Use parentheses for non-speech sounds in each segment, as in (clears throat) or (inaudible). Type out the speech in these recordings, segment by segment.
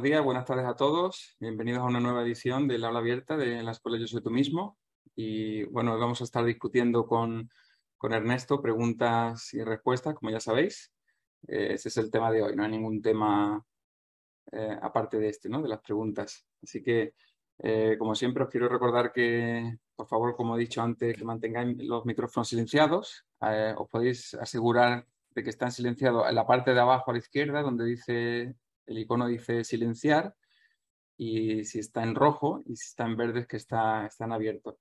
Buenos días, buenas tardes a todos. Bienvenidos a una nueva edición del aula abierta de la Escuela Yo Soy Tú Mismo. Y bueno, vamos a estar discutiendo con, con Ernesto preguntas y respuestas, como ya sabéis. Eh, ese es el tema de hoy, no hay ningún tema eh, aparte de este, ¿no? de las preguntas. Así que, como siempre, os quiero recordar que, por favor, como he dicho antes, que mantengáis los micrófonos silenciados. os podéis asegurar de que están silenciados en la parte de abajo a la izquierda, donde dice el icono dice silenciar y si está en rojo y si está en verde es que está, están abiertos.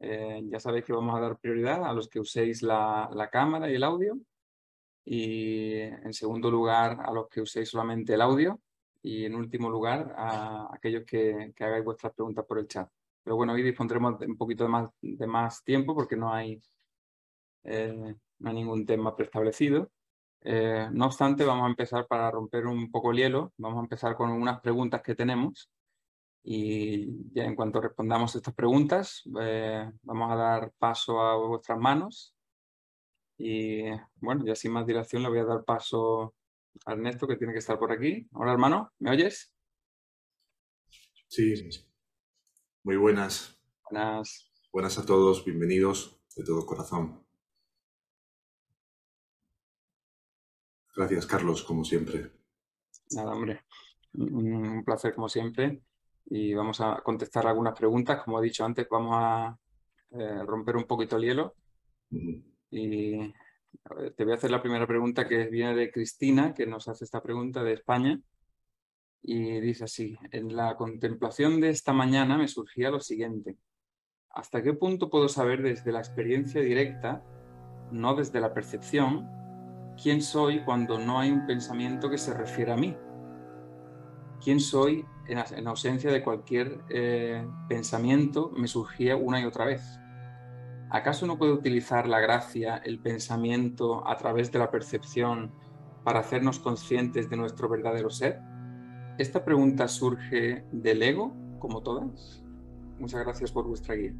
Eh, ya sabéis que vamos a dar prioridad a los que uséis la, cámara y el audio y en segundo lugar a los que uséis solamente el audio y en último lugar a aquellos que, hagáis vuestras preguntas por el chat. Pero bueno, hoy dispondremos un poquito de más, de más tiempo porque no hay, eh, no hay ningún tema preestablecido. Eh, no obstante, vamos a empezar para romper un poco el hielo, vamos a empezar con unas preguntas que tenemos y ya en cuanto respondamos estas preguntas eh, vamos a dar paso a vuestras manos y bueno, ya sin más dilación le voy a dar paso a Ernesto que tiene que estar por aquí. Hola hermano, ¿me oyes? Sí, muy buenas. Buenas. Buenas a todos, bienvenidos de todo corazón. Gracias, Carlos, como siempre. Nada, hombre. Un placer, como siempre. Y vamos a contestar algunas preguntas. Como he dicho antes, vamos a eh, romper un poquito el hielo. Y te voy a hacer la primera pregunta que viene de Cristina, que nos hace esta pregunta de España. Y dice así, en la contemplación de esta mañana me surgía lo siguiente. ¿Hasta qué punto puedo saber desde la experiencia directa, no desde la percepción, ¿Quién soy cuando no hay un pensamiento que se refiere a mí? ¿Quién soy en, ausencia de cualquier eh, pensamiento? Me surgía una y otra vez. ¿Acaso no puede utilizar la gracia, el pensamiento, a través de la percepción, para hacernos conscientes de nuestro verdadero ser? Esta pregunta surge del ego, como todas. Muchas gracias por vuestra guía.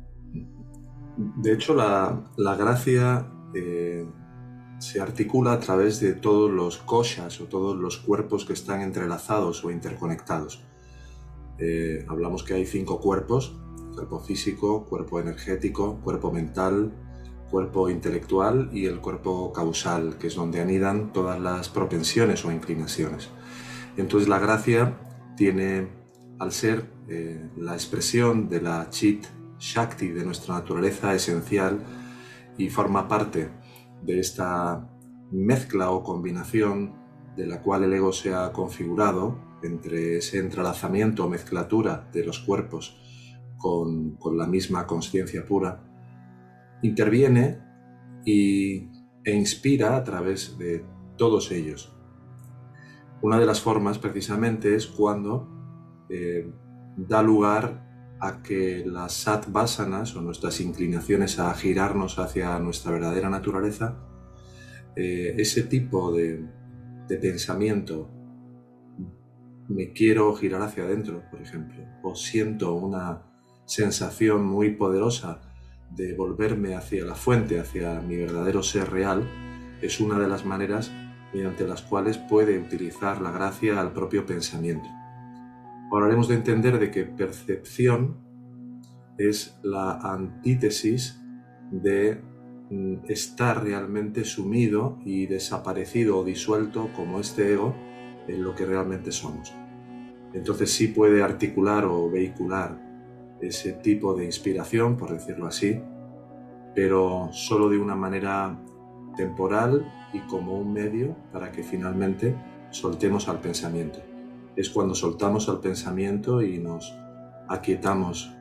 De hecho, la, gracia eh, se articula a través de todos los koshas o todos los cuerpos que están entrelazados o interconectados. Eh, hablamos que hay cinco cuerpos, cuerpo físico, cuerpo energético, cuerpo mental, cuerpo intelectual y el cuerpo causal, que es donde anidan todas las propensiones o inclinaciones. Entonces la gracia tiene, al ser eh, la expresión de la chit shakti de nuestra naturaleza esencial y forma parte de esta mezcla o combinación de la cual el ego se ha configurado entre ese entrelazamiento o mezclatura de los cuerpos con, la misma conciencia pura, interviene y, e inspira a través de todos ellos. Una de las formas precisamente es cuando eh, da lugar a que las sattvasanas o nuestras inclinaciones a girarnos hacia nuestra verdadera naturaleza, eh, ese tipo de, de pensamiento, me quiero girar hacia adentro, por ejemplo, o siento una sensación muy poderosa de volverme hacia la fuente, hacia mi verdadero ser real, es una de las maneras mediante las cuales puede utilizar la gracia al propio pensamiento. Ahora haremos de entender de que percepción es la antítesis de mm, estar realmente sumido y desaparecido o disuelto como este ego en lo que realmente somos. Entonces sí puede articular o vehicular ese tipo de inspiración, por decirlo así, pero solo de una manera temporal y como un medio para que finalmente soltemos al pensamiento es cuando soltamos al pensamiento y nos aquietamos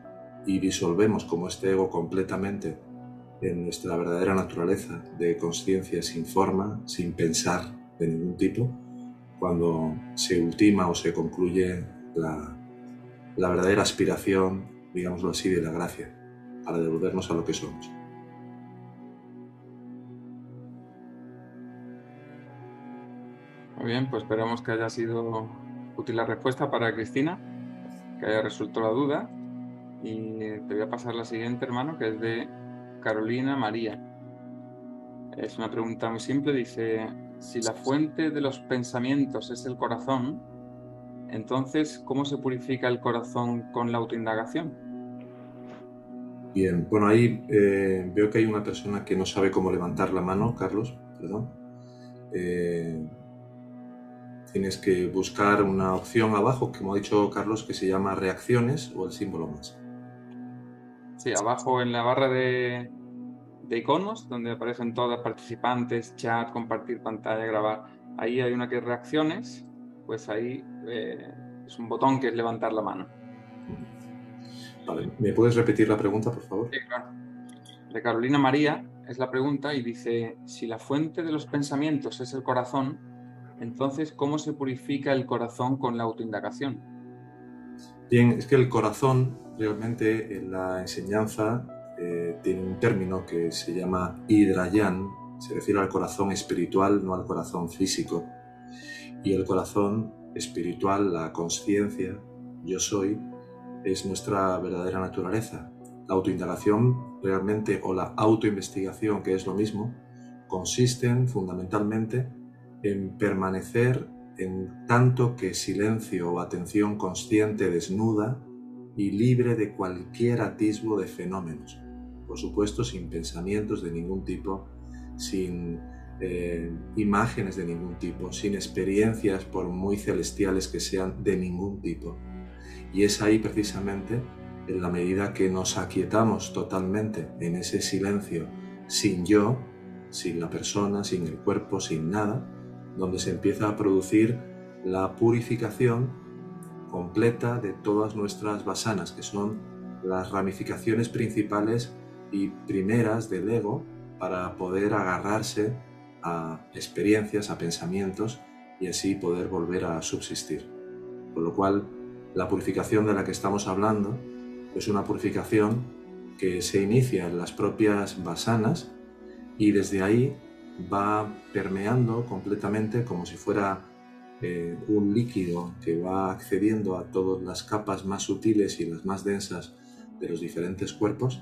y disolvemos como este ego completamente en nuestra verdadera naturaleza de conciencia sin forma, sin pensar de ningún tipo, cuando se ultima o se concluye la, la verdadera aspiración, digámoslo así, de la gracia, para devolvernos a lo que somos. Muy bien, pues esperamos que haya sido útil la respuesta para Cristina, que haya resuelto la duda. Y te voy a pasar la siguiente, hermano, que es de Carolina María. Es una pregunta muy simple, dice, si la fuente de los pensamientos es el corazón, entonces, ¿cómo se purifica el corazón con la autoindagación? Bien, bueno, ahí eh, veo que hay una persona que no sabe cómo levantar la mano, Carlos, perdón. Eh, tienes que buscar una opción abajo, como ha dicho Carlos, que se llama reacciones o el símbolo más. Sí, abajo en la barra de, de iconos, donde aparecen todas participantes, chat, compartir pantalla, grabar. Ahí hay una que es reacciones, pues ahí eh, es un botón que es levantar la mano. Vale, ¿me puedes repetir la pregunta, por favor? Sí, claro. De Carolina María es la pregunta y dice, si la fuente de los pensamientos es el corazón, entonces, ¿cómo se purifica el corazón con la autoindagación? Bien, es que el corazón realmente en la enseñanza eh, tiene un término que se llama hidrayan, se refiere al corazón espiritual, no al corazón físico. Y el corazón espiritual, la conciencia, yo soy, es nuestra verdadera naturaleza. La autoindagación realmente o la autoinvestigación, que es lo mismo, consisten fundamentalmente en permanecer en tanto que silencio o atención consciente desnuda y libre de cualquier atisbo de fenómenos. Por supuesto, sin pensamientos de ningún tipo, sin eh, imágenes de ningún tipo, sin experiencias, por muy celestiales que sean, de ningún tipo. Y es ahí precisamente, en la medida que nos aquietamos totalmente en ese silencio, sin yo, sin la persona, sin el cuerpo, sin nada, donde se empieza a producir la purificación completa de todas nuestras basanas, que son las ramificaciones principales y primeras del ego para poder agarrarse a experiencias, a pensamientos y así poder volver a subsistir. Con lo cual, la purificación de la que estamos hablando es una purificación que se inicia en las propias basanas y desde ahí va permeando completamente como si fuera eh, un líquido que va accediendo a todas las capas más sutiles y las más densas de los diferentes cuerpos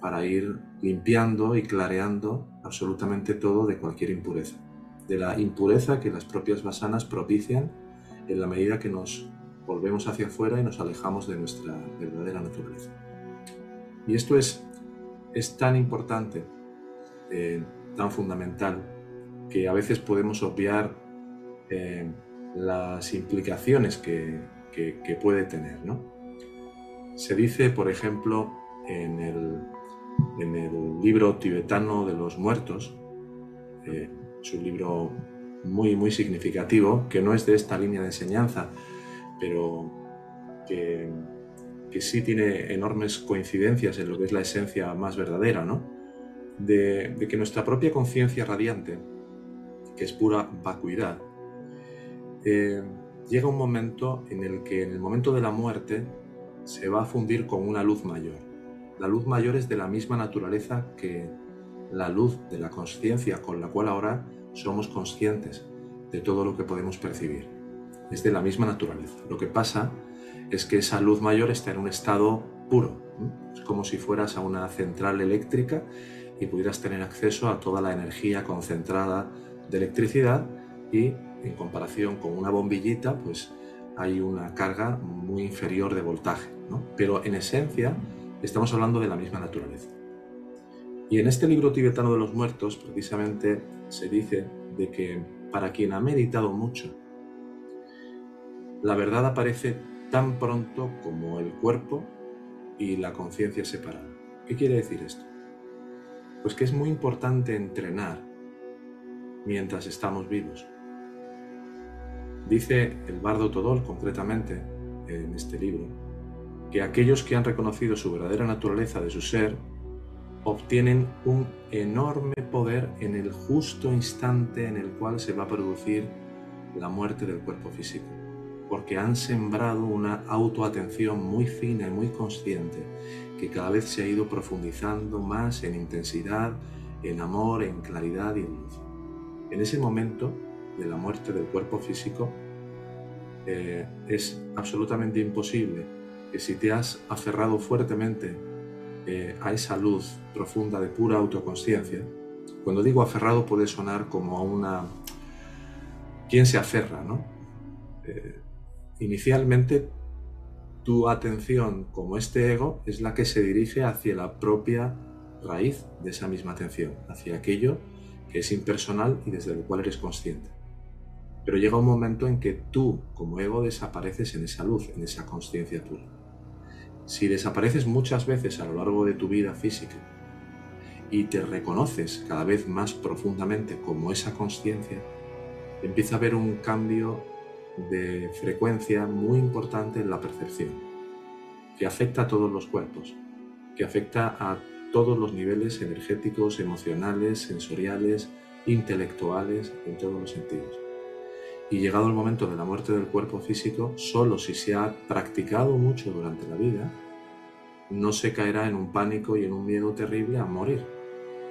para ir limpiando y clareando absolutamente todo de cualquier impureza. De la impureza que las propias basanas propician en la medida que nos volvemos hacia afuera y nos alejamos de nuestra verdadera naturaleza. Y esto es, es tan importante eh, tan fundamental que a veces podemos obviar eh, las implicaciones que, puede tener. ¿no? Se dice, por ejemplo, en el, en el, libro tibetano de los muertos, eh, es un libro muy, muy significativo, que no es de esta línea de enseñanza, pero que, que sí tiene enormes coincidencias en lo que es la esencia más verdadera, ¿no? De, que nuestra propia conciencia radiante, que es pura vacuidad, eh, llega un momento en el que en el momento de la muerte se va a fundir con una luz mayor. La luz mayor es de la misma naturaleza que la luz de la conciencia con la cual ahora somos conscientes de todo lo que podemos percibir. Es de la misma naturaleza. Lo que pasa es que esa luz mayor está en un estado puro. Es como si fueras a una central eléctrica y pudieras tener acceso a toda la energía concentrada de electricidad y en comparación con una bombillita pues hay una carga muy inferior de voltaje. Pero en esencia estamos hablando de la misma naturaleza. Y en este libro tibetano de los muertos precisamente se dice de que para quien ha meditado mucho, la verdad aparece tan pronto como el cuerpo y la conciencia separada. ¿Qué quiere decir esto? Pues que es muy importante entrenar mientras estamos vivos. Dice el bardo Todol concretamente en este libro que aquellos que han reconocido su verdadera naturaleza de su ser obtienen un enorme poder en el justo instante en el cual se va a producir la muerte del cuerpo físico, porque han sembrado una autoatención muy fina y muy consciente que cada vez se ha ido profundizando más en intensidad, en amor, en claridad y en luz. En ese momento de la muerte del cuerpo físico, eh, es absolutamente imposible que si te has aferrado fuertemente eh, a esa luz profunda de pura autoconsciencia, cuando digo aferrado puede sonar como a una... ¿Quién se aferra? No? Eh, inicialmente tu atención como este ego es la que se dirige hacia la propia raíz de esa misma atención, hacia aquello que es impersonal y desde lo cual eres consciente. Pero llega un momento en que tú, como ego, desapareces en esa luz, en esa conciencia pura. Si desapareces muchas veces a lo largo de tu vida física y te reconoces cada vez más profundamente como esa conciencia, empieza a haber un cambio de frecuencia muy importante en la percepción, que afecta a todos los cuerpos, que afecta a todos los niveles energéticos, emocionales, sensoriales, intelectuales, en todos los sentidos. Y llegado el momento de la muerte del cuerpo físico, solo si se ha practicado mucho durante la vida, no se caerá en un pánico y en un miedo terrible a morir,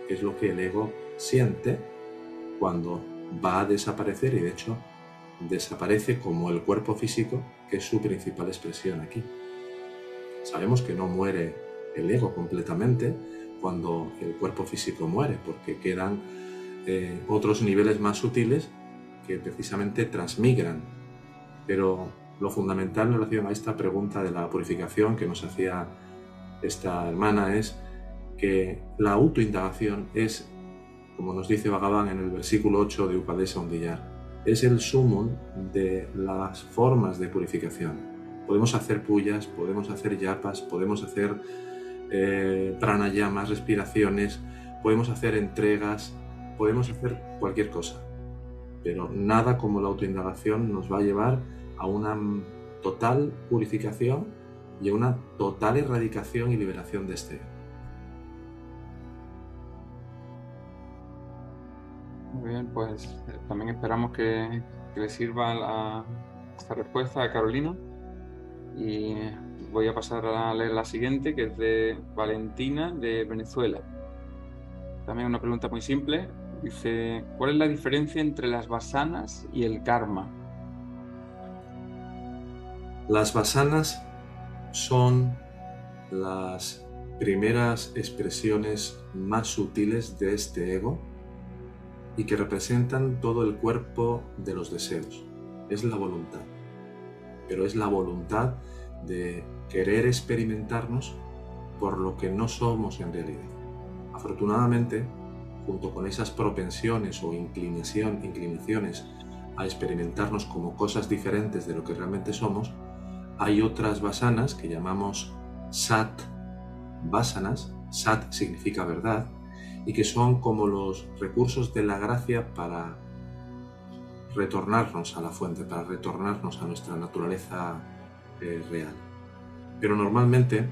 que es lo que el ego siente cuando va a desaparecer y de hecho desaparece como el cuerpo físico, que es su principal expresión aquí. Sabemos que no muere el ego completamente cuando el cuerpo físico muere, porque quedan eh, otros niveles más sutiles que precisamente transmigran. Pero lo fundamental en relación a esta pregunta de la purificación que nos hacía esta hermana es que la autoindagación es, como nos dice Bhagavan en el versículo 8 de Upadesa Undillar, es el sumum de las formas de purificación. Podemos hacer puyas, podemos hacer yapas, podemos hacer eh, pranayamas, respiraciones, podemos hacer entregas, podemos hacer cualquier cosa pero nada como la autoindagación nos va a llevar a una total purificación y a una total erradicación y liberación de este. Bien, pues eh, también esperamos que, le sirva esta respuesta a Carolina. Y voy a pasar a leer la siguiente, que es de Valentina de Venezuela. También una pregunta muy simple. Dice, ¿cuál es la diferencia entre las basanas y el karma? Las basanas son las primeras expresiones más sutiles de este ego y que representan todo el cuerpo de los deseos. Es la voluntad. Pero es la voluntad de querer experimentarnos por lo que no somos en realidad. Afortunadamente, junto con esas propensiones o inclinación, inclinaciones a experimentarnos como cosas diferentes de lo que realmente somos, hay otras basanas que llamamos sat basanas, sat significa verdad, y que son como los recursos de la gracia para retornarnos a la fuente, para retornarnos a nuestra naturaleza eh, real. Pero normalmente,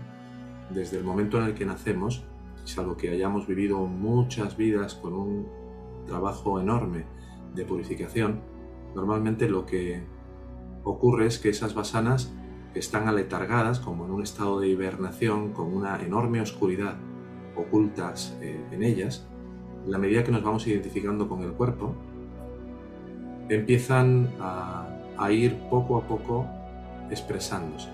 desde el momento en el que nacemos, salvo que hayamos vivido muchas vidas con un trabajo enorme de purificación, normalmente lo que ocurre es que esas basanas están aletargadas, como en un estado de hibernación, con una enorme oscuridad ocultas eh, en ellas, la medida que nos vamos identificando con el cuerpo, empiezan a ir poco a poco expresándose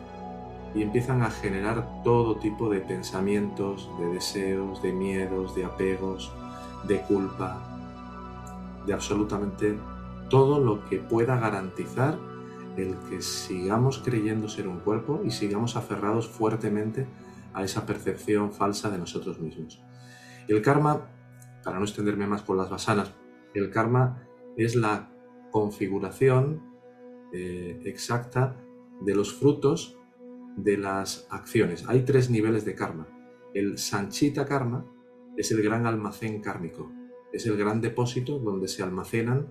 y empiezan a generar todo tipo de pensamientos, de deseos, de miedos, de apegos, de culpa, de absolutamente todo lo que pueda garantizar el que sigamos creyendo ser un cuerpo y sigamos aferrados fuertemente a esa percepción falsa de nosotros mismos. El karma, para no extenderme más por las basanas, el karma es la configuración eh, exacta de los frutos de las acciones. Hay tres niveles de karma. El Sanchita Karma es el gran almacén kármico, es el gran depósito donde se almacenan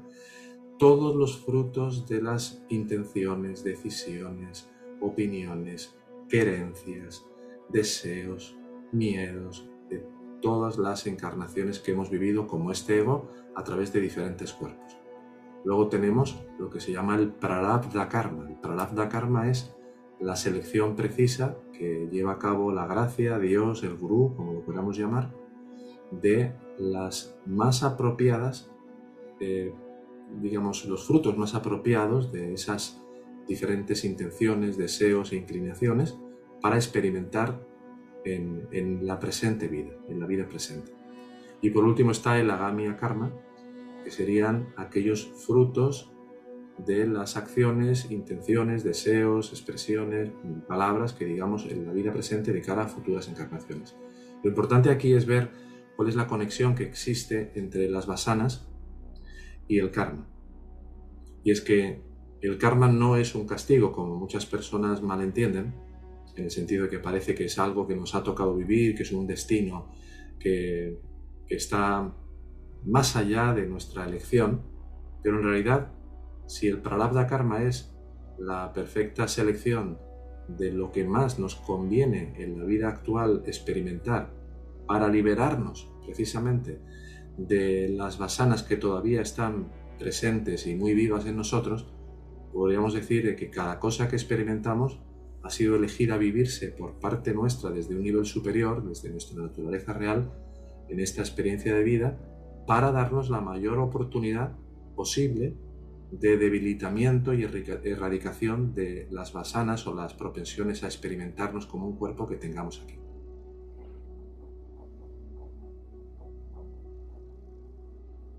todos los frutos de las intenciones, decisiones, opiniones, querencias, deseos, miedos, de todas las encarnaciones que hemos vivido como este ego a través de diferentes cuerpos. Luego tenemos lo que se llama el prarabdha karma. El prarabdha karma es la selección precisa que lleva a cabo la gracia, Dios, el gurú, como lo queramos llamar, de las más apropiadas, digamos, los frutos más apropiados de esas diferentes intenciones, deseos e inclinaciones para experimentar en, la presente vida, en la vida presente. Y por último está el agamia karma, que serían aquellos frutos de las acciones, intenciones, deseos, expresiones, palabras que digamos en la vida presente de cara a futuras encarnaciones. Lo importante aquí es ver cuál es la conexión que existe entre las basanas y el karma. Y es que el karma no es un castigo, como muchas personas malentienden, en el sentido de que parece que es algo que nos ha tocado vivir, que es un destino que, que está más allá de nuestra elección, pero en realidad, si el pralabdha karma es la perfecta selección de lo que más nos conviene en la vida actual experimentar para liberarnos precisamente de las basanas que todavía están presentes y muy vivas en nosotros, podríamos decir que cada cosa que experimentamos ha sido elegida vivirse por parte nuestra desde un nivel superior, desde nuestra naturaleza real, en esta experiencia de vida, para darnos la mayor oportunidad posible de debilitamiento y erradicación de las basanas o las propensiones a experimentarnos como un cuerpo que tengamos aquí.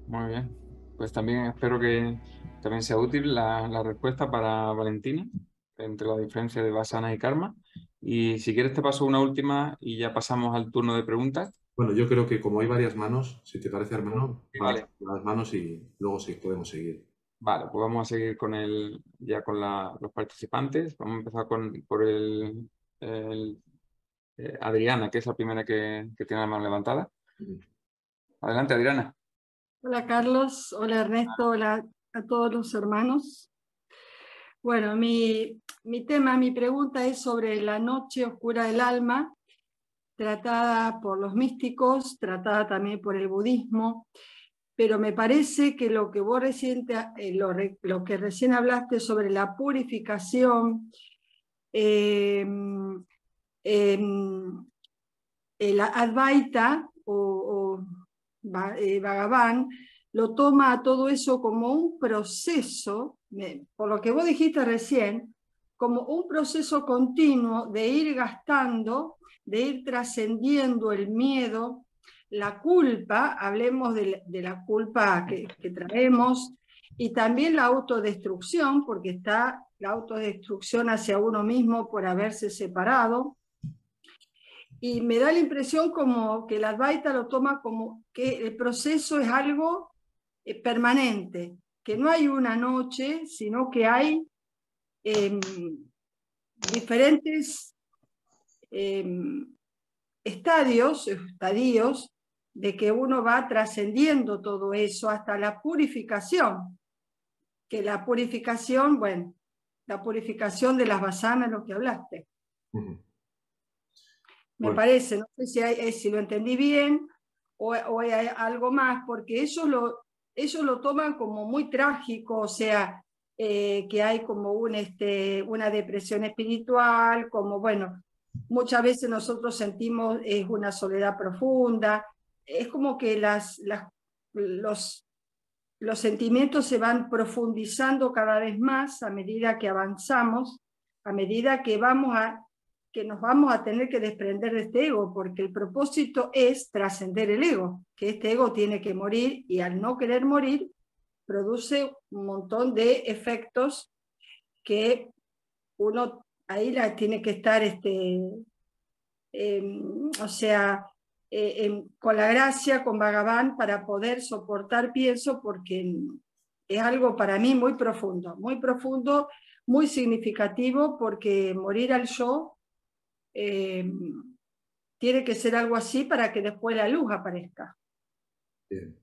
Muy bien. Pues también espero que también sea útil la, respuesta para Valentina entre la diferencia de basana y karma. Y si quieres te paso una última y ya pasamos al turno de preguntas. Bueno, yo creo que como hay varias manos, si te parece, hermano, vale. las manos y luego sí podemos seguir. Vale, pues vamos a seguir con el, ya con los participantes. Vamos a empezar con, por el, eh, Adriana, que es la primera que, tiene la mano levantada. Adelante, Adriana. Hola, Carlos. Hola, Ernesto. Hola a todos los hermanos. Bueno, mi, mi tema, mi pregunta es sobre la noche oscura del alma, tratada por los místicos, tratada también por el budismo pero me parece que lo que vos recién, eh, lo, que recién hablaste sobre la purificación, em, el Advaita o, eh, Bhagavan lo toma a todo eso como un proceso, por lo que vos dijiste recién, como un proceso continuo de ir gastando, de ir trascendiendo el miedo, la culpa, hablemos de, la culpa que, traemos, y también la autodestrucción, porque está la autodestrucción hacia uno mismo por haberse separado. Y me da la impresión como que la Advaita lo toma como que el proceso es algo eh, permanente, que no hay una noche, sino que hay em, diferentes em, estadios, estadios de que uno va trascendiendo todo eso hasta la purificación, que la purificación, bueno, la purificación de las basanas, lo que hablaste. Me parece, no sé si, eh, si, lo entendí bien o, hay algo más, porque ellos lo, ellos lo toman como muy trágico, o sea, eh, que hay como un, este, una depresión espiritual, como, bueno, muchas veces nosotros sentimos es una soledad profunda, es como que las, los, los sentimientos se van profundizando cada vez más a medida que avanzamos, a medida que, vamos a, que nos vamos a tener que desprender de este ego, porque el propósito es trascender el ego, que este ego tiene que morir y al no querer morir produce un montón de efectos que uno ahí la tiene que estar, este, em, o sea, eh, con la gracia, con Bhagavan, para poder soportar, pienso, porque es algo para mí muy profundo, muy profundo, muy significativo, porque morir al yo eh, tiene que ser algo así para que después la luz aparezca. Bien.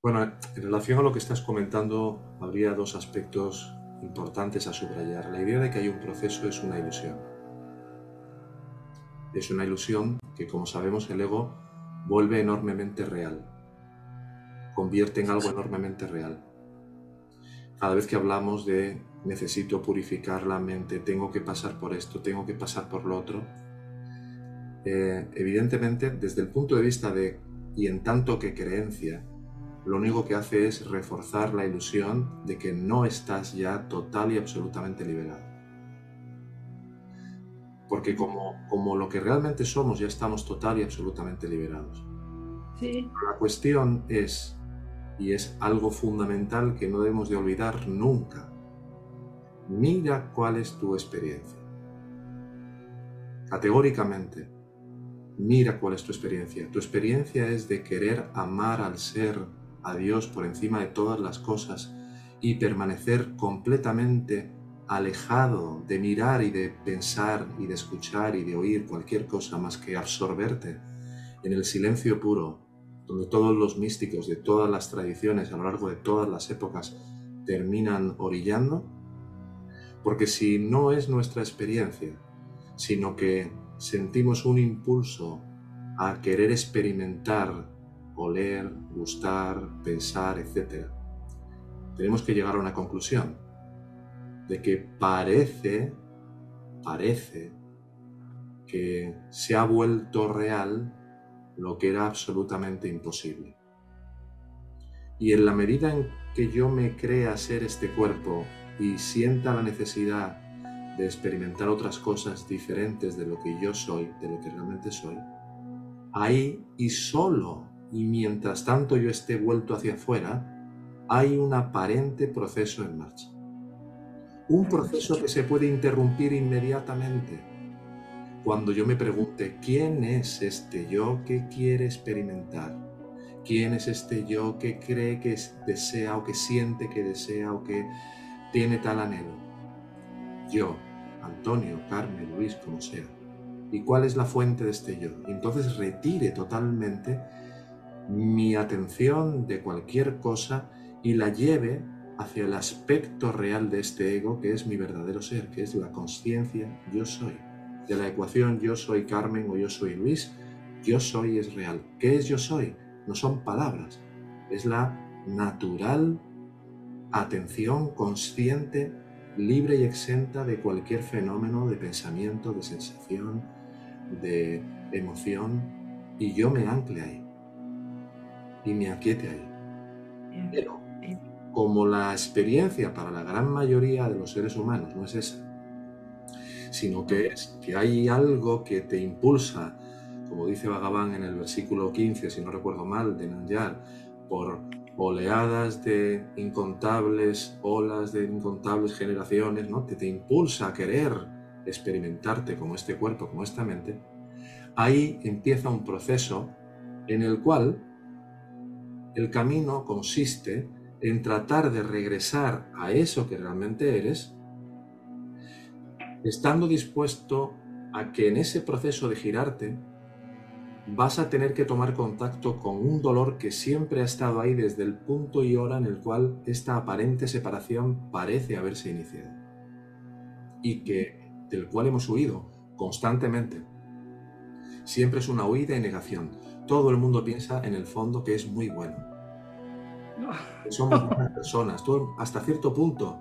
Bueno, en relación a lo que estás comentando, habría dos aspectos importantes a subrayar. La idea de que hay un proceso es una ilusión. Es una ilusión que como sabemos el ego vuelve enormemente real, convierte en algo enormemente real. cada vez que hablamos de necesito purificar la mente, tengo que pasar por esto, tengo que pasar por lo otro, eh, evidentemente desde el punto de vista de y en tanto que creencia, lo único que hace es reforzar la ilusión de que no estás ya total y absolutamente liberado. Porque como, como lo que realmente somos ya estamos total y absolutamente liberados. Sí. La cuestión es, y es algo fundamental que no debemos de olvidar nunca, mira cuál es tu experiencia. Categóricamente, mira cuál es tu experiencia. Tu experiencia es de querer amar al ser, a Dios por encima de todas las cosas y permanecer completamente alejado de mirar y de pensar y de escuchar y de oír cualquier cosa más que absorberte en el silencio puro, donde todos los místicos de todas las tradiciones a lo largo de todas las épocas terminan orillando, porque si no es nuestra experiencia, sino que sentimos un impulso a querer experimentar oler, gustar, pensar, etc. Tenemos que llegar a una conclusión de que parece, parece que se ha vuelto real lo que era absolutamente imposible. Y en la medida en que yo me crea ser este cuerpo y sienta la necesidad de experimentar otras cosas diferentes de lo que yo soy, de lo que realmente soy, ahí y solo y mientras tanto yo esté vuelto hacia afuera, hay un aparente proceso en marcha. Un proceso que se puede interrumpir inmediatamente. Cuando yo me pregunte, ¿quién es este yo que quiere experimentar? ¿Quién es este yo que cree que desea o que siente que desea o que tiene tal anhelo? Yo, Antonio, Carmen, Luis, como sea. ¿Y cuál es la fuente de este yo? Y entonces retire totalmente mi atención de cualquier cosa y la lleve hacia el aspecto real de este ego que es mi verdadero ser, que es la conciencia yo soy. De la ecuación yo soy Carmen o yo soy Luis, yo soy es real. ¿Qué es yo soy? No son palabras, es la natural atención consciente, libre y exenta de cualquier fenómeno de pensamiento, de sensación, de emoción, y yo me ancle ahí y me aquiete ahí. Pero como la experiencia para la gran mayoría de los seres humanos no es esa, sino que es que hay algo que te impulsa, como dice Bhagavan en el versículo 15, si no recuerdo mal, de Nanyar, por oleadas de incontables olas de incontables generaciones, ¿no? que te impulsa a querer experimentarte como este cuerpo, como esta mente, ahí empieza un proceso en el cual el camino consiste en tratar de regresar a eso que realmente eres, estando dispuesto a que en ese proceso de girarte vas a tener que tomar contacto con un dolor que siempre ha estado ahí desde el punto y hora en el cual esta aparente separación parece haberse iniciado y que del cual hemos huido constantemente. Siempre es una huida y negación todo el mundo piensa en el fondo que es muy bueno. somos (laughs) buenas personas, hasta cierto punto,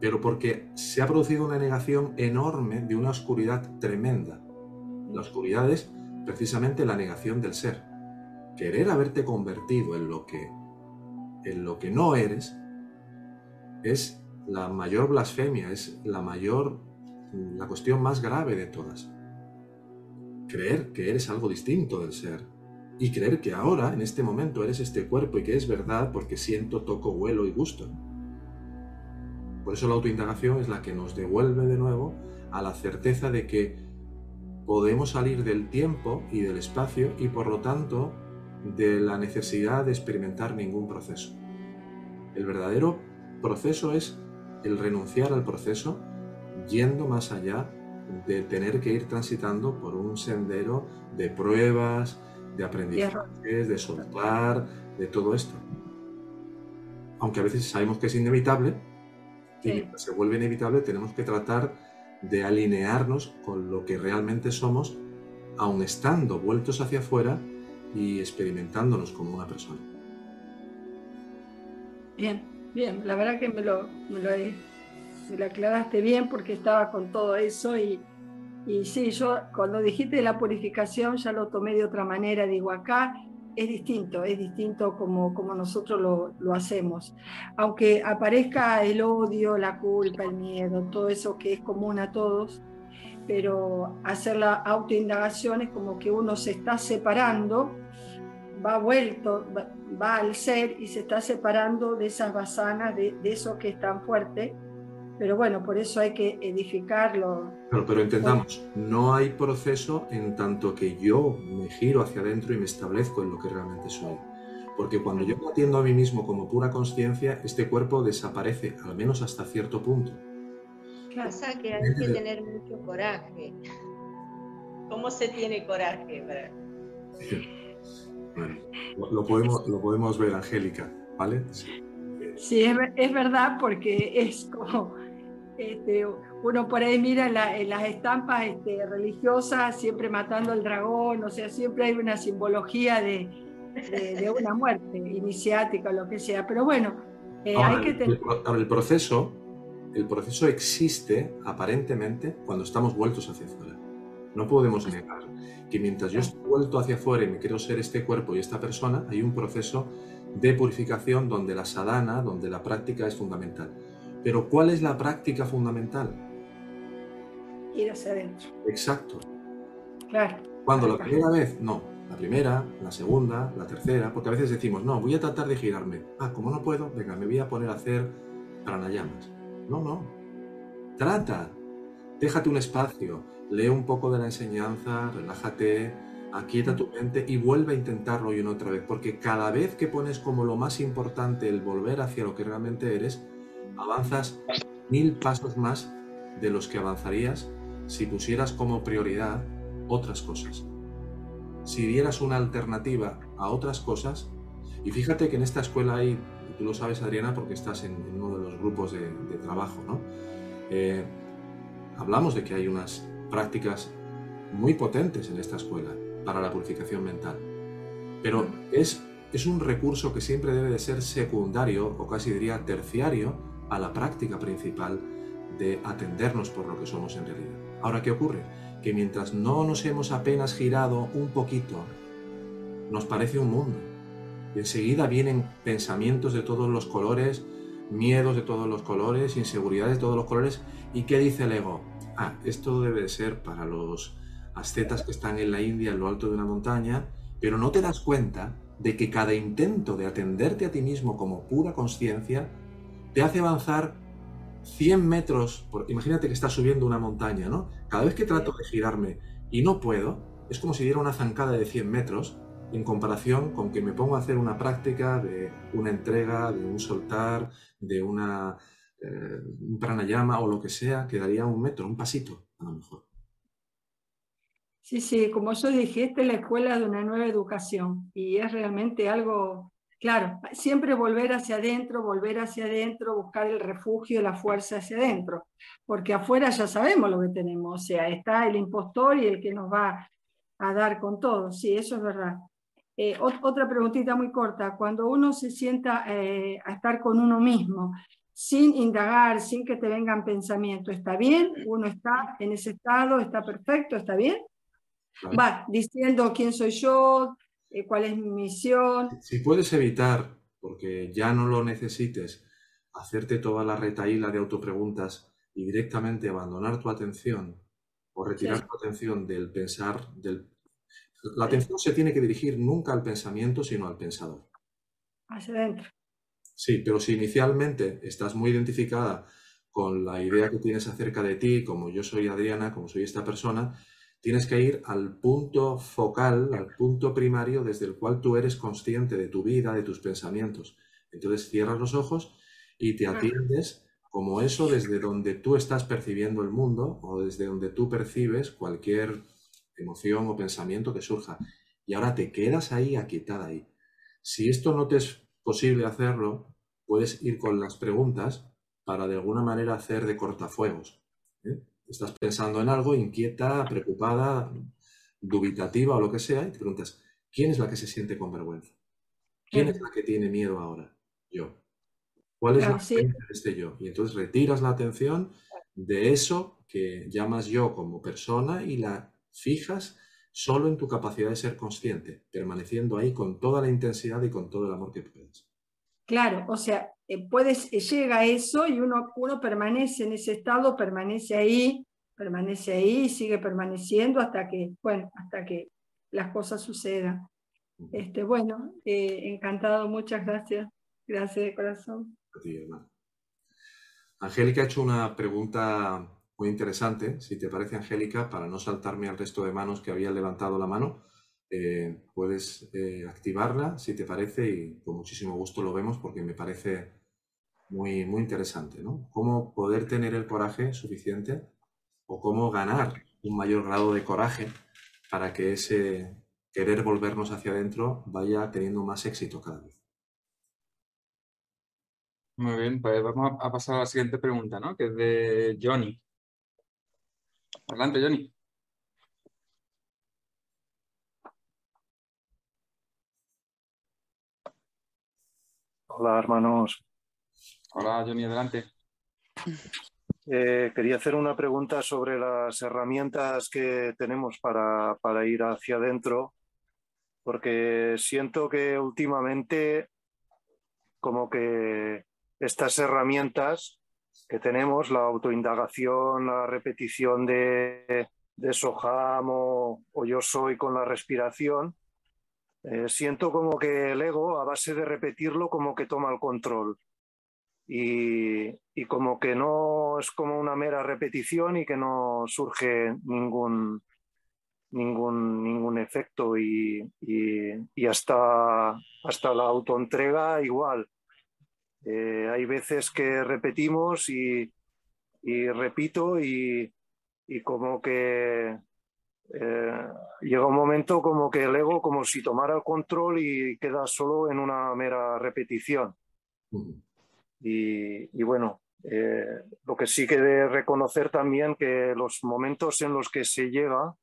pero porque se ha producido una negación enorme de una oscuridad tremenda. La oscuridad es precisamente la negación del ser. Querer haberte convertido en lo que, en lo que no eres es la mayor blasfemia, es la mayor, la cuestión más grave de todas. Creer que eres algo distinto del ser y creer que ahora, en este momento, eres este cuerpo y que es verdad porque siento, toco, huelo y gusto. Por eso la autoindagación es la que nos devuelve de nuevo a la certeza de que podemos salir del tiempo y del espacio y por lo tanto de la necesidad de experimentar ningún proceso. El verdadero proceso es el renunciar al proceso yendo más allá de tener que ir transitando por un sendero de pruebas, de aprendizajes, de soltar, de todo esto. Aunque a veces sabemos que es inevitable, y se vuelve inevitable, tenemos que tratar de alinearnos con lo que realmente somos, aun estando vueltos hacia afuera y experimentándonos como una persona. Bien, Bien, la verdad que me lo, me lo, aclaraste bien porque estaba con todo eso y, y sí, yo cuando dijiste la purificación ya lo tomé de otra manera, digo, acá es distinto, es distinto como, como nosotros lo, lo, hacemos. Aunque aparezca el odio, la culpa, el miedo, todo eso que es común a todos, pero hacer la autoindagación es como que uno se está separando, va vuelto, va, al ser y se está separando de esas basanas, de, de eso que es tan fuerte. Pero bueno, por eso hay que edificarlo. Pero, pero entendamos, no hay proceso en tanto que yo me giro hacia adentro y me establezco en lo que realmente soy. Porque cuando yo me atiendo a mí mismo como pura conciencia, este cuerpo desaparece, al menos hasta cierto punto. Claro. que hay que tener mucho coraje. (laughs) ¿Cómo se tiene coraje? Bueno, lo podemos, lo podemos ver, Angélica, ¿vale? Sí, es, verdad porque es como, este, uno por ahí mira en las estampas este, religiosas, siempre matando al dragón, o sea, siempre hay una simbología de, de, una muerte iniciática o lo que sea, pero bueno, eh, hay que tener... el proceso el proceso existe aparentemente cuando estamos vueltos hacia afuera. No podemos negar que mientras yo estoy vuelto hacia afuera y me quiero ser este cuerpo y esta persona, hay un proceso de purificación donde la sadhana, donde la práctica es fundamental. Pero ¿cuál es la práctica fundamental? Ir hacia adentro. Exacto. Claro. Cuando la primera vez, no. La primera, la segunda, la tercera, porque a veces decimos, no, voy a tratar de girarme. Ah, como no puedo, venga, me voy a poner a hacer pranayamas no, no. Trata. Déjate un espacio. Lee un poco de la enseñanza, relájate, aquieta tu mente y vuelve a intentarlo y una otra vez. Porque cada vez que pones como lo más importante el volver hacia lo que realmente eres, avanzas mil pasos más de los que avanzarías si pusieras como prioridad otras cosas. Si dieras una alternativa a otras cosas, y fíjate que en esta escuela hay tú lo sabes, Adriana, porque estás en, uno de los grupos de, trabajo, ¿no? Eh, hablamos de que hay unas prácticas muy potentes en esta escuela para la purificación mental, pero es, es un recurso que siempre debe de ser secundario o casi diría terciario a la práctica principal de atendernos por lo que somos en realidad. Ahora, ¿qué ocurre? Que mientras no nos hemos apenas girado un poquito, nos parece un mundo enseguida vienen pensamientos de todos los colores, miedos de todos los colores, inseguridades de todos los colores. ¿Y qué dice el ego? Ah, esto debe ser para los ascetas que están en la India, en lo alto de una montaña, pero no te das cuenta de que cada intento de atenderte a ti mismo como pura conciencia te hace avanzar 100 metros. imagínate que estás subiendo una montaña, ¿no? Cada vez que trato de girarme y no puedo, es como si diera una zancada de 100 metros en comparación con que me pongo a hacer una práctica de una entrega, de un soltar, de una, eh, un pranayama o lo que sea, que daría un metro, un pasito a lo mejor. Sí, sí, como yo dije, esta es la escuela de una nueva educación y es realmente algo, claro, siempre volver hacia adentro, volver hacia adentro, buscar el refugio la fuerza hacia adentro, porque afuera ya sabemos lo que tenemos, o sea, está el impostor y el que nos va a dar con todo, sí, eso es verdad. Eh, otra preguntita muy corta. Cuando uno se sienta eh, a estar con uno mismo, sin indagar, sin que te vengan pensamientos, ¿está bien? ¿Uno está en ese estado? ¿Está perfecto? ¿Está bien? Va diciendo quién soy yo, cuál es mi misión. Si puedes evitar, porque ya no lo necesites, hacerte toda la retaíla de autopreguntas y directamente abandonar tu atención o retirar tu atención del pensar, del la atención se tiene que dirigir nunca al pensamiento, sino al pensador. Hacia adentro. Sí, pero si inicialmente estás muy identificada con la idea que tienes acerca de ti, como yo soy Adriana, como soy esta persona, tienes que ir al punto focal, al punto primario desde el cual tú eres consciente de tu vida, de tus pensamientos. Entonces cierras los ojos y te atiendes como eso desde donde tú estás percibiendo el mundo o desde donde tú percibes cualquier emoción o pensamiento que surja. Y ahora te quedas ahí, aquietada ahí. Si esto no te es posible hacerlo, puedes ir con las preguntas para de alguna manera hacer de cortafuegos. ¿eh? Estás pensando en algo, inquieta, preocupada, dubitativa o lo que sea, y te preguntas, ¿quién es la que se siente con vergüenza? ¿Quién es la que tiene miedo ahora? Yo. ¿Cuál es la de este yo? Y entonces retiras la atención de eso que llamas yo como persona y la fijas solo en tu capacidad de ser consciente, permaneciendo ahí con toda la intensidad y con todo el amor que puedas. Claro, o sea, eh, puedes, eh, llega eso y uno, uno permanece en ese estado, permanece ahí, permanece ahí y sigue permaneciendo hasta que, bueno, hasta que las cosas sucedan. Este, bueno, eh, encantado, muchas gracias. Gracias de corazón. Angélica ha hecho una pregunta muy interesante, si te parece, Angélica, para no saltarme al resto de manos que habían levantado la mano. Eh, puedes eh, activarla, si te parece, y con muchísimo gusto lo vemos porque me parece muy, muy interesante, ¿no? Cómo poder tener el coraje suficiente o cómo ganar un mayor grado de coraje para que ese querer volvernos hacia adentro vaya teniendo más éxito cada vez. Muy bien, pues vamos a pasar a la siguiente pregunta, ¿no? Que es de Johnny. Adelante, Johnny. Hola, hermanos. Hola, Johnny, adelante. Eh, quería hacer una pregunta sobre las herramientas que tenemos para, para ir hacia adentro, porque siento que últimamente como que estas herramientas que tenemos, la autoindagación, la repetición de, de Soham o, yo soy con la respiración, eh, siento como que el ego, a base de repetirlo, como que toma el control. Y, y, como que no es como una mera repetición y que no surge ningún, ningún, ningún efecto y, y, y hasta, hasta la autoentrega igual. Eh, hay veces que repetimos y, repito y, como que eh, llega un momento como que el ego como si tomara el control y queda solo en una mera repetición. Y, bueno, eh, lo que sí que de reconocer también que los momentos en los que se llega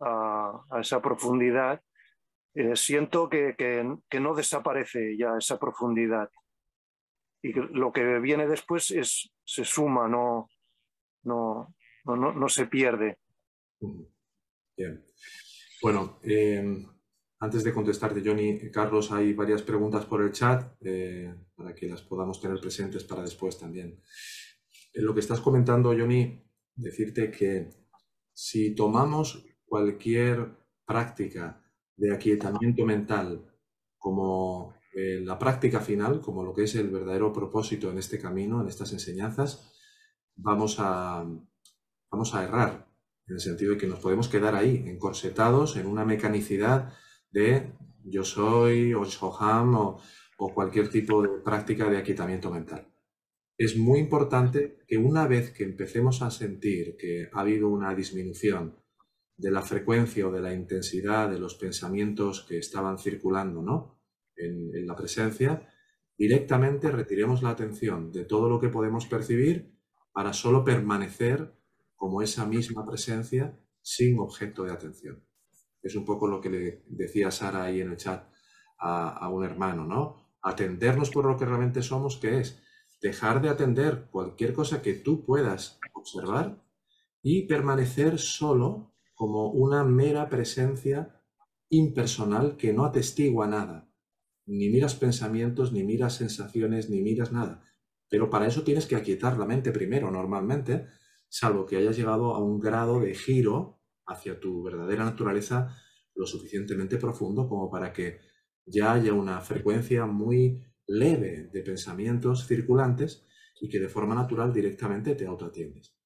a, esa profundidad, siento que, que, no desaparece ya esa profundidad y lo que viene después es, se suma, no, no, no, no se pierde. Bien. Bueno, eh, antes de contestarte, Johnny, Carlos, hay varias preguntas por el chat eh, para que las podamos tener presentes para después también. En lo que estás comentando, Johnny, decirte que si tomamos cualquier práctica de aquietamiento mental como eh, la práctica final, como lo que es el verdadero propósito en este camino, en estas enseñanzas, vamos a, vamos a errar, en el sentido de que nos podemos quedar ahí, encorsetados en una mecanicidad de yo soy, o Shoham, o, cualquier tipo de práctica de aquietamiento mental. Es muy importante que una vez que empecemos a sentir que ha habido una disminución de la frecuencia o de la intensidad de los pensamientos que estaban circulando, ¿no? en, la presencia, directamente retiremos la atención de todo lo que podemos percibir para solo permanecer como esa misma presencia sin objeto de atención. Es un poco lo que le decía Sara ahí en el chat a, un hermano, ¿no? Atendernos por lo que realmente somos, que es dejar de atender cualquier cosa que tú puedas observar y permanecer solo como una mera presencia impersonal que no atestigua nada, ni miras pensamientos, ni miras sensaciones, ni miras nada. Pero para eso tienes que aquietar la mente primero, normalmente, salvo que hayas llegado a un grado de giro hacia tu verdadera naturaleza lo suficientemente profundo como para que ya haya una frecuencia muy leve de pensamientos circulantes y que de forma natural directamente te autoatiendes.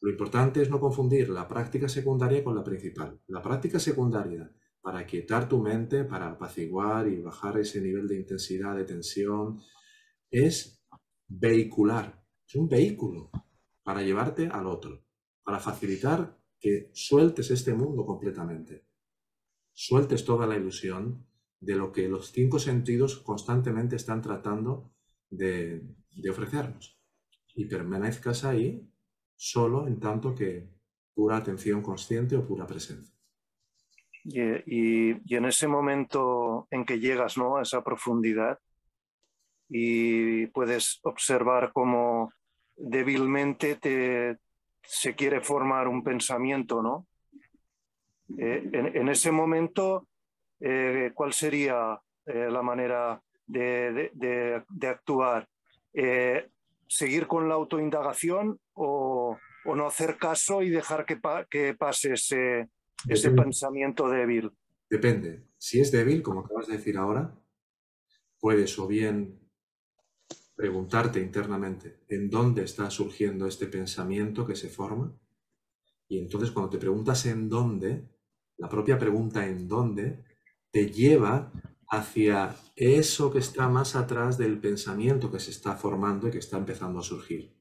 Lo importante es no confundir la práctica secundaria con la principal. La práctica secundaria para quietar tu mente, para apaciguar y bajar ese nivel de intensidad, de tensión, es vehicular, es un vehículo para llevarte al otro, para facilitar que sueltes este mundo completamente, sueltes toda la ilusión de lo que los cinco sentidos constantemente están tratando de, ofrecernos y permanezcas ahí solo en tanto que pura atención consciente o pura presencia. Y, en ese momento en que llegas ¿no? a esa profundidad, y puedes observar cómo débilmente te, se quiere formar un pensamiento, ¿no? Eh, en, ese momento, eh, ¿cuál sería eh, la manera de, actuar? ¿Seguir con la autoindagación o, no hacer caso y dejar que, que pase ese, ese pensamiento débil? Depende. Si es débil, como acabas de decir ahora, puedes o bien preguntarte internamente en dónde está surgiendo este pensamiento que se forma. Y entonces cuando te preguntas en dónde, la propia pregunta en dónde te lleva hacia eso que está más atrás del pensamiento que se está formando y que está empezando a surgir.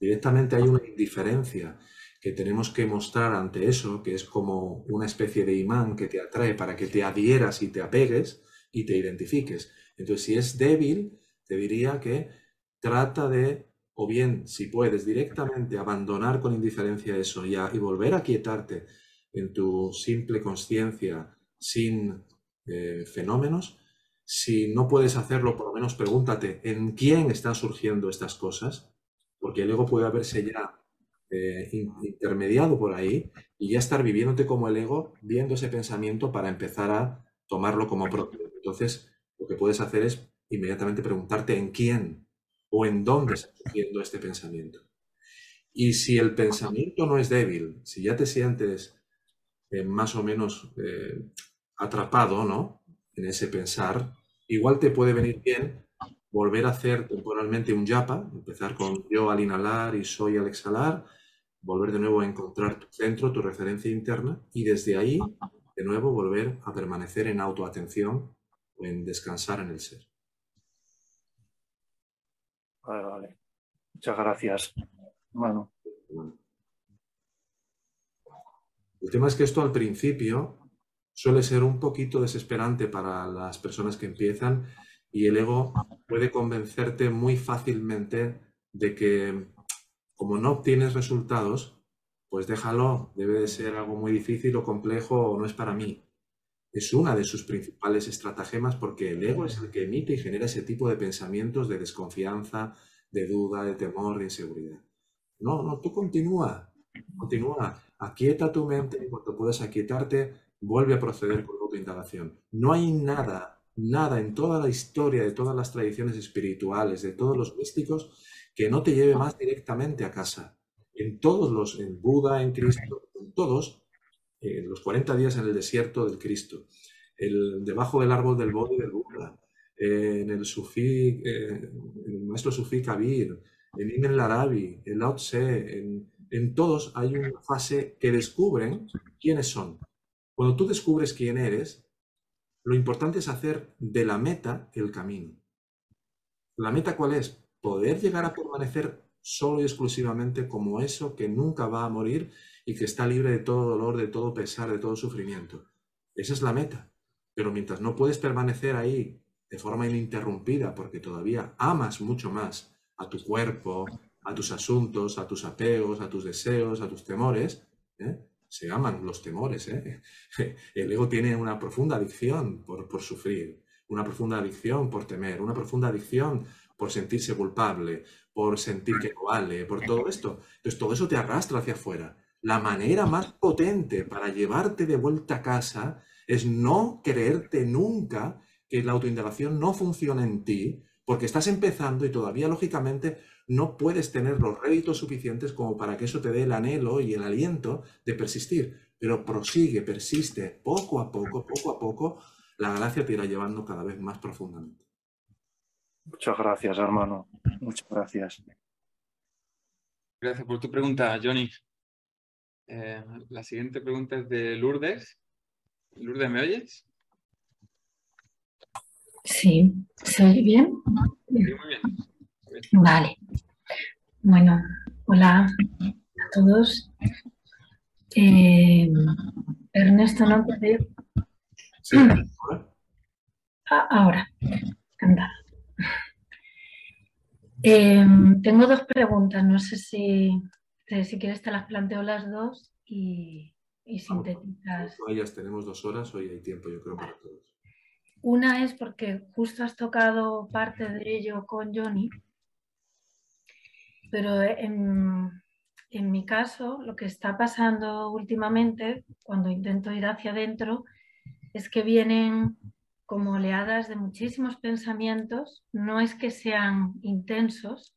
Directamente hay una indiferencia que tenemos que mostrar ante eso, que es como una especie de imán que te atrae para que te adhieras y te apegues y te identifiques. Entonces, si es débil, te diría que trata de, o bien, si puedes, directamente abandonar con indiferencia eso y, y volver a quietarte en tu simple conciencia sin eh, fenómenos. Si no puedes hacerlo, por lo menos pregúntate en quién están surgiendo estas cosas, porque el ego puede haberse ya eh, intermediado por ahí y ya estar viviéndote como el ego, viendo ese pensamiento para empezar a tomarlo como propio. Entonces, lo que puedes hacer es inmediatamente preguntarte en quién o en dónde está surgiendo este pensamiento. Y si el pensamiento no es débil, si ya te sientes eh, más o menos eh, atrapado ¿no? en ese pensar, igual te puede venir bien volver a hacer temporalmente un yapa, empezar con yo al inhalar y soy al exhalar, volver de nuevo a encontrar tu centro, tu referencia interna y desde ahí de nuevo volver a permanecer en autoatención o en descansar en el ser. Vale, vale. Muchas gracias, Bueno. El tema es que esto al principio suele ser un poquito desesperante para las personas que empiezan y el ego puede convencerte muy fácilmente de que como no obtienes resultados, pues déjalo, debe de ser algo muy difícil o complejo o no es para mí. Es una de sus principales estratagemas porque el ego es el que emite y genera ese tipo de pensamientos de desconfianza, de duda, de temor, de inseguridad. No, no, tú continúa, continúa, aquieta tu mente y cuando puedas aquietarte, vuelve a proceder con tu indagación. No hay nada nada en toda la historia de todas las tradiciones espirituales, de todos los místicos, que no te lleve más directamente a casa. En todos los, en Buda, en Cristo, en todos, en los 40 días en el desierto del Cristo, el, debajo del árbol del Bodhi del Buda, en el Sufí, eh, el maestro Sufí Kabir, en Ibn el Arabi, en Lao Tse, en, en todos hay una fase que descubren quiénes son. Cuando tú descubres quién eres, lo importante es hacer de la meta el camino. ¿La meta cuál es? Poder llegar a permanecer solo y exclusivamente como eso que nunca va a morir y que está libre de todo dolor, de todo pesar, de todo sufrimiento. Esa es la meta. Pero mientras no puedes permanecer ahí de forma ininterrumpida porque todavía amas mucho más a tu cuerpo, a tus asuntos, a tus apegos, a tus deseos, a tus temores, ¿eh? se aman los temores. ¿eh? (laughs) El ego tiene una profunda adicción por, por, sufrir, una profunda adicción por temer, una profunda adicción por sentirse culpable, por sentir que no vale, por todo esto. Entonces todo eso te arrastra hacia afuera. La manera más potente para llevarte de vuelta a casa es no creerte nunca que la autoindagación no funciona en ti, porque estás empezando y todavía lógicamente no puedes tener los réditos suficientes como para que eso te dé el anhelo y el aliento de persistir. Pero prosigue, persiste, poco a poco, poco a poco, la gracia te irá llevando cada vez más profundamente. Muchas gracias, hermano. Muchas gracias. Gracias por tu pregunta, Johnny. Eh, la siguiente pregunta es de Lourdes. Lourdes, ¿me oyes? Sí, ¿se oye bien? Sí, muy bien. Vale. Bueno, hola a todos. Eh, Ernesto, ¿no? Sí, ah, ahora, anda. Eh, tengo dos preguntas, no sé si, si quieres te las planteo las dos y, y sintetizas. Ellas tenemos dos horas, hoy hay tiempo, yo creo, para todos. Una es porque justo has tocado parte de ello con Johnny, pero en, en mi caso lo que está pasando últimamente cuando intento ir hacia adentro es que vienen como oleadas de muchísimos pensamientos, no es que sean intensos,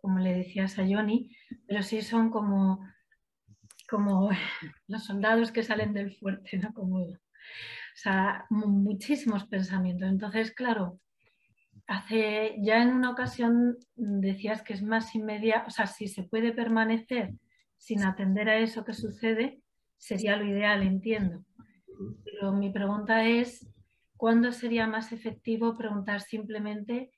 como le decías a Johnny, pero sí son como, como (laughs) los soldados que salen del fuerte, ¿no? Como, o sea, muchísimos pensamientos. Entonces, claro, hace ya en una ocasión decías que es más inmediato, o sea, si se puede permanecer sin atender a eso que sucede, sería lo ideal, entiendo. Pero mi pregunta es, ¿cuándo sería más efectivo preguntar simplemente,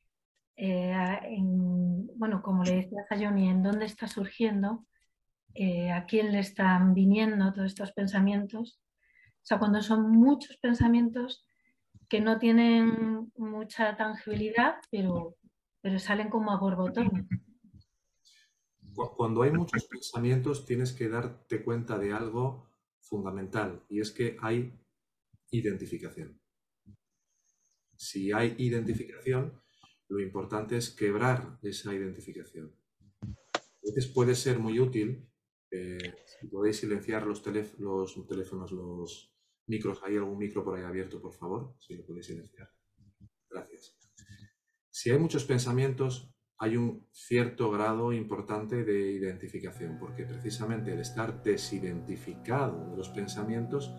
eh, en, bueno, como le decía Johnny, en dónde está surgiendo, eh, a quién le están viniendo todos estos pensamientos? O sea, cuando son muchos pensamientos que no tienen mucha tangibilidad, pero, pero salen como a borbotón. Cuando hay muchos pensamientos tienes que darte cuenta de algo fundamental y es que hay identificación. Si hay identificación, lo importante es quebrar esa identificación. A veces puede ser muy útil, eh, si podéis silenciar los, los teléfonos, los, Micros, ¿hay algún micro por ahí abierto, por favor? Si lo podéis silenciar. Gracias. Si hay muchos pensamientos, hay un cierto grado importante de identificación, porque precisamente el estar desidentificado de los pensamientos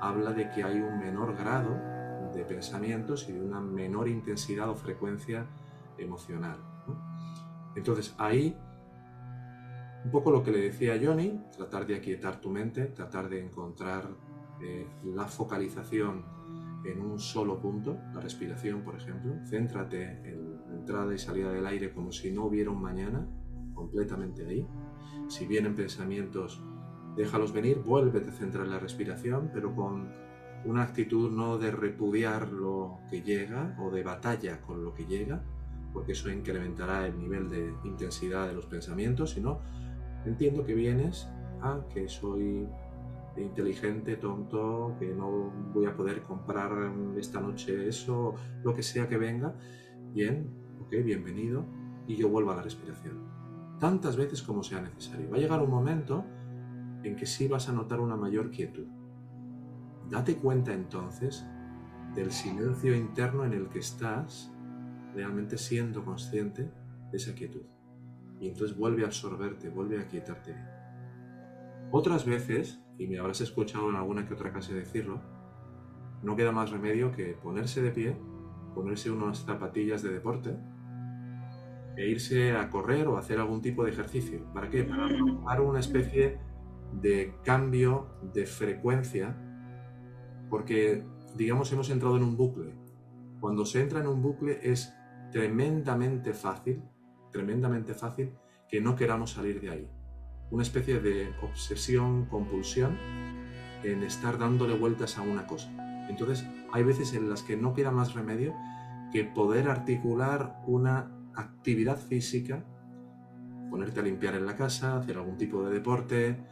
habla de que hay un menor grado de pensamientos y de una menor intensidad o frecuencia emocional. Entonces ahí, un poco lo que le decía Johnny, tratar de aquietar tu mente, tratar de encontrar la focalización en un solo punto, la respiración, por ejemplo. Céntrate en entrada y salida del aire como si no hubiera un mañana, completamente ahí. Si vienen pensamientos, déjalos venir, vuélvete a centrar en la respiración, pero con una actitud no de repudiar lo que llega o de batalla con lo que llega, porque eso incrementará el nivel de intensidad de los pensamientos, sino entiendo que vienes, a que soy inteligente, tonto, que no voy a poder comprar esta noche eso, lo que sea que venga. Bien, ok, bienvenido. Y yo vuelvo a la respiración. Tantas veces como sea necesario. Va a llegar un momento en que sí vas a notar una mayor quietud. Date cuenta entonces del silencio interno en el que estás realmente siendo consciente de esa quietud. Y entonces vuelve a absorberte, vuelve a quietarte. Otras veces y me habrás escuchado en alguna que otra clase decirlo, no queda más remedio que ponerse de pie, ponerse unas zapatillas de deporte e irse a correr o hacer algún tipo de ejercicio. ¿Para qué? Para provocar una especie de cambio de frecuencia, porque, digamos, hemos entrado en un bucle. Cuando se entra en un bucle es tremendamente fácil, tremendamente fácil que no queramos salir de ahí una especie de obsesión, compulsión en estar dándole vueltas a una cosa. Entonces, hay veces en las que no queda más remedio que poder articular una actividad física, ponerte a limpiar en la casa, hacer algún tipo de deporte,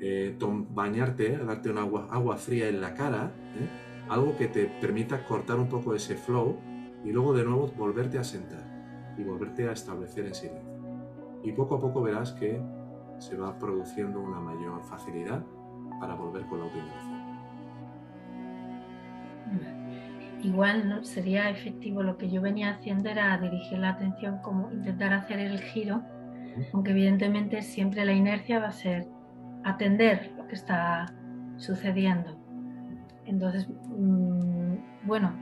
eh, bañarte, darte un agua, agua fría en la cara, ¿eh? algo que te permita cortar un poco ese flow y luego de nuevo volverte a sentar y volverte a establecer en silencio. Y poco a poco verás que se va produciendo una mayor facilidad para volver con la utilización. Igual ¿no? sería efectivo lo que yo venía haciendo era dirigir la atención como intentar hacer el giro, aunque evidentemente siempre la inercia va a ser atender lo que está sucediendo. Entonces, mm, bueno,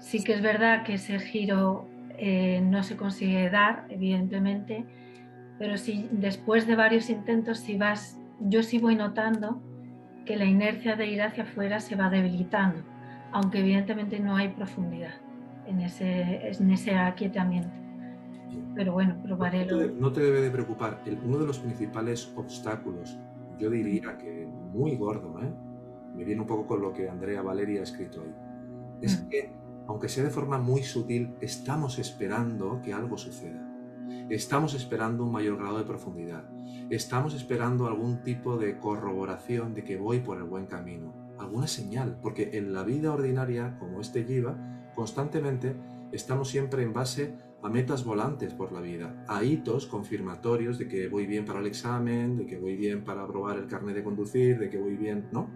sí que es verdad que ese giro eh, no se consigue dar, evidentemente, pero si después de varios intentos, si vas, yo sí voy notando que la inercia de ir hacia afuera se va debilitando, aunque evidentemente no hay profundidad en ese, en ese aquietamiento. Pero bueno, probaré. No te, no te debe de preocupar. uno de los principales obstáculos, yo diría que muy gordo, ¿eh? me viene un poco con lo que Andrea Valeria ha escrito hoy, es mm. que, aunque sea de forma muy sutil, estamos esperando que algo suceda. Estamos esperando un mayor grado de profundidad. Estamos esperando algún tipo de corroboración de que voy por el buen camino. Alguna señal, porque en la vida ordinaria, como este lleva, constantemente estamos siempre en base a metas volantes por la vida, a hitos confirmatorios de que voy bien para el examen, de que voy bien para probar el carnet de conducir, de que voy bien, ¿no?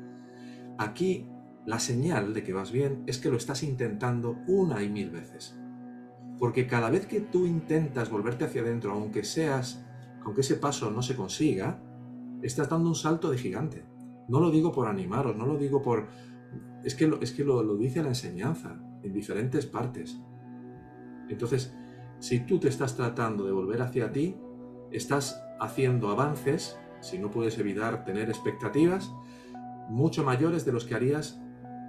Aquí la señal de que vas bien es que lo estás intentando una y mil veces. Porque cada vez que tú intentas volverte hacia adentro, aunque seas, aunque ese paso no se consiga, estás dando un salto de gigante. No lo digo por animaros, no lo digo por... Es que es que lo dice la enseñanza, en diferentes partes. Entonces, si tú te estás tratando de volver hacia ti, estás haciendo avances, si no puedes evitar tener expectativas, mucho mayores de los que harías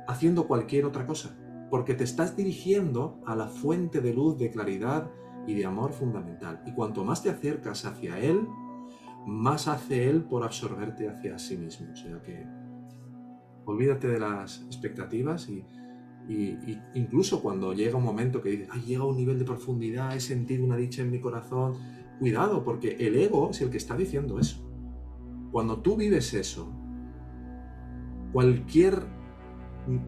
haciendo cualquier otra cosa, porque te estás dirigiendo a la fuente de luz, de claridad y de amor fundamental. Y cuanto más te acercas hacia Él, más hace Él por absorberte hacia sí mismo. O sea que olvídate de las expectativas y, incluso cuando llega un momento que dices, ay, llega un nivel de profundidad, he sentido una dicha en mi corazón, cuidado, porque el ego es el que está diciendo eso. Cuando tú vives eso, cualquier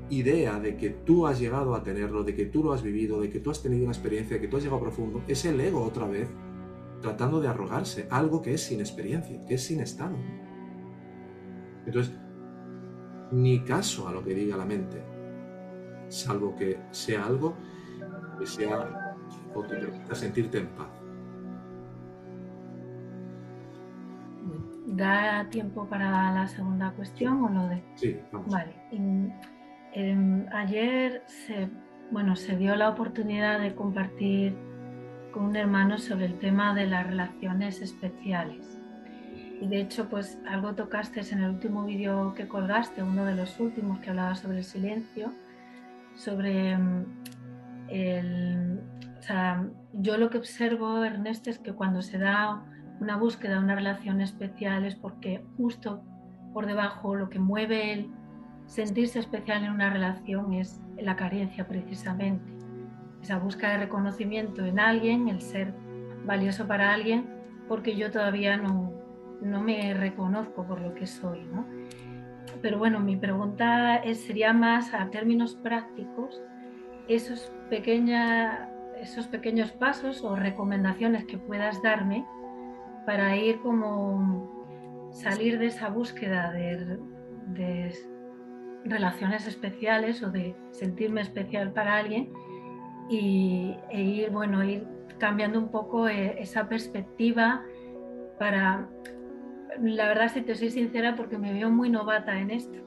idea de que tú has llegado a tenerlo, de que tú lo has vivido, de que tú has tenido una experiencia, de que tú has llegado profundo, es el ego otra vez tratando de arrogarse algo que es sin experiencia, que es sin estado. Entonces, ni caso a lo que diga la mente, salvo que sea algo que sea o te sentirte en paz. ¿Da tiempo para la segunda cuestión o lo de...? Sí, vamos. Vale. Em, ayer se, bueno, se dio la oportunidad de compartir con un hermano sobre el tema de las relaciones especiales. Y de hecho, pues algo tocaste en el último vídeo que colgaste, uno de los últimos que hablaba sobre el silencio, sobre em, el... O sea, yo lo que observo, Ernesto, es que cuando se da una búsqueda una relación especial es porque justo por debajo lo que mueve el sentirse especial en una relación es la carencia precisamente. Esa búsqueda de reconocimiento en alguien, el ser valioso para alguien, porque yo todavía no, no me reconozco por lo que soy. ¿no? Pero bueno, mi pregunta es, sería más a términos prácticos, esos, esos pequeños pasos o recomendaciones que puedas darme para ir como salir de esa búsqueda de, de relaciones especiales o de sentirme especial para alguien y, e ir, bueno, ir cambiando un poco eh, esa perspectiva para, la verdad si te soy sincera porque me veo muy novata en esto.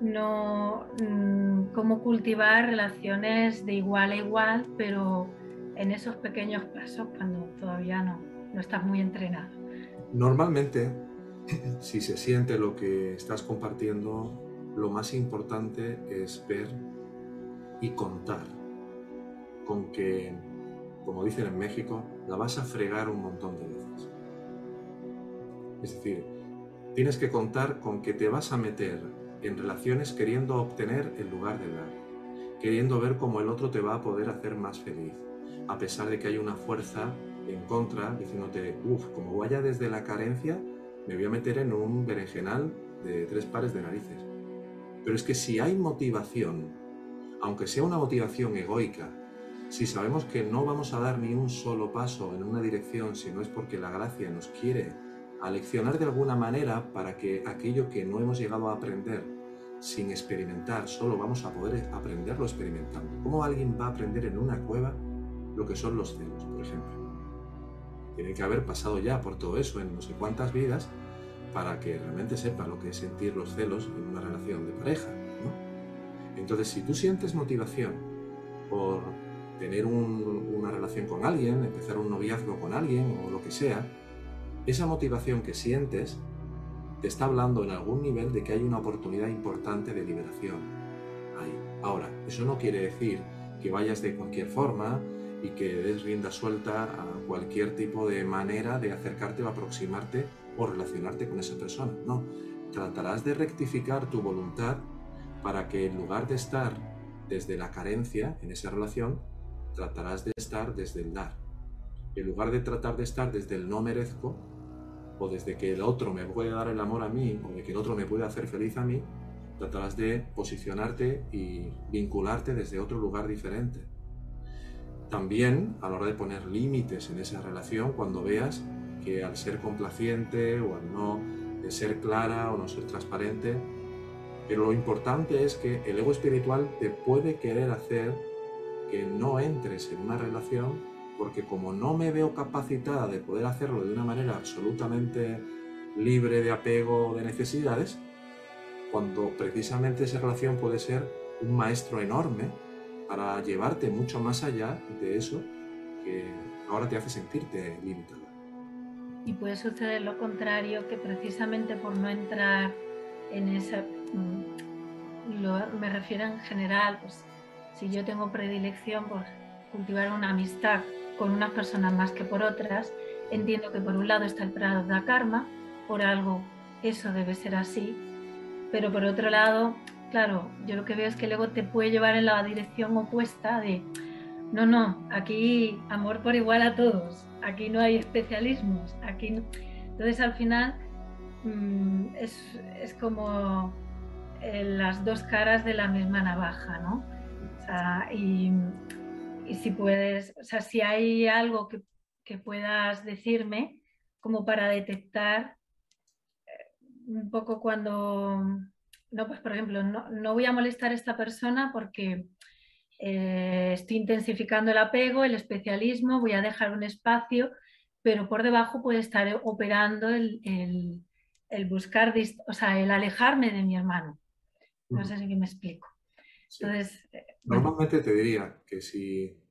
No, mm, cómo cultivar relaciones de igual a igual, pero en esos pequeños pasos cuando todavía no, no estás muy entrenado. Normalmente, (laughs) si se siente lo que estás compartiendo, lo más importante es ver y contar con que, como dicen en México, la vas a fregar un montón de veces. Es decir, tienes que contar con que te vas a meter en relaciones queriendo obtener en lugar de dar, queriendo ver cómo el otro te va a poder hacer más feliz, a pesar de que hay una fuerza en contra diciéndote, uff, como vaya desde la carencia, me voy a meter en un berenjenal de tres pares de narices. Pero es que si hay motivación, aunque sea una motivación egoica, si sabemos que no vamos a dar ni un solo paso en una dirección si no es porque la gracia nos quiere aleccionar de alguna manera para que aquello que no hemos llegado a aprender sin experimentar, solo vamos a poder aprenderlo experimentando. ¿Cómo alguien va a aprender en una cueva lo que son los celos, por ejemplo? Tiene que haber pasado ya por todo eso en no sé cuántas vidas para que realmente sepa lo que es sentir los celos en una relación de pareja. Entonces, si tú sientes motivación por tener una relación con alguien, empezar un noviazgo con alguien o lo que sea, esa motivación que sientes te está hablando en algún nivel de que hay una oportunidad importante de liberación. Ahí. Ahora, eso no quiere decir que vayas de cualquier forma y que des rienda suelta a cualquier tipo de manera de acercarte o aproximarte o relacionarte con esa persona. No, tratarás de rectificar tu voluntad para que en lugar de estar desde la carencia en esa relación, tratarás de estar desde el dar. En lugar de tratar de estar desde el no merezco, o desde que el otro me puede dar el amor a mí, o de que el otro me puede hacer feliz a mí, tratarás de posicionarte y vincularte desde otro lugar diferente. También a la hora de poner límites en esa relación, cuando veas que al ser complaciente o al no ser clara o no ser transparente, pero lo importante es que el ego espiritual te puede querer hacer que no entres en una relación porque como no me veo capacitada de poder hacerlo de una manera absolutamente libre de apego o de necesidades, cuando precisamente esa relación puede ser un maestro enorme para llevarte mucho más allá de eso que ahora te hace sentirte limitada. Y puede suceder lo contrario, que precisamente por no entrar en esa, mm, me refiero en general, pues si yo tengo predilección por cultivar una amistad con unas personas más que por otras, entiendo que por un lado está el prado de karma, por algo eso debe ser así, pero por otro lado, claro, yo lo que veo es que luego te puede llevar en la dirección opuesta de, no, no, aquí amor por igual a todos, aquí no hay especialismos, aquí Entonces al final mm, es, como eh, las dos caras de la misma navaja, ¿no? y, si puedes, o sea, si hay algo que, puedas decirme como para detectar eh, un poco cuando, no, pues por ejemplo, no, no voy a molestar a esta persona porque eh, estoy intensificando el apego, el especialismo, voy a dejar un espacio, pero por debajo puede estar operando el, buscar, o sea, el alejarme de mi hermano. No sé si me explico. Entonces, eh, Normalmente te diría que si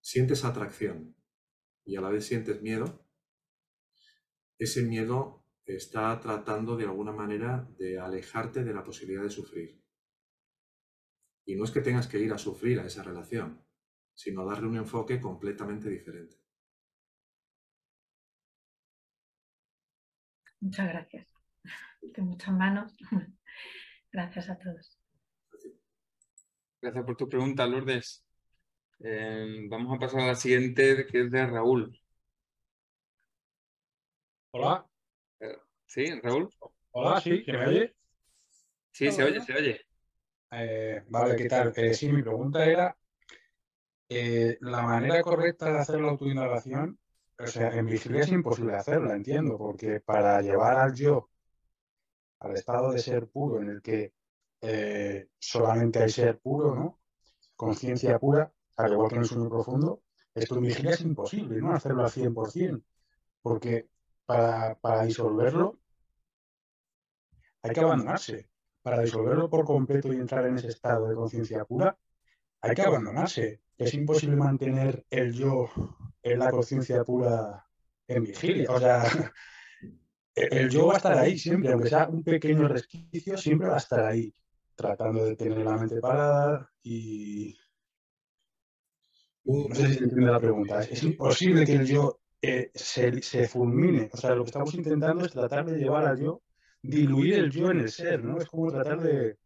sientes atracción y a la vez sientes miedo, ese miedo está tratando de alguna manera de alejarte de la posibilidad de sufrir. Y no es que tengas que ir a sufrir a esa relación, sino darle un enfoque completamente diferente. Muchas gracias. De muchas manos. (laughs) Gracias a todos. Gracias por tu pregunta, Lourdes. Eh, vamos a pasar a la siguiente, que es de Raúl. Hola. Eh, ¿Sí, Raúl? Hola, sí, ¿se me oye? Sí, se oye, se oye. Eh, vale, ¿qué tal? Eh, sí, mi pregunta era, eh, la manera correcta de hacer la autoindagación, o sea, en vigilia es imposible hacerla, entiendo, porque para llevar al yo al estado de ser puro en el que solamente hay ser puro, ¿no? Conciencia pura, al igual que en el sueño profundo, esto en vigilia es imposible, ¿no? Hacerlo al 100%, porque para, para disolverlo hay que abandonarse para disolverlo por completo y entrar en ese estado de conciencia pura, hay que abandonarse. Es imposible mantener el yo en la conciencia pura en vigilia. O sea, (laughs) el yo va a estar ahí siempre, aunque sea un pequeño resquicio, siempre va a estar ahí, tratando de tener la mente parada y... No sé si entiende la pregunta. Es imposible que el yo eh, se, se fulmine. O sea, lo que estamos intentando es tratar de llevar al yo diluir el yo en el ser, ¿no? Es como tratar de,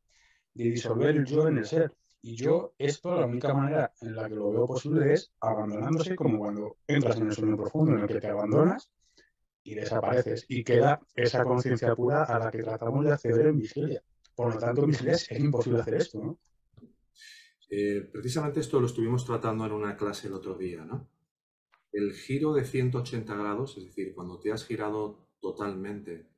disolver el yo en el ser. Y yo, esto, la única manera en la que lo veo posible es abandonándose, como cuando entras en el sueño profundo en el que te abandonas y desapareces. Y queda esa conciencia pura a la que tratamos de acceder en vigilia. Por lo tanto, es, imposible hacer esto, ¿no? Eh, precisamente esto lo estuvimos tratando en una clase el otro día, ¿no? El giro de 180 grados, es decir, cuando te has girado totalmente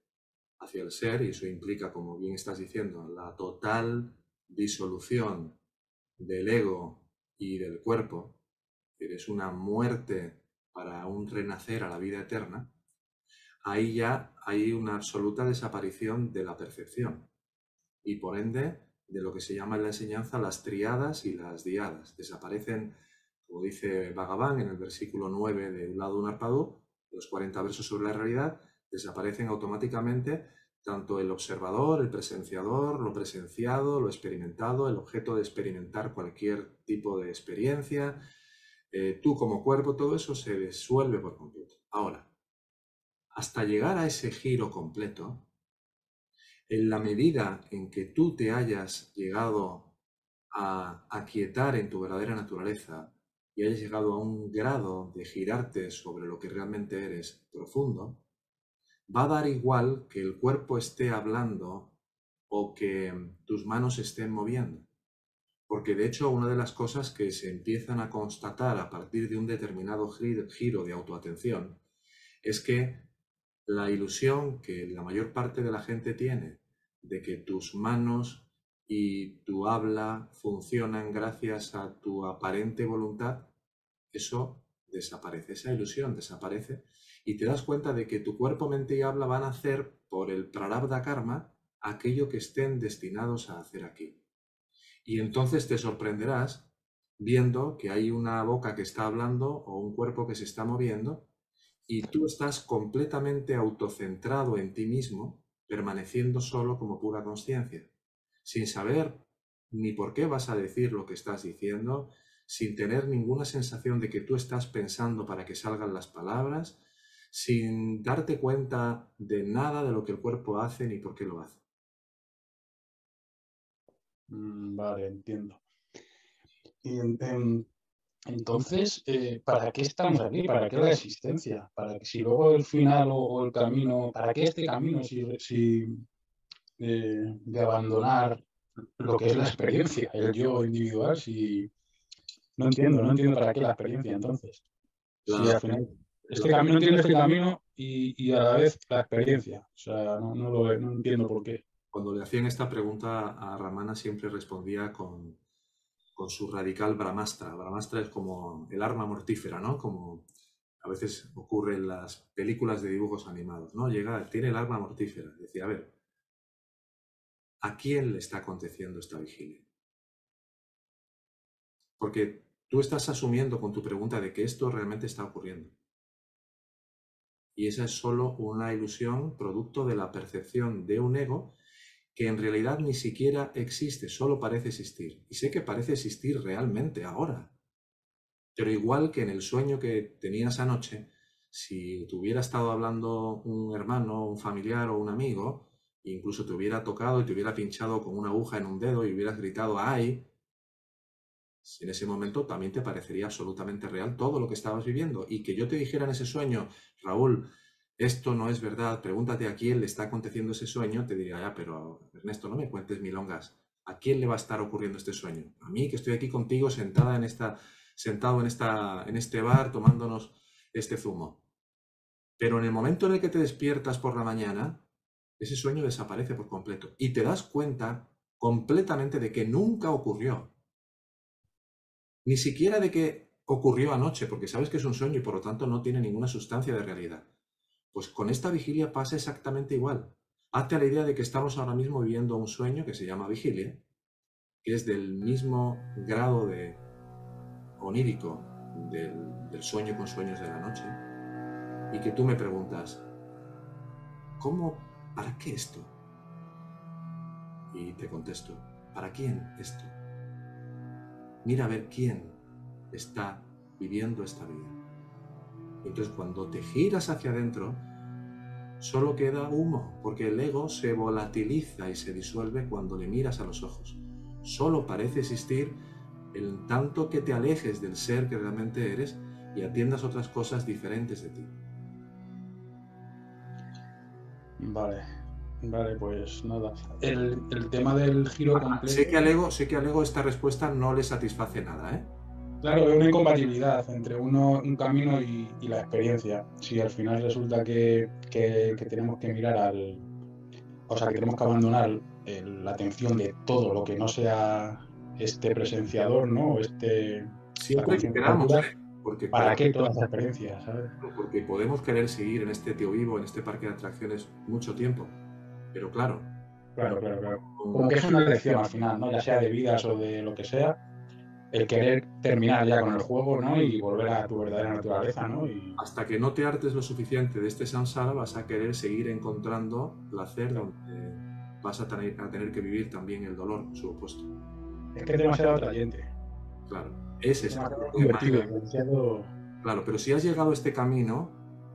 hacia el ser, y eso implica, como bien estás diciendo, la total disolución del ego y del cuerpo, es una muerte para un renacer a la vida eterna, ahí ya hay una absoluta desaparición de la percepción y por ende de lo que se llama en la enseñanza las triadas y las diadas. Desaparecen, como dice Bhagavan en el versículo 9 de Un lado un arpado, los 40 versos sobre la realidad, desaparecen automáticamente tanto el observador, el presenciador, lo presenciado, lo experimentado, el objeto de experimentar cualquier tipo de experiencia, eh, tú como cuerpo, todo eso se disuelve por completo. Ahora, hasta llegar a ese giro completo, en la medida en que tú te hayas llegado a aquietar en tu verdadera naturaleza y hayas llegado a un grado de girarte sobre lo que realmente eres profundo, va a dar igual que el cuerpo esté hablando o que tus manos estén moviendo. Porque de hecho una de las cosas que se empiezan a constatar a partir de un determinado giro de autoatención es que la ilusión que la mayor parte de la gente tiene de que tus manos y tu habla funcionan gracias a tu aparente voluntad, eso desaparece, esa ilusión desaparece y te das cuenta de que tu cuerpo, mente y habla van a hacer por el prarabdha karma aquello que estén destinados a hacer aquí. Y entonces te sorprenderás viendo que hay una boca que está hablando o un cuerpo que se está moviendo y tú estás completamente autocentrado en ti mismo, permaneciendo solo como pura conciencia sin saber ni por qué vas a decir lo que estás diciendo, sin tener ninguna sensación de que tú estás pensando para que salgan las palabras, sin darte cuenta de nada de lo que el cuerpo hace ni por qué lo hace. Mm, vale, entiendo. Y entonces, eh, ¿para qué estamos aquí? ¿Para qué la existencia? ¿Para que si luego el final o, el camino, ¿para qué este camino si de, abandonar lo que es la experiencia, el yo individual, si no entiendo, no entiendo para qué la experiencia entonces. Si al final, este camino entiende este camino y, a la vez la experiencia. O sea, no, lo, no entiendo por qué. Cuando le hacían esta pregunta a Ramana siempre respondía con, con su radical Brahmastra. Brahmastra es como el arma mortífera, ¿no? Como a veces ocurre en las películas de dibujos animados, ¿no? Llega, tiene el arma mortífera. Decía, a ver, ¿a quién le está aconteciendo esta vigilia? Porque tú estás asumiendo con tu pregunta de que esto realmente está ocurriendo. Y esa es solo una ilusión producto de la percepción de un ego que en realidad ni siquiera existe, solo parece existir. Y sé que parece existir realmente ahora. Pero igual que en el sueño que tenías anoche, si te hubiera estado hablando un hermano, un familiar o un amigo, incluso te hubiera tocado y te hubiera pinchado con una aguja en un dedo y hubieras gritado ¡ay! En ese momento también te parecería absolutamente real todo lo que estabas viviendo. Y que yo te dijera en ese sueño, Raúl, esto no es verdad, pregúntate a quién le está aconteciendo ese sueño, te diría, ya, pero Ernesto, no me cuentes milongas. ¿A quién le va a estar ocurriendo este sueño? A mí, que estoy aquí contigo sentada en esta, sentado en, esta, en este bar tomándonos este zumo. Pero en el momento en el que te despiertas por la mañana, ese sueño desaparece por completo y te das cuenta completamente de que nunca ocurrió. Ni siquiera de que ocurrió anoche, porque sabes que es un sueño y por lo tanto no tiene ninguna sustancia de realidad. Pues con esta vigilia pasa exactamente igual. Hazte a la idea de que estamos ahora mismo viviendo un sueño que se llama vigilia, que es del mismo grado de onírico del, del sueño con sueños de la noche, y que tú me preguntas, ¿cómo ¿para qué esto? Y te contesto, ¿para quién esto? Mira a ver quién está viviendo esta vida. Entonces cuando te giras hacia adentro, solo queda humo, porque el ego se volatiliza y se disuelve cuando le miras a los ojos. Solo parece existir el tanto que te alejes del ser que realmente eres y atiendas otras cosas diferentes de ti. Vale, vale, pues nada. El, tema del giro ah, completo. Sé que, alego, sé que alego esta respuesta no le satisface nada, ¿eh? Claro, es una incompatibilidad entre uno, un camino y, la experiencia. Si al final resulta que, tenemos que mirar al. O sea, que tenemos que abandonar la atención de todo lo que no sea este presenciador, ¿no? Este. Siempre que queramos. ¿Para qué toda esa experiencia? Porque podemos querer seguir en este tío vivo, en este parque de atracciones, mucho tiempo. Pero claro. Claro, claro, claro. Como que es una elección al final, ¿no? Ya sea de vidas o de lo que sea, el querer terminar ya con el juego, ¿no? Y volver a tu verdadera naturaleza, ¿no? Y... Hasta que no te hartes lo suficiente de este samsara, vas a querer seguir encontrando placer donde vas a tener, a tener que vivir también el dolor, su opuesto. Es que es demasiado atrayente. Claro. Ese es divertido, Claro, pero si has llegado a este camino,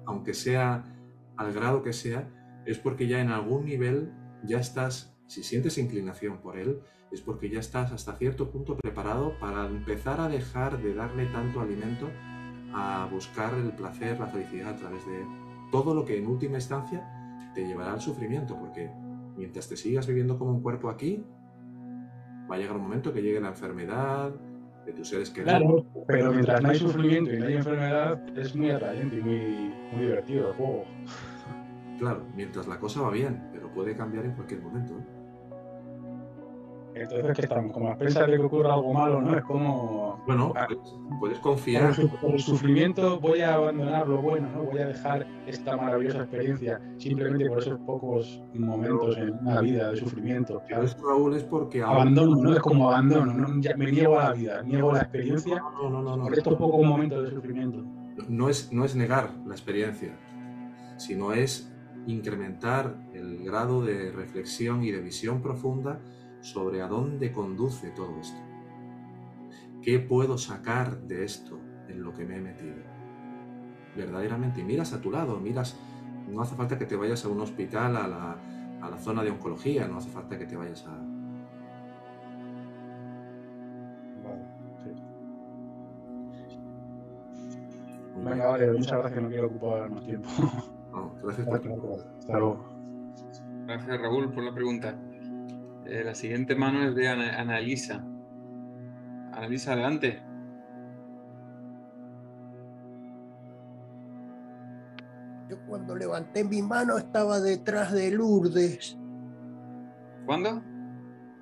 aunque sea al grado que sea, es porque ya en algún nivel ya estás, si sientes inclinación por él, es porque ya estás hasta cierto punto preparado para empezar a dejar de darle tanto alimento a buscar el placer, la felicidad a través de todo lo que en última instancia te llevará al sufrimiento, porque Mientras te sigas viviendo como un cuerpo aquí, va a llegar un momento que llegue la enfermedad de tus seres queridos. Claro, pero mientras no hay sufrimiento y no hay enfermedad, es muy atrayente y muy, muy divertido el juego. Claro, mientras la cosa va bien, pero puede cambiar en cualquier momento. ¿eh? Entonces, que estamos? Como a pesar de que ocurra algo malo, ¿no? Es como... Bueno, Ah. puedes, puedes confiar. Por el, su- por el sufrimiento voy a abandonar lo bueno, ¿no? Voy a dejar esta maravillosa experiencia simplemente por esos pocos momentos en una vida de sufrimiento. Pero esto, Raúl, es porque. Abandono, ¿no? Es como abandono, ¿no? Ya me niego a la vida, niego la experiencia No, no, no, no. por estos pocos momentos de sufrimiento. no es, no es negar la experiencia, sino es incrementar el grado de reflexión y de visión profunda sobre a dónde conduce todo esto. ¿Qué puedo sacar de esto en lo que me he metido? Verdaderamente, y miras a tu lado, miras, no hace falta que te vayas a un hospital, a la, a la zona de oncología, no hace falta que te vayas a... Vale, sí. Venga, vale, muchas gracias, no quiero ocupar más tiempo. No, gracias por Hasta luego. Gracias, Raúl, por la pregunta. Eh, la siguiente mano es de Ana, Ana Elisa. Ana Elisa, adelante. Yo cuando levanté mi mano estaba detrás de Lourdes. ¿Cuándo?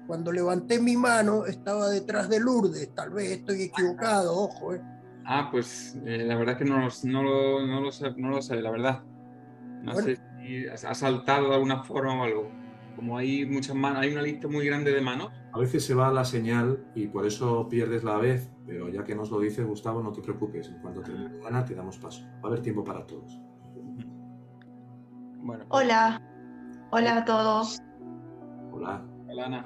Cuando levanté mi mano estaba detrás de Lourdes. Tal vez estoy equivocado, ojo. eh. Ah, pues eh, la verdad es que no, lo, no, lo sé, no lo sé, la verdad. No Bueno. sé si ha saltado de alguna forma o algo. Como hay muchas manos, hay una lista muy grande de manos. A veces se va la señal y por eso pierdes la vez, pero ya que nos lo dices, Gustavo, no te preocupes. En cuanto termine Ana, te damos paso. Va a haber tiempo para todos. Bueno, Hola, hola a todos. Hola. hola, Ana.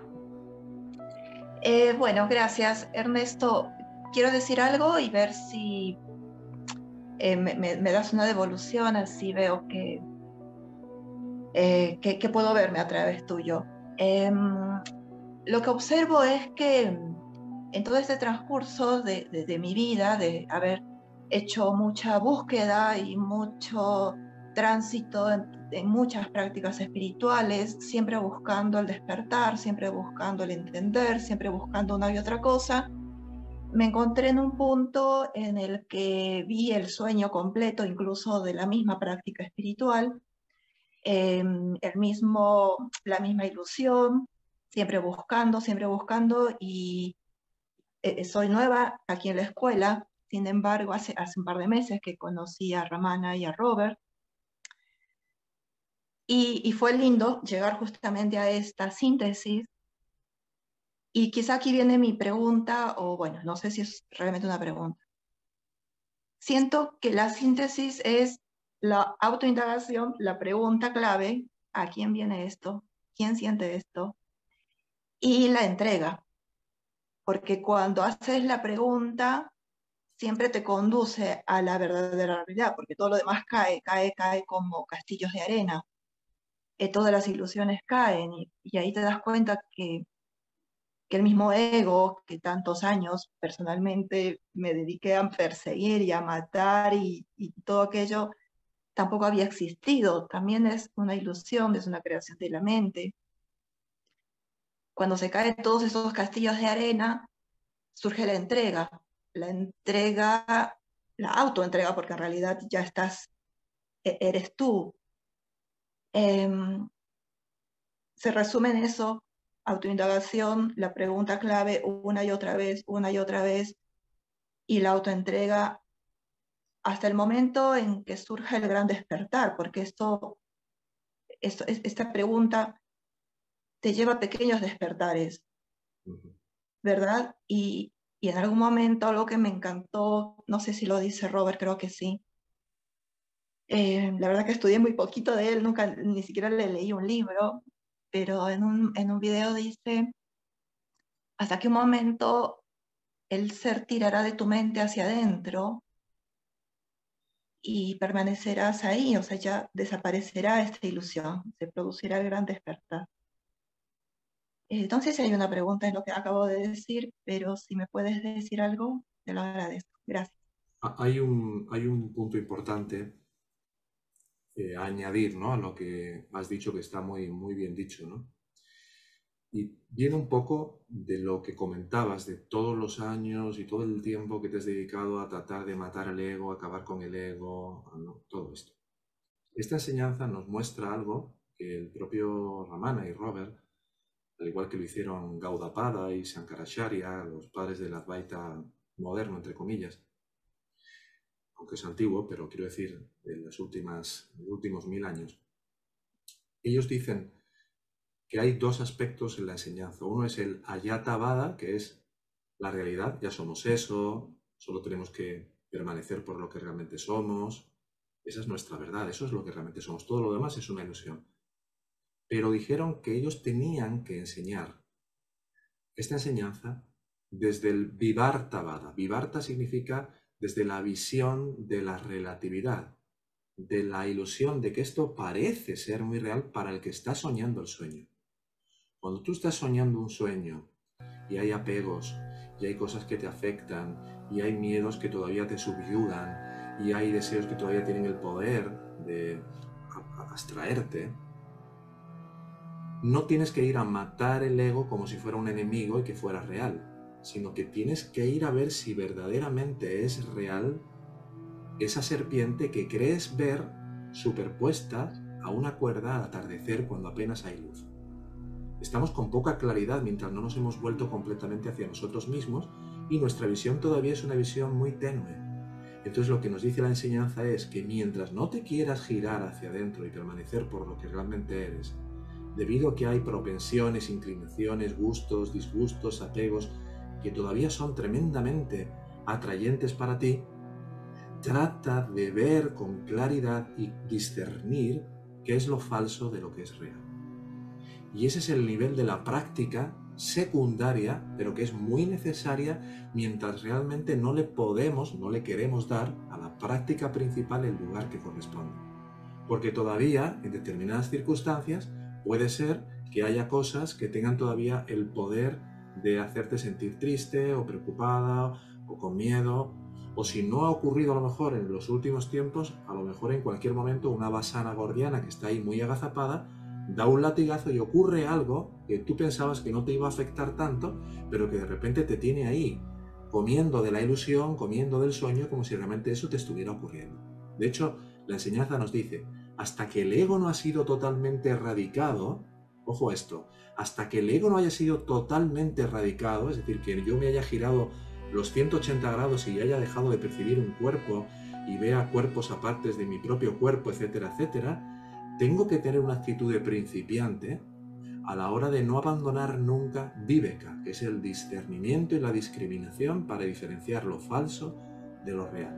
Eh, bueno, gracias. Ernesto, quiero decir algo y ver si eh, me das una devolución, así veo que, eh, que, puedo verme a través tuyo. Em, lo que observo es que en todo este transcurso de, de- de mi vida, de haber hecho mucha búsqueda y mucho tránsito en, en muchas prácticas espirituales, siempre buscando el despertar, siempre buscando el entender, siempre buscando una y otra cosa, me encontré en un punto en el que vi el sueño completo incluso de la misma práctica espiritual, eh, el mismo, la misma ilusión, siempre buscando, siempre buscando y eh, soy nueva aquí en la escuela, sin embargo, hace, hace un par de meses que conocí a Ramana y a Robert y, y fue lindo llegar justamente a esta síntesis. Y quizá aquí viene mi pregunta, o bueno, no sé si es realmente una pregunta. Siento que la síntesis es la autoindagación, la pregunta clave, ¿a quién viene esto? ¿Quién siente esto? Y la entrega. Porque cuando haces la pregunta, siempre te conduce a la verdadera realidad, porque todo lo demás cae, cae, cae como castillos de arena eh, todas las ilusiones caen y, ahí te das cuenta que, el mismo ego que tantos años personalmente me dediqué a perseguir y a matar y todo aquello tampoco había existido, también es una ilusión, es una creación de la mente. Cuando se caen todos esos castillos de arena, surge la entrega, la entrega, la autoentrega, porque en realidad ya estás, e- eres tú, Em, se resume en eso, autoindagación, la pregunta clave una y otra vez, una y otra vez, y la autoentrega hasta el momento en que surge el gran despertar, porque esto, esto es- esta pregunta te lleva a pequeños despertares, ¿verdad? Y, y en algún momento algo que me encantó, no sé si lo dice Robert, creo que sí, eh, la verdad que estudié muy poquito de él, nunca ni siquiera le leí un libro, pero en un, en un video dice, hasta un momento el ser tirará de tu mente hacia adentro y permanecerás ahí, o sea, ya desaparecerá esta ilusión, se producirá el gran despertar. Entonces, hay una pregunta en lo que acabo de decir, pero si me puedes decir algo, te lo agradezco. Gracias. Ah, Hay un, hay un punto importante eh, añadir ¿no? a lo que has dicho, que está muy, muy bien dicho. ¿no? Y viene un poco de lo que comentabas, de todos los años y todo el tiempo que te has dedicado a tratar de matar el ego, acabar con el ego, todo esto. Esta enseñanza nos muestra algo que el propio Ramana y Robert, al igual que lo hicieron Gaudapada y Sankaracharya, los padres del Advaita moderno, entre comillas, aunque es antiguo, pero quiero decir, de las últimas, los últimos mil años, ellos dicen que hay dos aspectos en la enseñanza. Uno es el ayatabada, que es la realidad, ya somos eso, solo tenemos que permanecer por lo que realmente somos. Esa es nuestra verdad, eso es lo que realmente somos. Todo lo demás es una ilusión. Pero dijeron que ellos tenían que enseñar esta enseñanza desde el Vivarta Vivarta significa desde la visión de la relatividad, de la ilusión de que esto parece ser muy real para el que está soñando el sueño. Cuando tú estás soñando un sueño y hay apegos, y hay cosas que te afectan, y hay miedos que todavía te subyugan, y hay deseos que todavía tienen el poder de abstraerte, no tienes que ir a matar el ego como si fuera un enemigo y que fuera real sino que tienes que ir a ver si verdaderamente es real esa serpiente que crees ver superpuesta a una cuerda al atardecer cuando apenas hay luz. Estamos con poca claridad mientras no nos hemos vuelto completamente hacia nosotros mismos y nuestra visión todavía es una visión muy tenue. Entonces lo que nos dice la enseñanza es que mientras no te quieras girar hacia adentro y permanecer por lo que realmente eres, debido a que hay propensiones, inclinaciones, gustos, disgustos, apegos, que todavía son tremendamente atrayentes para ti, trata de ver con claridad y discernir qué es lo falso de lo que es real. Y ese es el nivel de la práctica secundaria, pero que es muy necesaria mientras realmente no le podemos, no le queremos dar a la práctica principal el lugar que corresponde. Porque todavía, en determinadas circunstancias, puede ser que haya cosas que tengan todavía el poder de hacerte sentir triste o preocupada o con miedo. O si no ha ocurrido a lo mejor en los últimos tiempos, a lo mejor en cualquier momento una basana gordiana que está ahí muy agazapada da un latigazo y ocurre algo que tú pensabas que no te iba a afectar tanto, pero que de repente te tiene ahí, comiendo de la ilusión, comiendo del sueño, como si realmente eso te estuviera ocurriendo. De hecho, la enseñanza nos dice, hasta que el ego no ha sido totalmente erradicado, ojo esto, hasta que el ego no haya sido totalmente erradicado, es decir, que yo me haya girado los 180 grados y haya dejado de percibir un cuerpo y vea cuerpos apartes de mi propio cuerpo, etcétera, etcétera, tengo que tener una actitud de principiante a la hora de no abandonar nunca viveka, que es el discernimiento y la discriminación para diferenciar lo falso de lo real.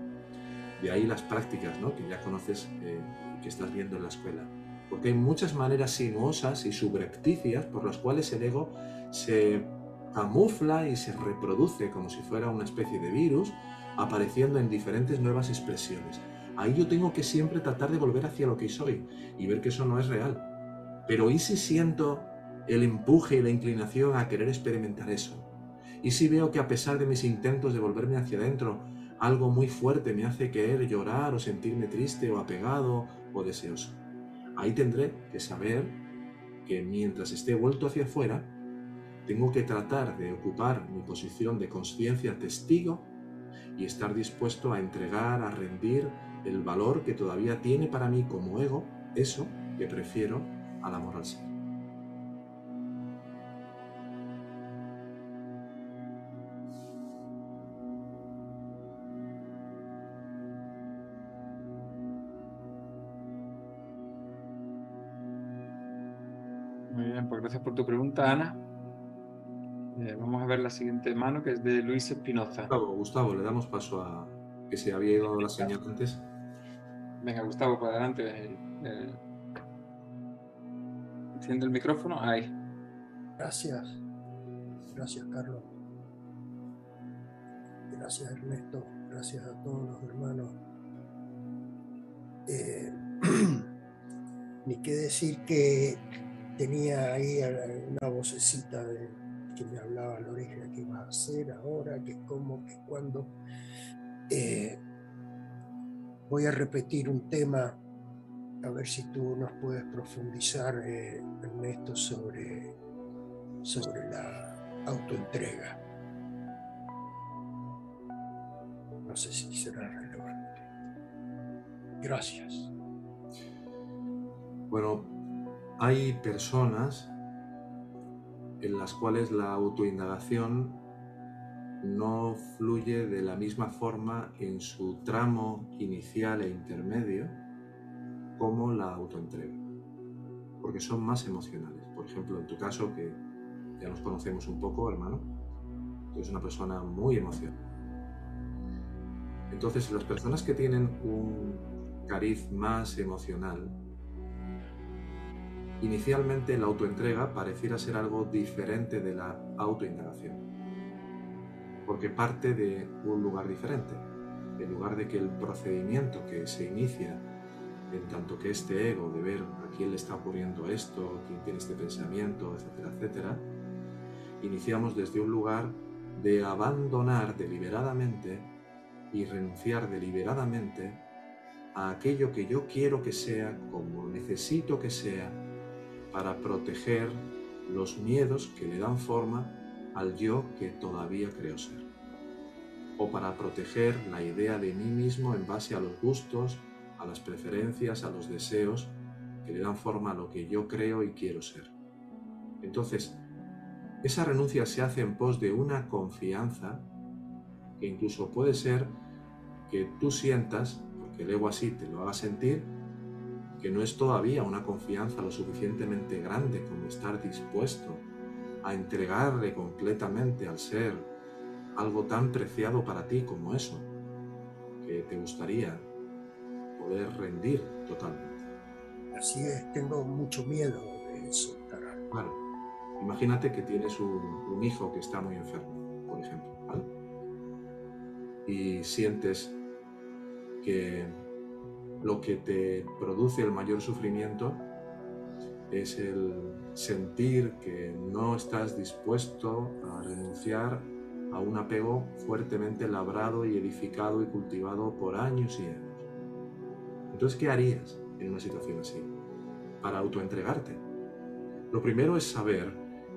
De ahí las prácticas ¿no? que ya conoces, eh, que estás viendo en la escuela porque hay muchas maneras sinuosas y subrepticias por las cuales el ego se camufla y se reproduce como si fuera una especie de virus, apareciendo en diferentes nuevas expresiones. Ahí yo tengo que siempre tratar de volver hacia lo que soy y ver que eso no es real. Pero ¿y si siento el empuje y la inclinación a querer experimentar eso? ¿Y si veo que a pesar de mis intentos de volverme hacia adentro, algo muy fuerte me hace querer llorar o sentirme triste o apegado o deseoso? Ahí tendré que saber que mientras esté vuelto hacia afuera, tengo que tratar de ocupar mi posición de conciencia testigo y estar dispuesto a entregar, a rendir el valor que todavía tiene para mí como ego, eso que prefiero al amor al ser. Pues gracias por tu pregunta, Ana. Eh, vamos a ver la siguiente mano, que es de Luis Espinoza. Gustavo, Gustavo, le damos paso a que se había ido la señal antes. Venga, Gustavo, para adelante. Eh, enciende el micrófono. Ahí. Gracias. Gracias, Carlos. Gracias, Ernesto. Gracias a todos los hermanos. Eh, (clears throat) ni qué decir que tenía ahí una vocecita de, que me hablaba a la oreja, qué va a hacer ahora, qué cómo, qué cuándo. Eh, voy a repetir un tema a ver si tú nos puedes profundizar, eh, Ernesto, sobre, sobre la autoentrega. No sé si será relevante. Gracias. Bueno, hay personas en las cuales la autoindagación no fluye de la misma forma en su tramo inicial e intermedio como la autoentrega, porque son más emocionales. Por ejemplo, en tu caso, que ya nos conocemos un poco, hermano, tú eres una persona muy emocional. Entonces, las personas que tienen un cariz más emocional, inicialmente la autoentrega pareciera ser algo diferente de la autoindagación, porque parte de un lugar diferente, en lugar de que el procedimiento que se inicia en tanto que este ego de ver a quién le está ocurriendo esto, quién tiene este pensamiento, etcétera, etcétera, iniciamos desde un lugar de abandonar deliberadamente y renunciar deliberadamente a aquello que yo quiero que sea, como necesito que sea, para proteger los miedos que le dan forma al yo que todavía creo ser. O para proteger la idea de mí mismo en base a los gustos, a las preferencias, a los deseos que le dan forma a lo que yo creo y quiero ser. Entonces, esa renuncia se hace en pos de una confianza que incluso puede ser que tú sientas, porque el ego así te lo haga sentir, que no es todavía una confianza lo suficientemente grande como estar dispuesto a entregarle completamente al ser algo tan preciado para ti como eso, que te gustaría poder rendir totalmente. Así es, tengo mucho miedo de soltar Claro. Imagínate que tienes un, hijo que está muy enfermo, por ejemplo, ¿vale? Y sientes que lo que te produce el mayor sufrimiento es el sentir que no estás dispuesto a renunciar a un apego fuertemente labrado y edificado y cultivado por años y años. Entonces, ¿qué harías en una situación así? Para autoentregarte. Lo primero es saber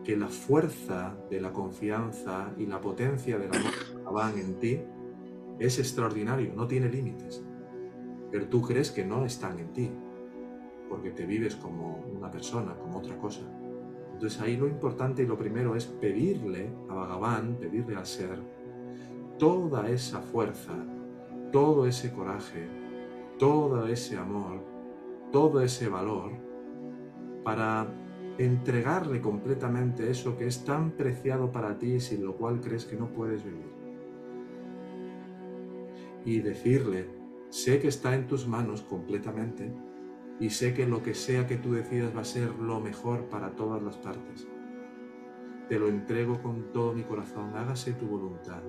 que la fuerza de la confianza y la potencia del amor van en ti es extraordinario, no tiene límites. Pero tú crees que no están en ti, porque te vives como una persona, como otra cosa. Entonces ahí lo importante y lo primero es pedirle a Bhagavan, pedirle al ser, toda esa fuerza, todo ese coraje, todo ese amor, todo ese valor, para entregarle completamente eso que es tan preciado para ti y sin lo cual crees que no puedes vivir. Y decirle, sé que está en tus manos completamente y sé que lo que sea que tú decidas va a ser lo mejor para todas las partes. Te lo entrego con todo mi corazón, hágase tu voluntad.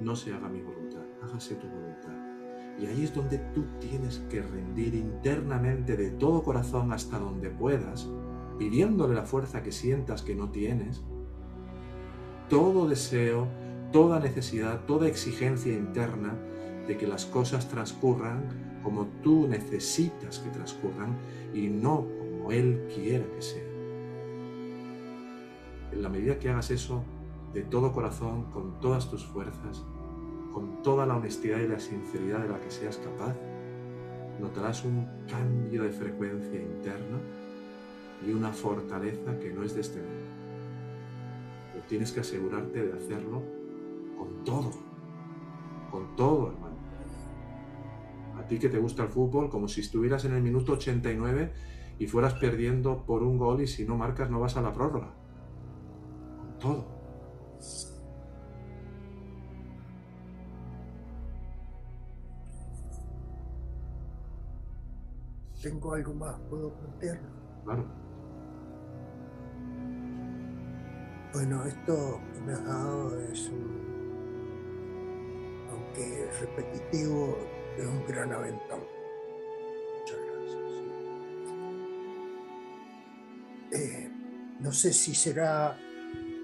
No se haga mi voluntad, hágase tu voluntad. Y ahí es donde tú tienes que rendir internamente de todo corazón hasta donde puedas, pidiéndole la fuerza que sientas que no tienes, todo deseo, toda necesidad, toda exigencia interna de que las cosas transcurran como tú necesitas que transcurran y no como Él quiera que sea. En la medida que hagas eso de todo corazón, con todas tus fuerzas, con toda la honestidad y la sinceridad de la que seas capaz, notarás un cambio de frecuencia interna y una fortaleza que no es de este mundo. Pero tienes que asegurarte de hacerlo con todo, con todo, hermano. Ti que te gusta el fútbol, como si estuvieras en el minuto 89 y fueras perdiendo por un gol y si no marcas no vas a la prórroga. Con todo. tengo algo más, puedo plantearlo. Claro. Bueno, esto que me has dado es un, aunque repetitivo, es un gran aventón. Muchas gracias. Eh, no sé si será,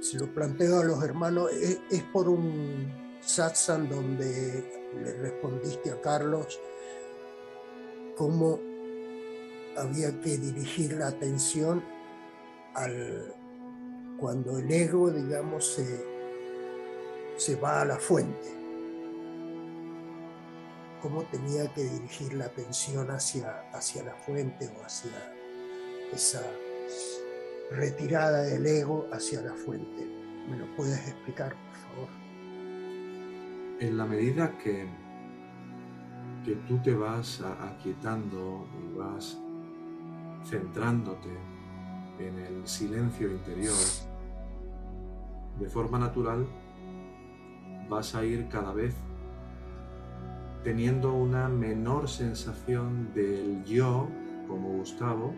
se lo planteo a los hermanos, es, es por un satsang donde le respondiste a Carlos cómo había que dirigir la atención al, cuando el ego, digamos, se, se va a la fuente. Cómo tenía que dirigir la atención hacia, hacia la fuente o hacia esa retirada del ego hacia la fuente. ¿Me lo puedes explicar, por favor? En la medida que, que tú te vas aquietando y vas centrándote en el silencio interior, de forma natural vas a ir cada vez teniendo una menor sensación del yo como Gustavo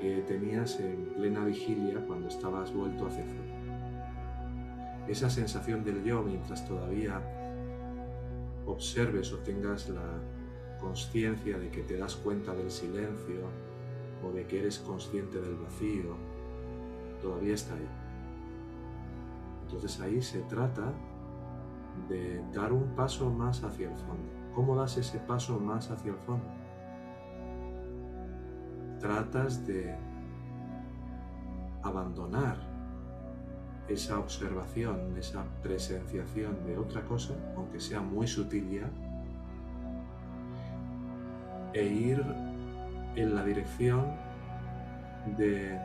que tenías en plena vigilia cuando estabas vuelto hacia cero. Esa sensación del yo mientras todavía observes o tengas la conciencia de que te das cuenta del silencio o de que eres consciente del vacío, todavía está ahí. Entonces ahí se trata de dar un paso más hacia el fondo. ¿Cómo das ese paso más hacia el fondo? Tratas de abandonar esa observación, esa presenciación de otra cosa, aunque sea muy sutil ya, e ir en la dirección de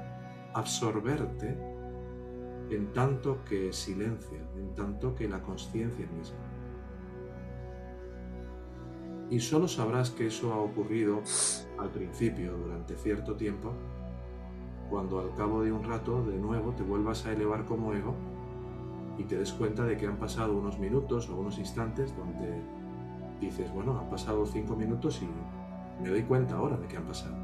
absorberte en tanto que silencia, en tanto que la conciencia misma. Y solo sabrás que eso ha ocurrido al principio, durante cierto tiempo, cuando al cabo de un rato de nuevo te vuelvas a elevar como ego y te des cuenta de que han pasado unos minutos o unos instantes donde dices, bueno, han pasado cinco minutos y me doy cuenta ahora de que han pasado.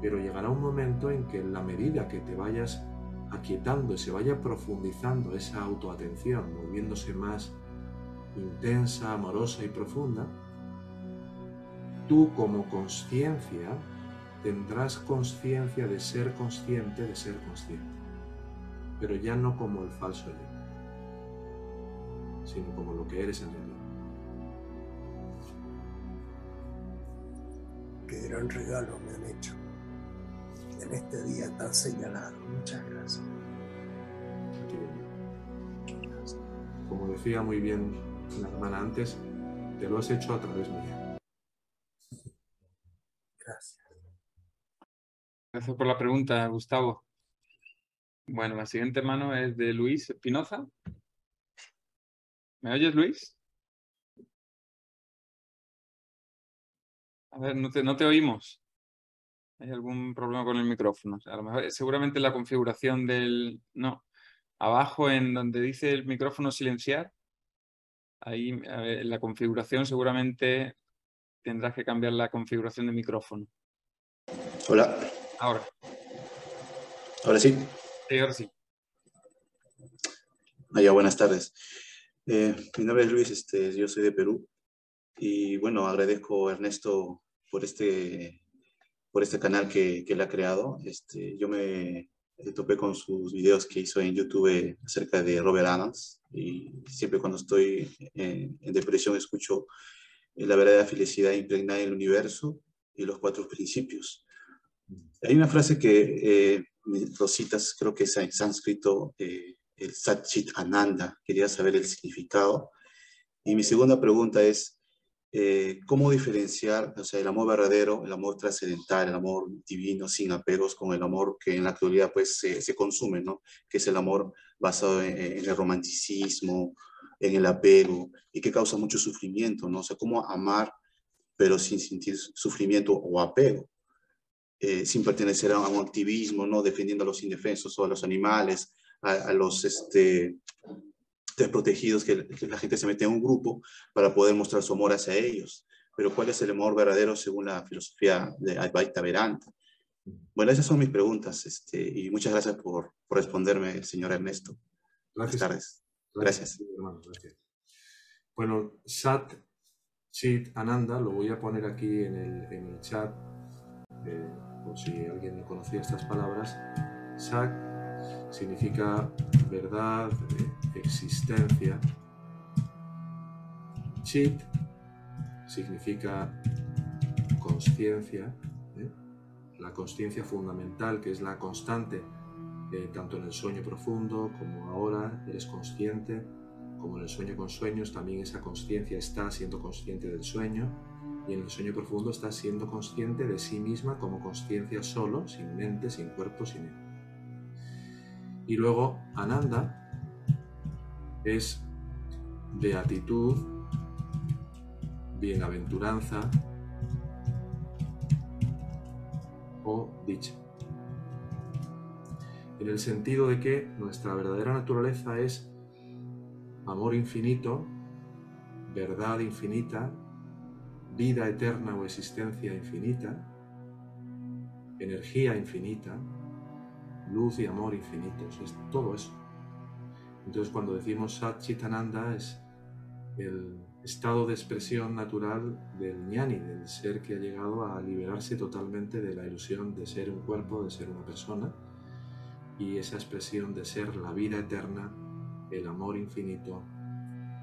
Pero llegará un momento en que en la medida que te vayas aquietando y se vaya profundizando esa autoatención, volviéndose más intensa, amorosa y profunda, tú como conciencia tendrás conciencia de ser consciente de ser consciente, pero ya no como el falso yo, sino como lo que eres en realidad. Qué gran regalo me han hecho en este día tan señalado. Muchas gracias. Como decía muy bien la hermana antes, te lo has hecho a través mía. Gracias. Gracias por la pregunta, Gustavo. Bueno, la siguiente mano es de Luis Espinoza. ¿Me oyes, Luis? A ver, no te, no te oímos. ¿Hay algún problema con el micrófono? a lo mejor, seguramente la configuración del... No, abajo en donde dice el micrófono silenciar, ahí en la configuración seguramente tendrás que cambiar la configuración de micrófono. Hola. Ahora. ¿Ahora sí? Sí, ahora sí. Ah, buenas tardes. Eh, mi nombre es Luis, este, yo soy de Perú. Y bueno, agradezco a Ernesto por este, por este canal que, que él ha creado. Este, yo me topé con sus videos que hizo en YouTube acerca de Robert Adams. Y siempre cuando estoy en, depresión escucho la verdadera felicidad impregnada en el universo y los cuatro principios. Hay una frase que eh, citas, creo que es en sánscrito, eh, el Satchit Ananda, quería saber el significado. Y mi segunda pregunta es, eh, ¿cómo diferenciar o sea, el amor verdadero, el amor trascendental, el amor divino, sin apegos, con el amor que en la actualidad pues se, se consume, ¿no? Que es el amor basado en, en, el romanticismo, en el apego, y que causa mucho sufrimiento, ¿no? O sea, ¿cómo amar pero sin sentir sufrimiento o apego? Eh, sin pertenecer a un activismo, ¿no? defendiendo a los indefensos o a los animales, a, los este, desprotegidos, que, la gente se mete en un grupo para poder mostrar su amor hacia ellos. Pero ¿cuál es el amor verdadero según la filosofía de Advaita Vedanta? Bueno, esas son mis preguntas este, y muchas gracias por, por responderme, señor Ernesto. Gracias. Buenas tardes. Gracias. gracias. Hermano, gracias. Bueno, Sat Chit Ananda, lo voy a poner aquí en el, en el chat. Eh, por si alguien no conocía estas palabras, Sak significa verdad, existencia. Chit significa conciencia. ¿eh? la conciencia fundamental, que es la constante, eh, tanto en el sueño profundo como ahora eres consciente, como en el sueño con sueños, también esa conciencia está siendo consciente del sueño y en el sueño profundo está siendo consciente de sí misma como conciencia solo, sin mente, sin cuerpo, sin. Y luego Ananda es beatitud, bienaventuranza o dicha. En el sentido de que nuestra verdadera naturaleza es amor infinito, verdad infinita, vida eterna o existencia infinita, energía infinita, luz y amor infinitos, es todo eso. Entonces cuando decimos Sat Chitananda es el estado de expresión natural del ñani, del ser que ha llegado a liberarse totalmente de la ilusión de ser un cuerpo, de ser una persona, y esa expresión de ser la vida eterna, el amor infinito,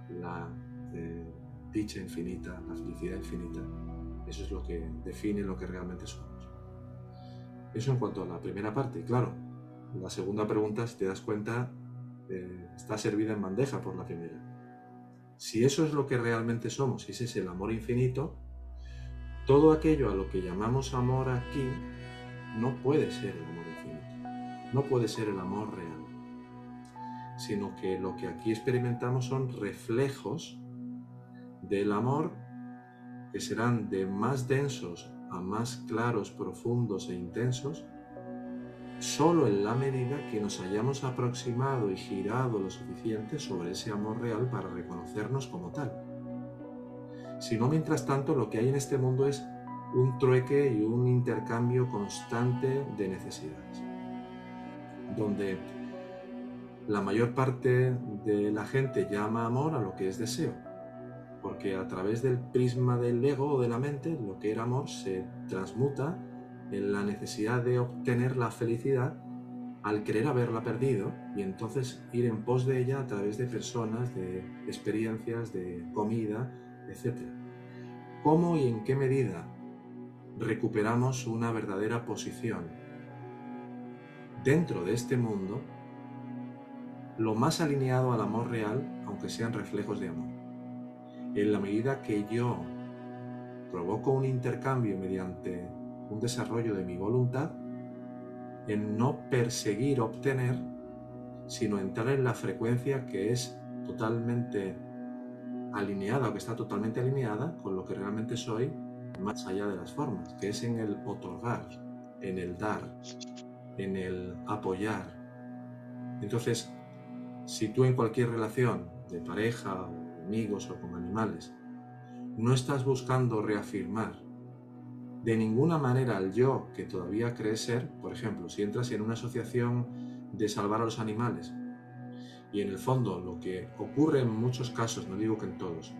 la eh, dicha infinita, la felicidad infinita. Eso es lo que define lo que realmente somos. Eso en cuanto a la primera parte. Claro, la segunda pregunta, si te das cuenta, eh, está servida en bandeja por la primera. Si eso es lo que realmente somos, si ese es el amor infinito, todo aquello a lo que llamamos amor aquí no puede ser el amor infinito, no puede ser el amor real, sino que lo que aquí experimentamos son reflejos del amor que serán de más densos a más claros, profundos e intensos, solo en la medida que nos hayamos aproximado y girado lo suficiente sobre ese amor real para reconocernos como tal. Si no, mientras tanto, lo que hay en este mundo es un trueque y un intercambio constante de necesidades, donde la mayor parte de la gente llama amor a lo que es deseo, porque a través del prisma del ego o de la mente, lo que era amor se transmuta en la necesidad de obtener la felicidad al querer haberla perdido y entonces ir en pos de ella a través de personas, de experiencias, de comida, etc. ¿Cómo y en qué medida recuperamos una verdadera posición dentro de este mundo lo más alineado al amor real, aunque sean reflejos de amor? En la medida que yo provoco un intercambio mediante un desarrollo de mi voluntad en no perseguir obtener, sino entrar en la frecuencia que es totalmente alineada o que está totalmente alineada con lo que realmente soy más allá de las formas, que es en el otorgar, en el dar, en el apoyar. Entonces, si tú en cualquier relación de pareja o amigos o con animales no estás buscando reafirmar de ninguna manera al yo que todavía cree ser, por ejemplo, si entras en una asociación de salvar a los animales, y en el fondo lo que ocurre en muchos casos, no digo que en todos,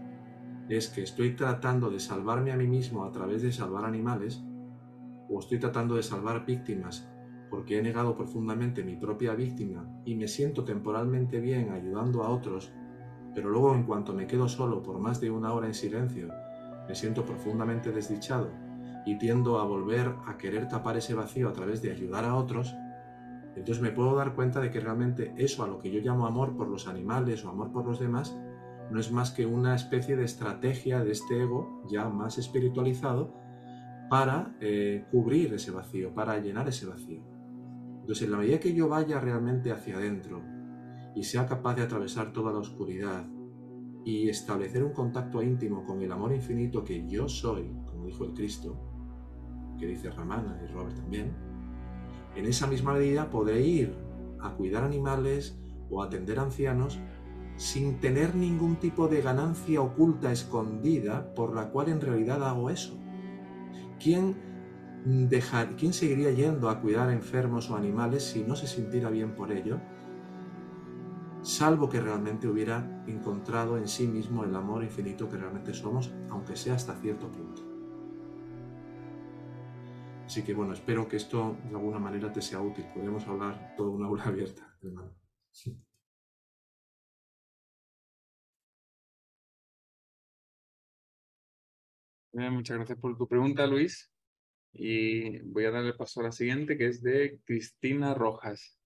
es que estoy tratando de salvarme a mí mismo a través de salvar animales, o estoy tratando de salvar víctimas porque he negado profundamente mi propia víctima y me siento temporalmente bien ayudando a otros, pero luego en cuanto me quedo solo por más de una hora en silencio, me siento profundamente desdichado y tiendo a volver a querer tapar ese vacío a través de ayudar a otros, entonces me puedo dar cuenta de que realmente eso a lo que yo llamo amor por los animales o amor por los demás, no es más que una especie de estrategia de este ego ya más espiritualizado para eh, cubrir ese vacío, para llenar ese vacío. Entonces, en la medida que yo vaya realmente hacia adentro y sea capaz de atravesar toda la oscuridad y establecer un contacto íntimo con el amor infinito que yo soy, como dijo el Cristo, que dice Ramana y Robert también, en esa misma medida podré ir a cuidar animales o atender ancianos sin tener ningún tipo de ganancia oculta, escondida, por la cual en realidad hago eso. ¿Quién, dejar, ¿Quién seguiría yendo a cuidar enfermos o animales si no se sintiera bien por ello? Salvo que realmente hubiera encontrado en sí mismo el amor infinito que realmente somos, aunque sea hasta cierto punto. Así que bueno, espero que esto de alguna manera te sea útil. Podemos hablar toda una aula abierta, hermano. muchas gracias por tu pregunta, Luis. Y voy a darle paso a la siguiente, que es de Cristina Rojas.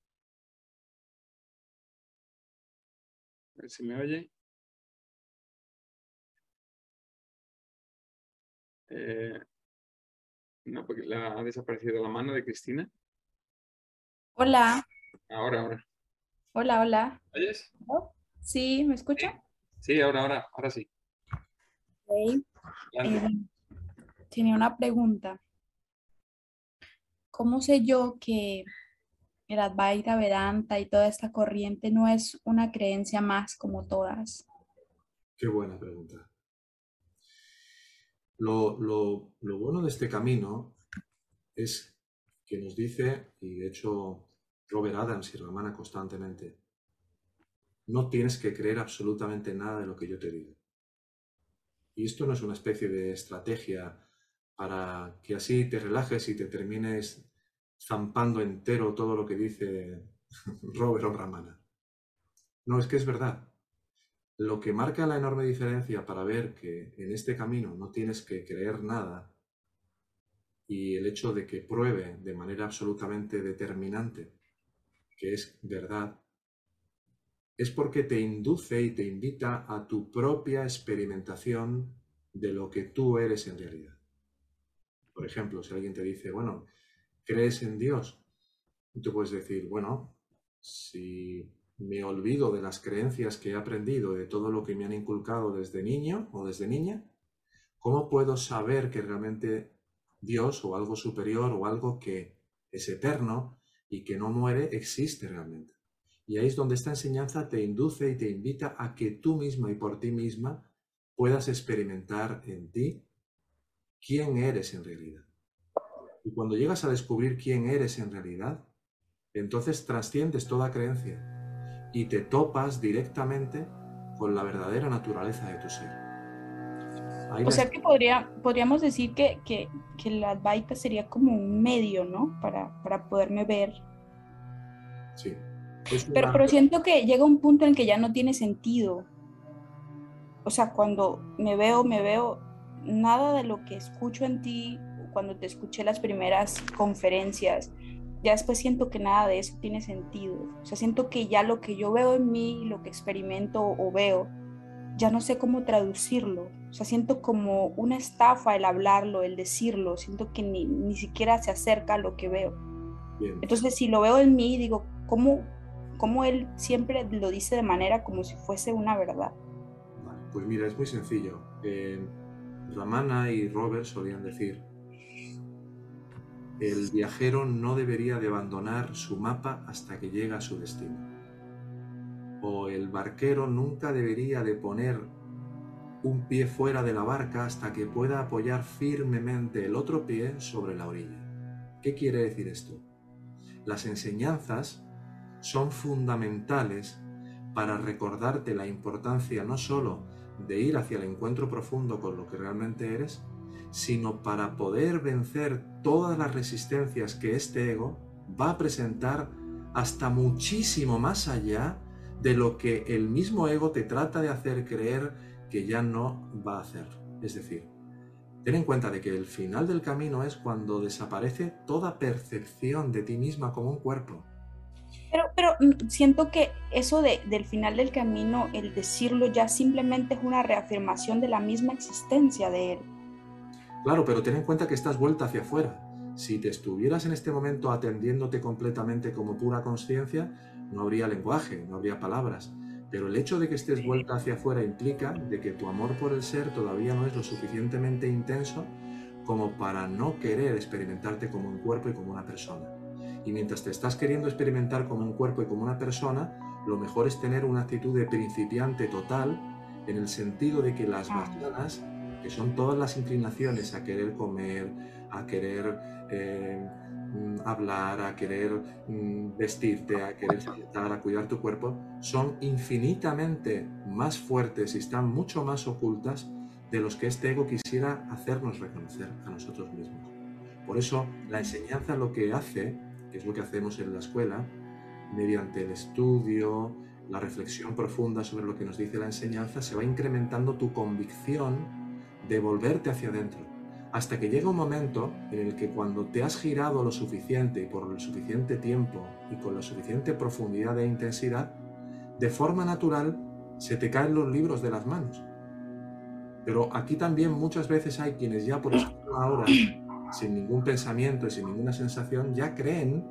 A ver si me oye. Eh, no, porque la, ha desaparecido la mano de Cristina. Hola. Ahora, ahora. Hola, hola. ¿Oyes? Sí, ¿me escucha? Sí, ahora, ahora, ahora sí. Okay. Eh, tenía una pregunta. ¿Cómo sé yo que el Advaita Vedanta y toda esta corriente no es una creencia más como todas? Qué buena pregunta. Lo, lo, bueno de este camino es que nos dice, y de hecho Robert Adams y Ramana constantemente, no tienes que creer absolutamente nada de lo que yo te digo. Y esto no es una especie de estrategia para que así te relajes y te termines zampando entero todo lo que dice (laughs) Robert o Ramana. No, es que es verdad. Lo que marca la enorme diferencia para ver que en este camino no tienes que creer nada y el hecho de que pruebe de manera absolutamente determinante que es verdad, es porque te induce y te invita a tu propia experimentación de lo que tú eres en realidad. Por ejemplo, si alguien te dice, bueno, ¿crees en Dios? Tú puedes decir, bueno, si me olvido de las creencias que he aprendido, de todo lo que me han inculcado desde niño o desde niña, ¿cómo puedo saber que realmente Dios o algo superior o algo que es eterno y que no muere existe realmente? Y ahí es donde esta enseñanza te induce y te invita a que tú misma y por ti misma puedas experimentar en ti quién eres en realidad. Y cuando llegas a descubrir quién eres en realidad, entonces trasciendes toda creencia y te topas directamente con la verdadera naturaleza de tu ser. o sea que podría, podríamos decir que, que, que la Advaita sería como un medio, ¿no? Para, para poderme ver. Sí. Pero, pero siento que llega un punto en que ya no tiene sentido. O sea, cuando me veo, me veo, nada de lo que escucho en ti, cuando te escuché las primeras conferencias, ya después siento que nada de eso tiene sentido. O sea, siento que ya lo que yo veo en mí, lo que experimento o veo, ya no sé cómo traducirlo. O sea, siento como una estafa el hablarlo, el decirlo. Siento que ni, ni siquiera se acerca a lo que veo. Entonces, si lo veo en mí, digo, ¿cómo, cómo él siempre lo dice de manera como si fuese una verdad. pues mira, es muy sencillo. Eh, Ramana y Robert solían decir, el viajero no debería de abandonar su mapa hasta que llega a su destino. O el barquero nunca debería de poner un pie fuera de la barca hasta que pueda apoyar firmemente el otro pie sobre la orilla. ¿Qué quiere decir esto? Las enseñanzas son fundamentales para recordarte la importancia no sólo de ir hacia el encuentro profundo con lo que realmente eres, sino para poder vencer todas las resistencias que este ego va a presentar hasta muchísimo más allá de lo que el mismo ego te trata de hacer creer que ya no va a hacer. Es decir, ten en cuenta de que el final del camino es cuando desaparece toda percepción de ti misma como un cuerpo pero, pero mm, siento que eso de, del final del camino, el decirlo ya simplemente es una reafirmación de la misma existencia de él. Claro, pero ten en cuenta que estás vuelta hacia afuera. Si te estuvieras en este momento atendiéndote completamente como pura conciencia, no habría lenguaje, no habría palabras. Pero el hecho de que estés vuelta hacia afuera implica de que tu amor por el ser todavía no es lo suficientemente intenso como para no querer experimentarte como un cuerpo y como una persona. Y mientras te estás queriendo experimentar como un cuerpo y como una persona, lo mejor es tener una actitud de principiante total en el sentido de que las vasanas, que son todas las inclinaciones a querer comer, a querer eh, mm, hablar, a querer mm, vestirte, a querer estar, a cuidar tu cuerpo, son infinitamente más fuertes y están mucho más ocultas de los que este ego quisiera hacernos reconocer a nosotros mismos. Por eso la enseñanza lo que hace que es lo que hacemos en la escuela, mediante el estudio, la reflexión profunda sobre lo que nos dice la enseñanza, se va incrementando tu convicción de volverte hacia adentro, hasta que llega un momento en el que cuando te has girado lo suficiente y por el suficiente tiempo y con la suficiente profundidad e intensidad, de forma natural se te caen los libros de las manos. Pero aquí también muchas veces hay quienes ya por estar ahora, sin ningún pensamiento y sin ninguna sensación, ya creen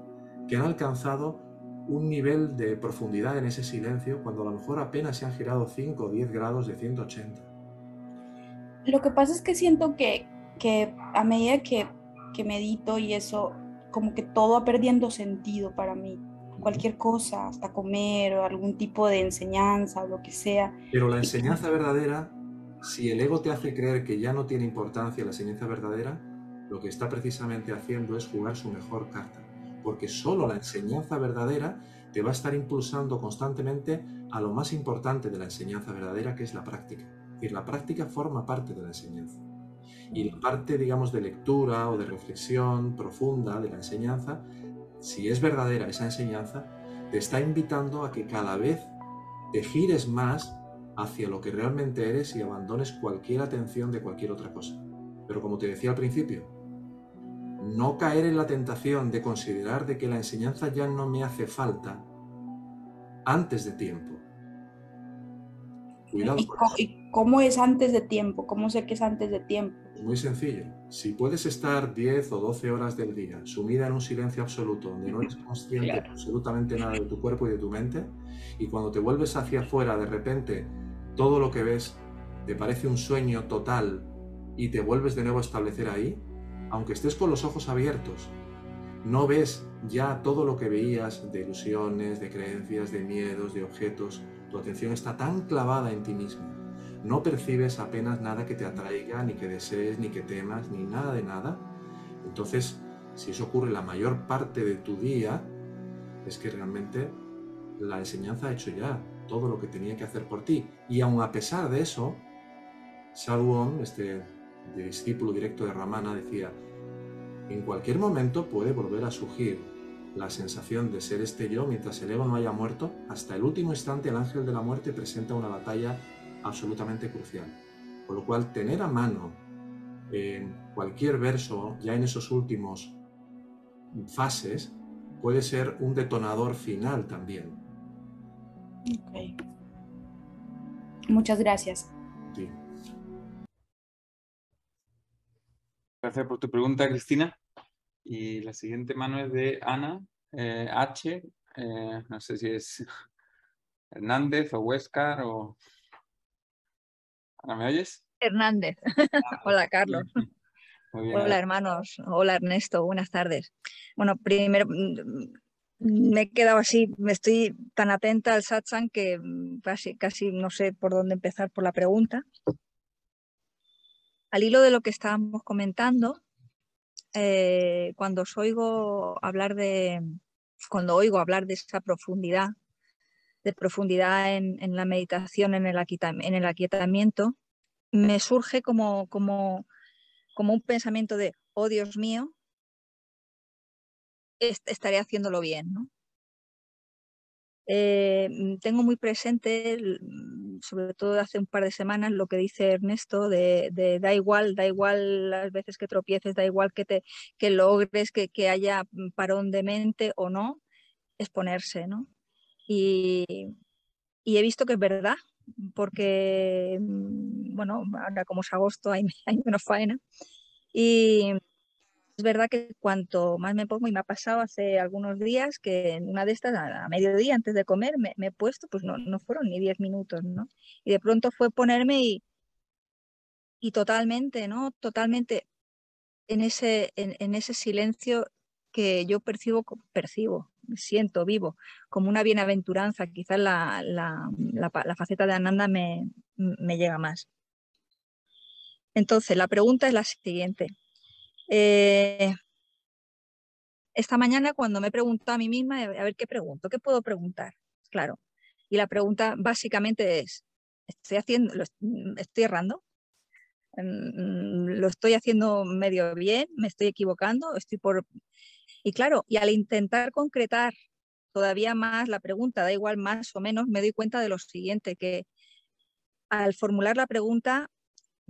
que han alcanzado un nivel de profundidad en ese silencio cuando a lo mejor apenas se han girado 5 o 10 grados de 180. Lo que pasa es que siento que, que a medida que, que medito y eso, como que todo va perdiendo sentido para mí. Cualquier cosa, hasta comer o algún tipo de enseñanza o lo que sea. Pero la enseñanza verdadera, si el ego te hace creer que ya no tiene importancia la enseñanza verdadera, lo que está precisamente haciendo es jugar su mejor carta. Porque solo la enseñanza verdadera te va a estar impulsando constantemente a lo más importante de la enseñanza verdadera, que es la práctica. Decir, la práctica forma parte de la enseñanza. Y la parte, digamos, de lectura o de reflexión profunda de la enseñanza, si es verdadera esa enseñanza, te está invitando a que cada vez te gires más hacia lo que realmente eres y abandones cualquier atención de cualquier otra cosa. Pero como te decía al principio, no caer en la tentación de considerar de que la enseñanza ya no me hace falta antes de tiempo. Cuidado. ¿Y, ¿Y cómo es antes de tiempo? ¿Cómo sé que es antes de tiempo? Muy sencillo. Si puedes estar 10 o 12 horas del día sumida en un silencio absoluto, donde no eres consciente de absolutamente nada de tu cuerpo y de tu mente, y cuando te vuelves hacia afuera, de repente todo lo que ves te parece un sueño total y te vuelves de nuevo a establecer ahí, aunque estés con los ojos abiertos, no ves ya todo lo que veías de ilusiones, de creencias, de miedos, de objetos. Tu atención está tan clavada en ti mismo. No percibes apenas nada que te atraiga, ni que desees, ni que temas, ni nada de nada. Entonces, si eso ocurre la mayor parte de tu día, es que realmente la enseñanza ha hecho ya todo lo que tenía que hacer por ti. Y aun a pesar de eso, Sadhuon, este discípulo directo de Ramana, decía, en cualquier momento puede volver a surgir la sensación de ser este yo mientras el ego no haya muerto. Hasta el último instante el ángel de la muerte presenta una batalla absolutamente crucial. Por lo cual tener a mano en cualquier verso, ya en esos últimos fases, puede ser un detonador final también. Muchas gracias. Sí. Gracias por tu pregunta, Cristina. Y la siguiente mano es de Ana eh, H. Eh, no sé si es (laughs) Hernández o Huescar o... Ana, ¿me oyes? Hernández. (laughs) Hola, Carlos. (laughs) Hola, hermanos. Hola, Ernesto. Buenas tardes. Bueno, primero mm, me he quedado así, me estoy tan atenta al satsang que mm, casi, casi no sé por dónde empezar por la pregunta. Al hilo de lo que estábamos comentando, eh, cuando os oigo hablar de, cuando oigo hablar de esa profundidad, de profundidad en, la meditación, en el, en el, aquietamiento, me surge como, como, como un pensamiento de, oh Dios mío, estaré haciéndolo bien, ¿no? Eh, tengo muy presente, sobre todo hace un par de semanas, lo que dice Ernesto de, da igual, da igual las veces que tropieces, da igual que, te, que logres que, que haya mm, parón de mente o no, exponerse, ¿no? Y, y, he visto que es verdad, porque, bueno, ahora como es agosto hay, (laughs) menos faena. Y, es verdad que cuanto más me pongo, y me ha pasado hace algunos días que en una de estas, a, mediodía, antes de comer, me, he puesto, pues no, no fueron ni 10 minutos, ¿no? Y de pronto fue ponerme y, y totalmente, ¿no? Totalmente en ese, en, ese silencio que yo percibo, percibo, siento vivo, como una bienaventuranza. Quizás la, la, la, faceta de Ananda me, me llega más. Entonces, la pregunta es la siguiente. Eh, esta mañana cuando me he preguntado a mí misma, a ver qué pregunto, qué puedo preguntar, claro. Y la pregunta básicamente es, ¿estoy haciendo, mm, estoy errando? Mm, ¿Lo estoy haciendo medio bien? ¿Me estoy equivocando? Estoy por... Y claro, y al intentar concretar todavía más la pregunta, da igual más o menos, me doy cuenta de lo siguiente, que al formular la pregunta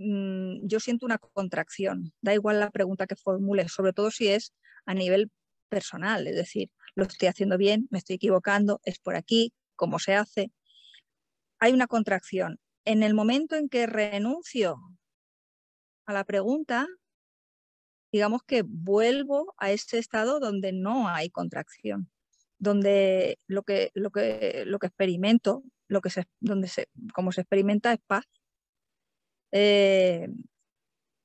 mm, yo siento una contracción. Da igual la pregunta que formule, sobre todo si es a nivel personal, es decir, lo estoy haciendo bien, me estoy equivocando, es por aquí, cómo se hace. Hay una contracción. En el momento en que renuncio a la pregunta, digamos que vuelvo a ese estado donde no hay contracción, donde lo que, lo que, lo que experimento, lo que se, donde se, como se experimenta es paz. Eh,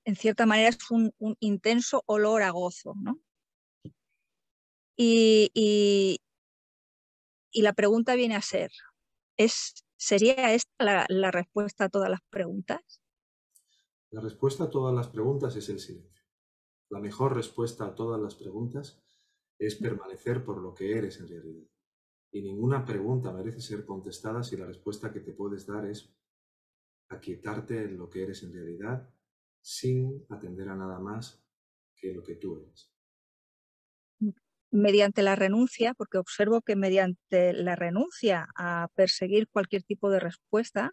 en cierta manera es un, intenso olor a gozo, ¿no? Y, y, la pregunta viene a ser, ¿es, ¿sería esta la respuesta a todas las preguntas? La respuesta a todas las preguntas es el silencio. La mejor respuesta a todas las preguntas es permanecer por lo que eres en realidad. Y ninguna pregunta merece ser contestada si la respuesta que te puedes dar es aquietarte en lo que eres en realidad sin atender a nada más que lo que tú eres. Mediante la renuncia, porque observo que mediante la renuncia a perseguir cualquier tipo de respuesta,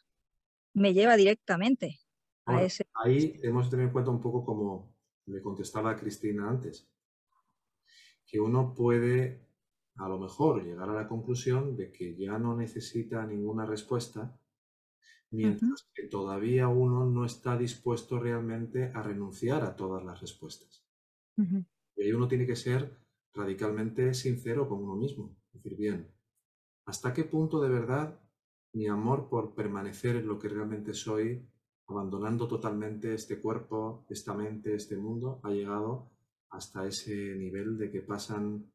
me lleva directamente Ahí hemos de tener en cuenta un poco como me contestaba Cristina antes, que uno puede a lo mejor llegar a la conclusión de que ya no necesita ninguna respuesta, mientras que todavía uno no está dispuesto realmente a renunciar a todas las respuestas. Y ahí uno tiene que ser radicalmente sincero con uno mismo. Decir, bien, ¿hasta qué punto de verdad mi amor por permanecer en lo que realmente soy abandonando totalmente este cuerpo, esta mente, este mundo, ha llegado hasta ese nivel de que pasan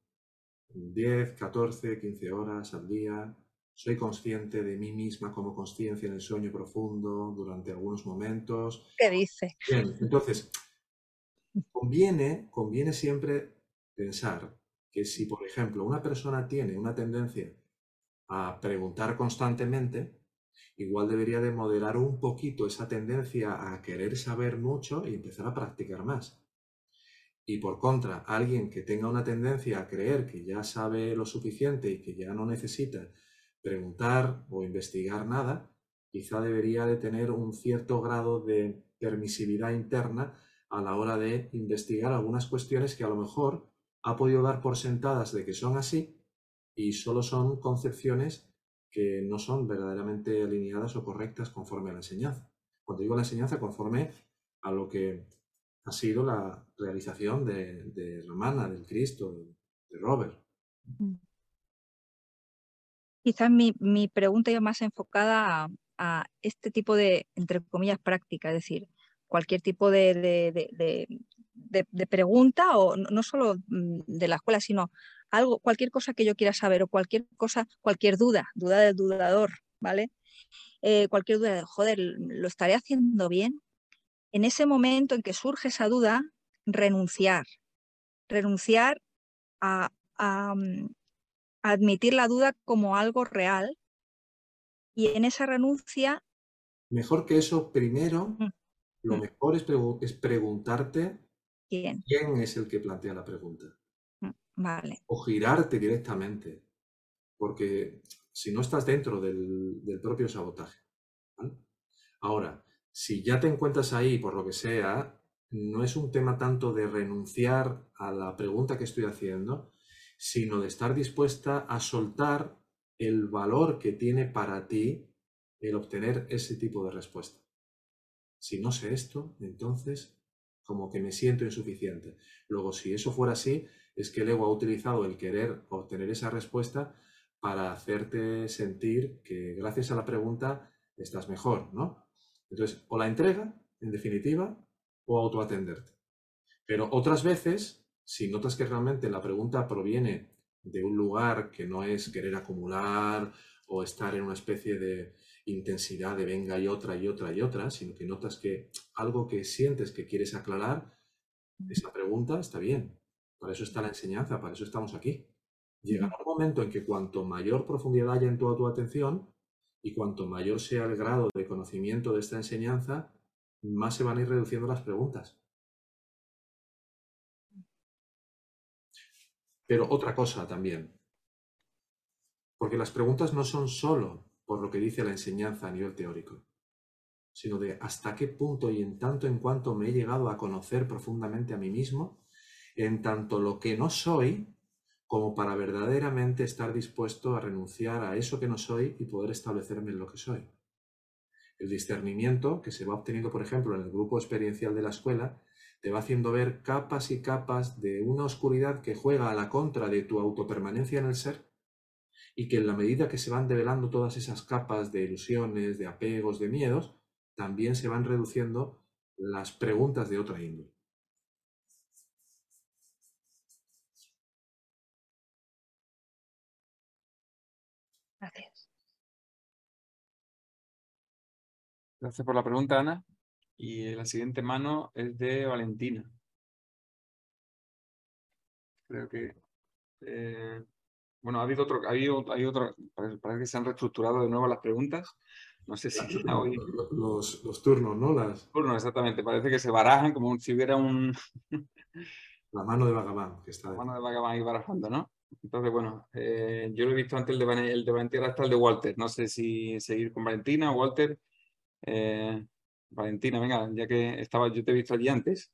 10, 14, 15 horas al día. Soy consciente de mí misma como conciencia en el sueño profundo durante algunos momentos. ¿Qué dice? Bien, entonces, conviene, conviene siempre pensar que si, por ejemplo, una persona tiene una tendencia a preguntar constantemente, igual debería de moderar un poquito esa tendencia a querer saber mucho y empezar a practicar más. Y por contra, alguien que tenga una tendencia a creer que ya sabe lo suficiente y que ya no necesita preguntar o investigar nada, quizá debería de tener un cierto grado de permisividad interna a la hora de investigar algunas cuestiones que a lo mejor ha podido dar por sentadas de que son así y solo son concepciones que no son verdaderamente alineadas o correctas conforme a la enseñanza. Cuando digo la enseñanza, conforme a lo que ha sido la realización de, de Romana, del Cristo, de, Robert. Quizás mi, mi, pregunta iba más enfocada a, este tipo de, entre comillas, práctica, es decir, cualquier tipo de, de, de pregunta, o no solo mm, de la escuela, sino algo, cualquier cosa que yo quiera saber o cualquier cosa, cualquier duda, duda del dudador, ¿vale? Eh, cualquier duda de, joder, ¿lo estaré haciendo bien? En ese momento en que surge esa duda, renunciar, renunciar a, mm, admitir la duda como algo real y en esa renuncia... Mejor que eso, primero, mm, lo mm. mejor es, es preguntarte ¿Quién? quién es el que plantea la pregunta. O girarte directamente, porque si no estás dentro del, propio sabotaje. Ahora, si ya te encuentras ahí por lo que sea, no es un tema tanto de renunciar a la pregunta que estoy haciendo, sino de estar dispuesta a soltar el valor que tiene para ti el obtener ese tipo de respuesta. Si no sé esto, entonces como que me siento insuficiente. Luego, si eso fuera así, es que el ego ha utilizado el querer obtener esa respuesta para hacerte sentir que gracias a la pregunta estás mejor, ¿no? Entonces, o la entrega, en definitiva, o autoatenderte. Pero otras veces, si notas que realmente la pregunta proviene de un lugar que no es querer acumular o estar en una especie de intensidad de venga y otra y otra y otra, sino que notas que algo que sientes que quieres aclarar, esa pregunta está bien, para eso está la enseñanza, para eso estamos aquí. Llega un momento en que cuanto mayor profundidad haya en toda tu atención y cuanto mayor sea el grado de conocimiento de esta enseñanza, más se van a ir reduciendo las preguntas. Pero otra cosa también, porque las preguntas no son solo por lo que dice la enseñanza a nivel teórico, sino de hasta qué punto y en tanto en cuanto me he llegado a conocer profundamente a mí mismo, en tanto lo que no soy, como para verdaderamente estar dispuesto a renunciar a eso que no soy y poder establecerme en lo que soy. El discernimiento que se va obteniendo, por ejemplo, en el grupo experiencial de la escuela, te va haciendo ver capas y capas de una oscuridad que juega a la contra de tu autopermanencia en el ser y que en la medida que se van develando todas esas capas de ilusiones, de apegos, de miedos, también se van reduciendo las preguntas de otra índole. Gracias. Gracias por la pregunta, Ana. Y la siguiente mano es de Valentina. Creo que... Eh, bueno, ha habido otro... Ha habido, hay otro parece, que se han reestructurado de nuevo las preguntas. No sé si hoy... Los, los, turnos, ¿no? Las... Turnos, exactamente. Parece que se barajan como si hubiera un... (laughs) la mano de Vagabán, que está La mano de Vagabán ahí barajando, ¿no? Entonces, bueno, eh, yo lo he visto antes el de, el de Valentina hasta el de Walter. No sé si seguir con Valentina o Walter. Eh, Valentina, venga, ya que estaba, yo te he visto allí antes.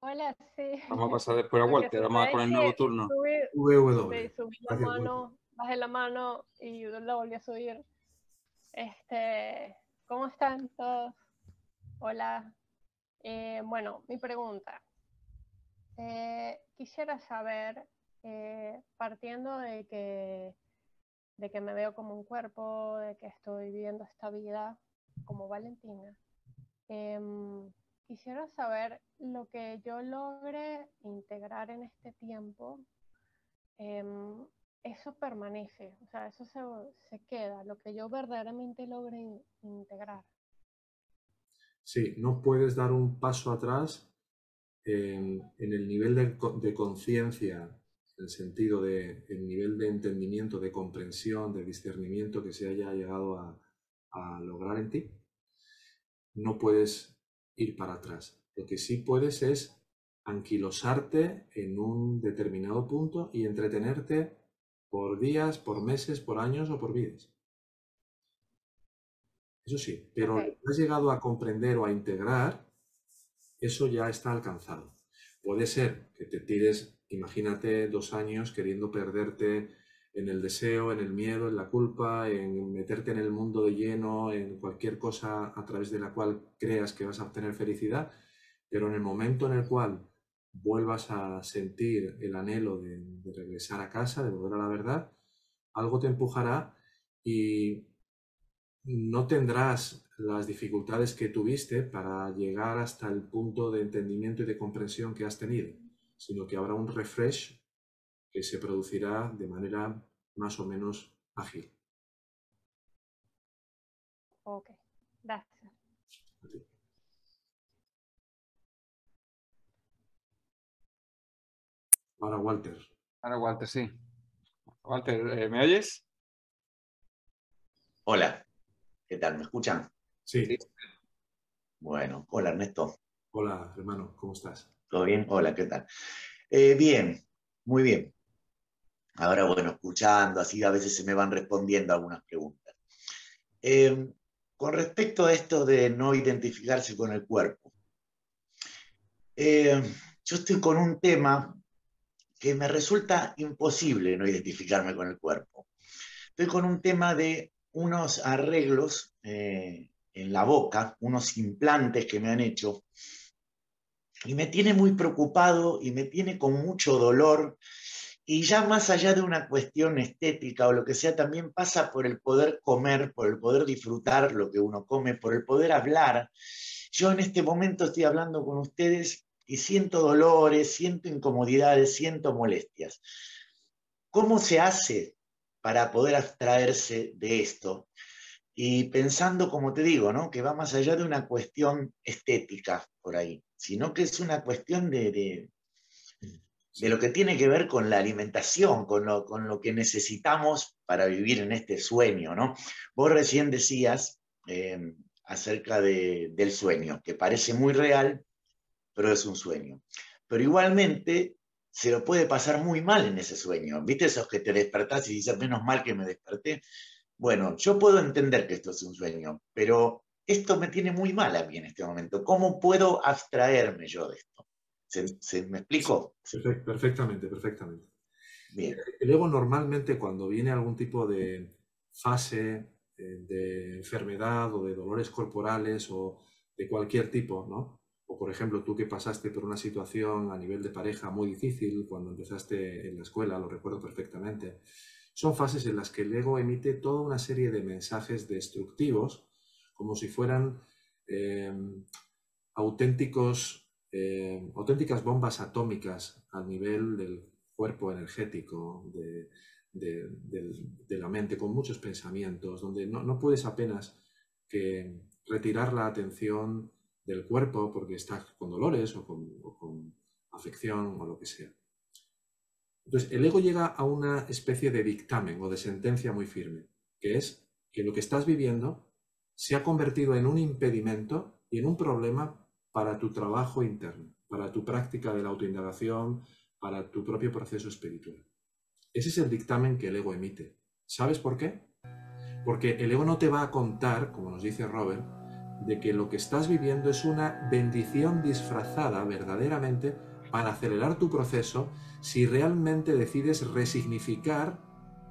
Hola, sí. Vamos a pasar después a Walter, vamos a poner el nuevo turno. VW. Subí la mano, bajé la mano y la volví a subir. Este, ¿cómo están todos? Hola. Eh, bueno, mi pregunta. quisiera saber eh, partiendo de que, de que me veo como un cuerpo, de que estoy viviendo esta vida como Valentina, em, quisiera saber lo que yo logre integrar en este tiempo, em, eso permanece, o sea, eso se, queda, lo que yo verdaderamente logre integrar. Sí, no puedes dar un paso atrás en, el nivel de conciencia en el sentido de el nivel de entendimiento, de comprensión, de discernimiento que se haya llegado a, lograr en ti, no puedes ir para atrás. Lo que sí puedes es anquilosarte en un determinado punto y entretenerte por días, por meses, por años o por vidas. Eso sí, pero lo que has llegado a comprender o a integrar, eso ya está alcanzado. Puede ser que te tires Imagínate dos años queriendo perderte en el deseo, en el miedo, en la culpa, en meterte en el mundo de lleno, en cualquier cosa a través de la cual creas que vas a obtener felicidad, pero en el momento en el cual vuelvas a sentir el anhelo de, regresar a casa, de volver a la verdad, algo te empujará y no tendrás las dificultades que tuviste para llegar hasta el punto de entendimiento y de comprensión que has tenido sino que habrá un refresh que se producirá de manera más o menos ágil. Ok, gracias. Ahora Walter. Ahora Walter, sí. Walter, eh, ¿me oyes? Hola, ¿qué tal? ¿Me escuchan? Sí. Bueno, hola Ernesto. Hola, hermano, ¿cómo estás? ¿Todo bien? Hola, ¿qué tal? Eh, bien, muy bien. Ahora, bueno, escuchando, así a veces se me van respondiendo algunas preguntas. Eh, con respecto a esto de no identificarse con el cuerpo, eh, yo estoy con un tema que me resulta imposible no identificarme con el cuerpo. Estoy con un tema de unos arreglos en la boca, unos implantes que me han hecho, y me tiene muy preocupado y me tiene con mucho dolor. Y ya más allá de una cuestión estética o lo que sea, también pasa por el poder comer, por el poder disfrutar lo que uno come, por el poder hablar. Yo en este momento estoy hablando con ustedes y siento dolores, siento incomodidades, siento molestias. ¿Cómo se hace para poder abstraerse de esto? Y pensando, como te digo, ¿no? que va más allá de una cuestión estética por ahí sino que es una cuestión de, de, lo que tiene que ver con la alimentación, con lo, con lo, que necesitamos para vivir en este sueño. ¿no? Vos recién decías eh, acerca del sueño, que parece muy real, pero es un sueño. Pero igualmente se lo puede pasar muy mal en ese sueño. ¿Viste esos que te despertás y dices, menos mal que me desperté? Bueno, yo puedo entender que esto es un sueño, pero esto me tiene muy mal a mí en este momento. ¿Cómo puedo abstraerme yo de esto? ¿Se, me explico? perfectamente, perfectamente. Bien. El ego normalmente cuando viene algún tipo de fase eh, de enfermedad o de dolores corporales o de cualquier tipo, ¿no? O por ejemplo, tú que pasaste por una situación a nivel de pareja muy difícil cuando empezaste en la escuela, lo recuerdo perfectamente, son fases en las que el ego emite toda una serie de mensajes destructivos, como si fueran em, auténticos, em, auténticas bombas atómicas a nivel del cuerpo energético, de, la mente, con muchos pensamientos, donde no, puedes apenas retirar la atención del cuerpo porque estás con dolores o con afección o lo que sea. Entonces, el ego llega a una especie de dictamen o de sentencia muy firme, que es que lo que estás viviendo se ha convertido en un impedimento y en un problema para tu trabajo interno, para tu práctica de la autoindagación, para tu propio proceso espiritual. Ese es el dictamen que el ego emite. ¿Sabes por qué? Porque el ego no te va a contar, como nos dice Robert, de que lo que estás viviendo es una bendición disfrazada verdaderamente para acelerar tu proceso si realmente decides resignificar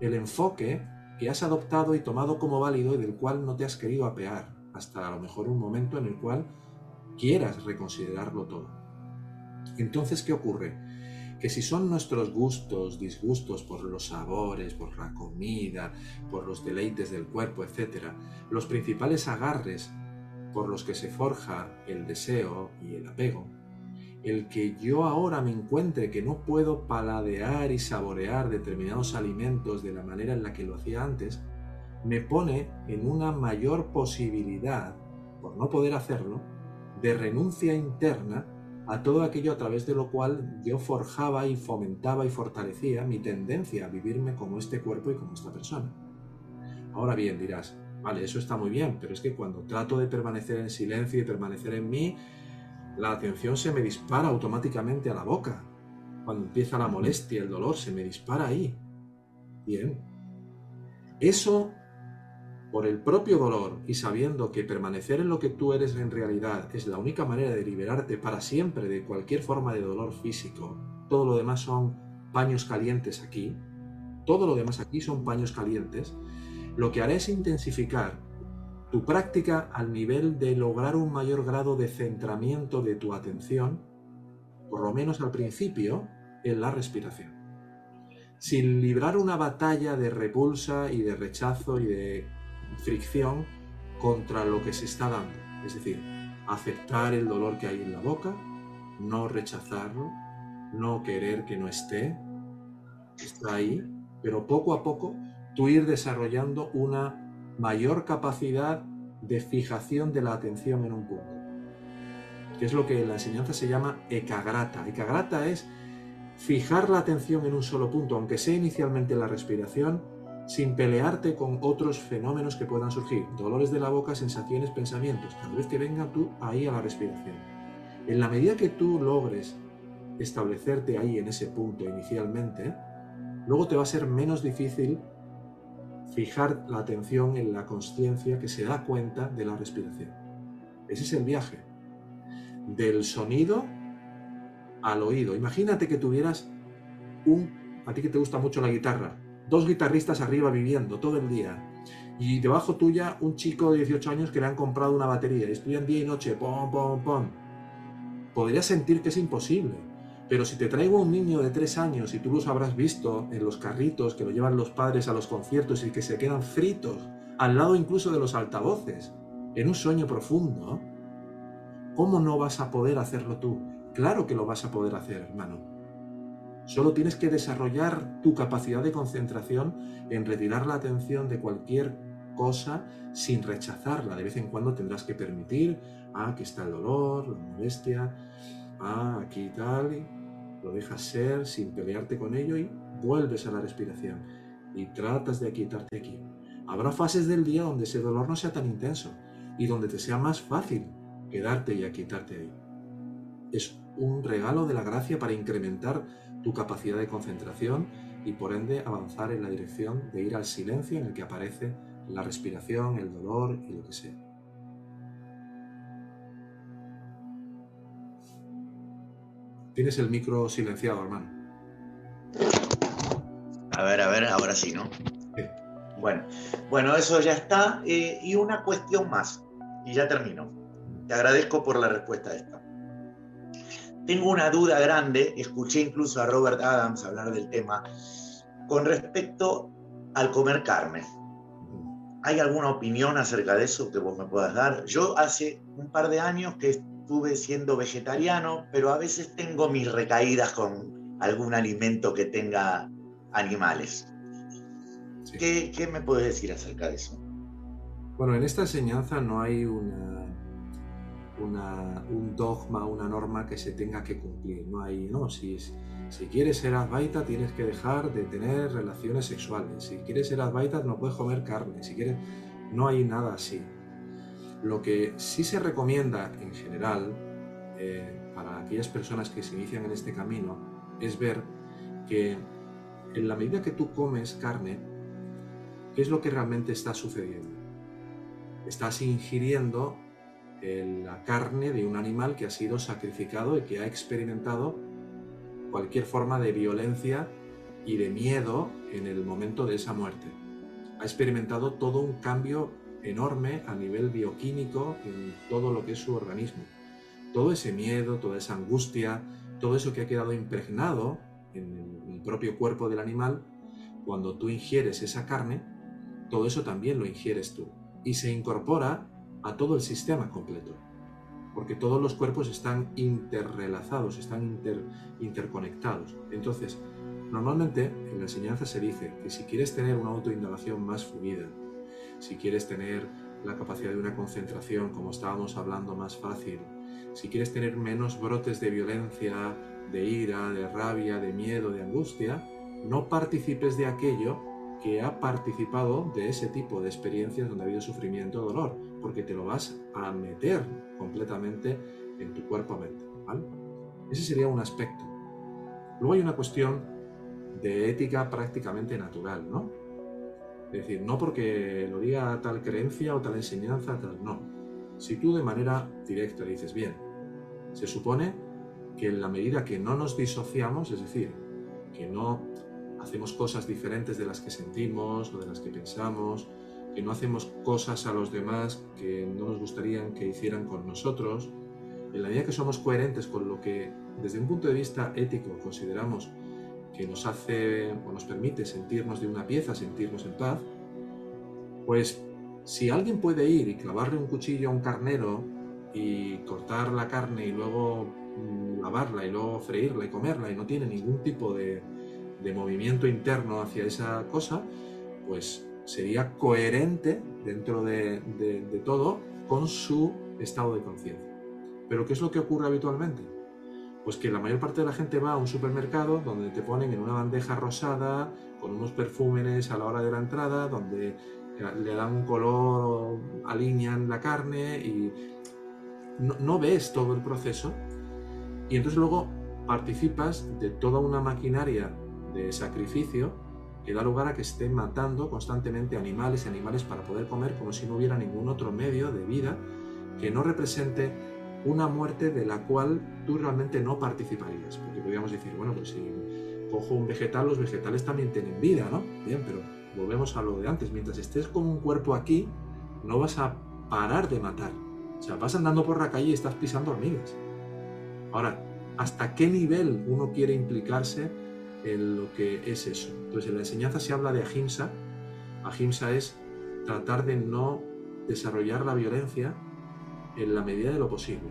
el enfoque que has adoptado y tomado como válido y del cual no te has querido apear, hasta a lo mejor un momento en el cual quieras reconsiderarlo todo. Entonces, ¿qué ocurre? Que si son nuestros gustos, disgustos por los sabores, por la comida, por los deleites del cuerpo, etc., los principales agarres por los que se forja el deseo y el apego, el que yo ahora me encuentre que no puedo paladear y saborear determinados alimentos de la manera en la que lo hacía antes, me pone en una mayor posibilidad, por no poder hacerlo, de renuncia interna a todo aquello a través de lo cual yo forjaba y fomentaba y fortalecía mi tendencia a vivirme como este cuerpo y como esta persona. Ahora bien, dirás, vale, eso está muy bien, pero es que cuando trato de permanecer en silencio y permanecer en mí, la atención se me dispara automáticamente a la boca. Cuando empieza la molestia, el dolor, se me dispara ahí. Bien. Eso, por el propio dolor y sabiendo que permanecer en lo que tú eres en realidad es la única manera de liberarte para siempre de cualquier forma de dolor físico, todo lo demás son paños calientes aquí, todo lo demás aquí son paños calientes, lo que haré es intensificar tu práctica al nivel de lograr un mayor grado de centramiento de tu atención, por lo menos al principio, en la respiración. Sin librar una batalla de repulsa y de rechazo y de fricción contra lo que se está dando. Es decir, aceptar el dolor que hay en la boca, no rechazarlo, no querer que no esté, está ahí, pero poco a poco tú ir desarrollando una mayor capacidad de fijación de la atención en un punto, que es lo que en la enseñanza se llama ekagrata. Ekagrata es fijar la atención en un solo punto, aunque sea inicialmente la respiración, sin pelearte con otros fenómenos que puedan surgir, dolores de la boca, sensaciones, pensamientos, cada vez que venga tú ahí a la respiración. En la medida que tú logres establecerte ahí en ese punto inicialmente, luego te va a ser menos difícil fijar la atención en la conciencia que se da cuenta de la respiración. Ese es el viaje. Del sonido al oído. Imagínate que tuvieras un, a ti que te gusta mucho la guitarra, dos guitarristas arriba viviendo todo el día y debajo tuya un chico de 18 años que le han comprado una batería y estudian día y noche, pom, pom, pom. Podrías sentir que es imposible pero si te traigo un niño de tres años y tú los habrás visto en los carritos que lo llevan los padres a los conciertos y que se quedan fritos, al lado incluso de los altavoces, en un sueño profundo, ¿cómo no vas a poder hacerlo tú? Claro que lo vas a poder hacer, hermano. Solo tienes que desarrollar tu capacidad de concentración en retirar la atención de cualquier cosa sin rechazarla. De vez en cuando tendrás que permitir, ah, que está el dolor, la molestia, ah, aquí tal, y lo dejas ser sin pelearte con ello y vuelves a la respiración y tratas de quitarte aquí. Habrá fases del día donde ese dolor no sea tan intenso y donde te sea más fácil quedarte y quitarte ahí. Es un regalo de la gracia para incrementar tu capacidad de concentración y por ende avanzar en la dirección de ir al silencio en el que aparece la respiración, el dolor y lo que sea. Tienes el micro silenciado, hermano. A ver, a ver, ahora sí, ¿no? Sí. Bueno, bueno, eso ya está. Eh, y una cuestión más, y ya termino. Te agradezco por la respuesta esta. Tengo una duda grande, escuché incluso a Robert Adams hablar del tema, con respecto al comer carne. ¿Hay alguna opinión acerca de eso que vos me puedas dar? Yo hace un par de años que estuve siendo vegetariano, pero a veces tengo mis recaídas con algún alimento que tenga animales. ¿Qué, ¿Qué, me puedes decir acerca de eso? Bueno, en esta enseñanza no hay una, una, un dogma, una norma que se tenga que cumplir. No hay, no, si, quieres ser advaita tienes que dejar de tener relaciones sexuales. Si quieres ser advaita no puedes comer carne. Si quieres, no hay nada así. Lo que sí se recomienda en general eh, para aquellas personas que se inician en este camino es ver que en la medida que tú comes carne, ¿qué es lo que realmente está sucediendo? Estás ingiriendo la carne de un animal que ha sido sacrificado y que ha experimentado cualquier forma de violencia y de miedo en el momento de esa muerte. Ha experimentado todo un cambio enorme a nivel bioquímico en todo lo que es su organismo. Todo ese miedo, toda esa angustia, todo eso que ha quedado impregnado en el propio cuerpo del animal, cuando tú ingieres esa carne, todo eso también lo ingieres tú y se incorpora a todo el sistema completo, porque todos los cuerpos están interrelazados, están interconectados. Entonces, normalmente en la enseñanza se dice que si quieres tener una autoindagación más fluida, si quieres tener la capacidad de una concentración, como estábamos hablando, más fácil, si quieres tener menos brotes de violencia, de ira, de rabia, de miedo, de angustia, no participes de aquello que ha participado de ese tipo de experiencias donde ha habido sufrimiento o dolor, porque te lo vas a meter completamente en tu cuerpo-mente. Ese sería un aspecto. Luego hay una cuestión de ética prácticamente natural, ¿no? Es decir, no porque lo diga tal creencia o tal enseñanza, tal, no. Si tú de manera directa dices, bien, se supone que en la medida que no nos disociamos, es decir, que no hacemos cosas diferentes de las que sentimos o de las que pensamos, que no hacemos cosas a los demás que no nos gustaría que hicieran con nosotros, en la medida que somos coherentes con lo que desde un punto de vista ético consideramos que nos hace o nos permite sentirnos de una pieza, sentirnos en paz, pues si alguien puede ir y clavarle un cuchillo a un carnero y cortar la carne y luego mm, lavarla y luego freírla y comerla y no tiene ningún tipo de, de movimiento interno hacia esa cosa, pues sería coherente dentro de, todo con su estado de conciencia. Pero ¿qué es lo que ocurre habitualmente? Pues que la mayor parte de la gente va a un supermercado donde te ponen en una bandeja rosada con unos perfúmenes a la hora de la entrada, donde le dan un color, alinean la carne y no, no ves todo el proceso. Y entonces luego participas de toda una maquinaria de sacrificio que da lugar a que estén matando constantemente animales y animales para poder comer como si no hubiera ningún otro medio de vida que no represente una muerte de la cual tú realmente no participarías. Porque podríamos decir, bueno, pues si cojo un vegetal, los vegetales también tienen vida, ¿no? Bien, pero volvemos a lo de antes. Mientras estés con un cuerpo aquí, no vas a parar de matar. O sea, vas andando por la calle y estás pisando hormigas. Ahora, ¿hasta qué nivel uno quiere implicarse en lo que es eso. Entonces, en la enseñanza se habla de ahimsa. Ahimsa es tratar de no desarrollar la violencia en la medida de lo posible.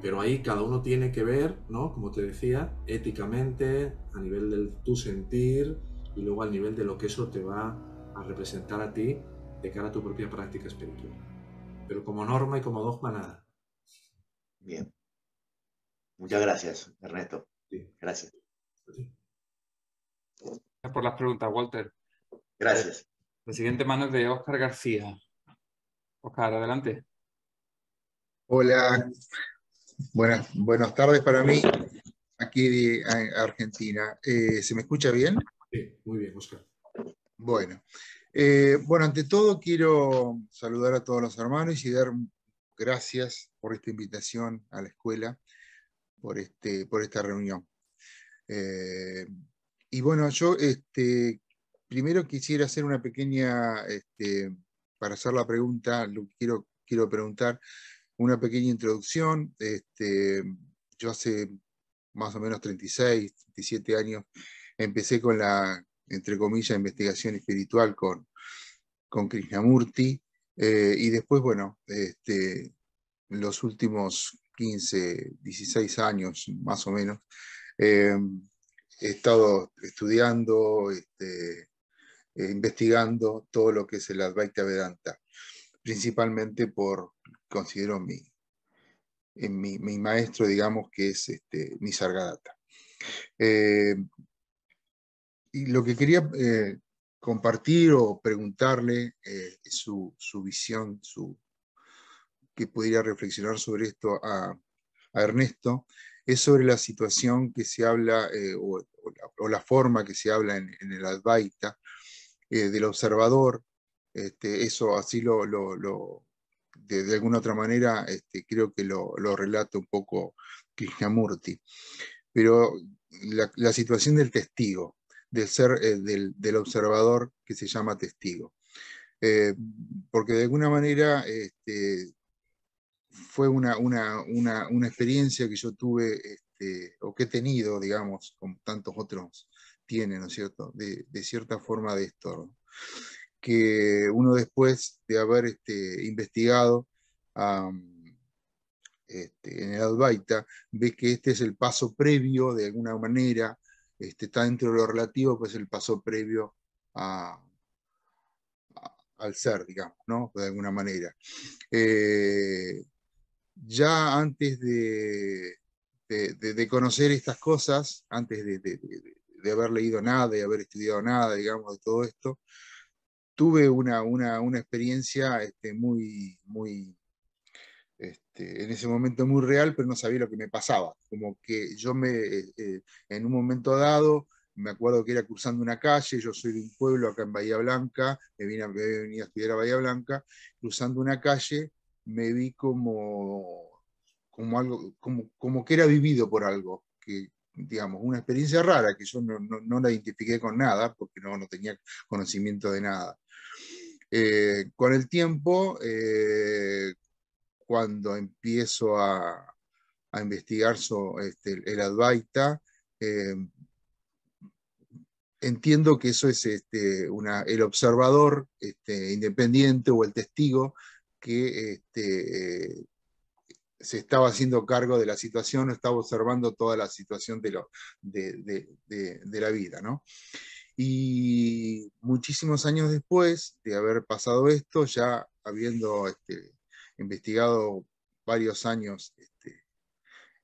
Pero ahí cada uno tiene que ver, ¿no? Como te decía, éticamente, a nivel del tu sentir y luego al nivel de lo que eso te va a representar a ti de cara a tu propia práctica espiritual. Pero como norma y como dogma, nada. Bien. Muchas gracias, Ernesto. Sí. Gracias. Gracias por las preguntas, Walter. Gracias. La siguiente mano es de Oscar García. Oscar, adelante. Hola, buenas, buenas tardes para mí, aquí de Argentina. Eh, ¿Se me escucha bien? Sí, muy bien, Oscar. Bueno, eh, bueno, ante todo quiero saludar a todos los hermanos y dar gracias por esta invitación a la escuela por, este, por esta reunión. Eh, y bueno, yo este, primero quisiera hacer una pequeña, este, para hacer la pregunta, quiero, quiero preguntar una pequeña introducción. Este, yo hace más o menos 36, 37 años empecé con la, entre comillas, investigación espiritual con, con Krishnamurti. Eh, y después, bueno, este, los últimos 15, 16 años más o menos, eh, he estado estudiando, este, eh, investigando todo lo que es el Advaita Vedanta, principalmente por, considero mi, mi, mi maestro, digamos, que es este, Nisargadatta. Eh, y lo que quería compartir o preguntarle su, su visión, su, que pudiera reflexionar sobre esto a, Ernesto, es sobre la situación que se habla, eh, o, la, forma que se habla en, el Advaita, eh, del observador. Este, eso así lo, de, alguna otra manera, este, creo que lo, relata un poco Krishnamurti. Pero la, situación del testigo, del ser, eh, del, observador que se llama testigo. porque de alguna manera este, fue una, una, una, una, experiencia que yo tuve, este, o que he tenido, digamos, como tantos otros tienen, ¿no es cierto?, de, cierta forma de esto, que uno después de haber este, investigado este, en el Advaita, ve que este es el paso previo, de alguna manera, este, está dentro de lo relativo, pues el paso previo a, al ser, digamos, ¿no? De alguna manera. Eh, ya antes de, de, conocer estas cosas, antes de, haber leído nada y haber estudiado nada, digamos, de todo esto, tuve una, una, una experiencia este, muy, muy, este, en ese momento muy real, pero no sabía lo que me pasaba. Como que yo me, eh, en un momento dado, me acuerdo que era cruzando una calle, yo soy de un pueblo acá en Bahía Blanca, me vine, me venía a estudiar a Bahía Blanca, cruzando una calle, me vi como, como algo, como, como que era vivido por algo, que, digamos, una experiencia rara que yo no, no, la identifiqué con nada, porque no, no tenía conocimiento de nada. Eh, con el tiempo, eh, cuando empiezo a, a investigar sobre este, el Advaita, eh, entiendo que eso es este, una, el observador este, independiente o el testigo que este, se estaba haciendo cargo de la situación, estaba observando toda la situación de, lo, de, la vida. ¿no? Y muchísimos años después de haber pasado esto, ya habiendo este, investigado varios años, este,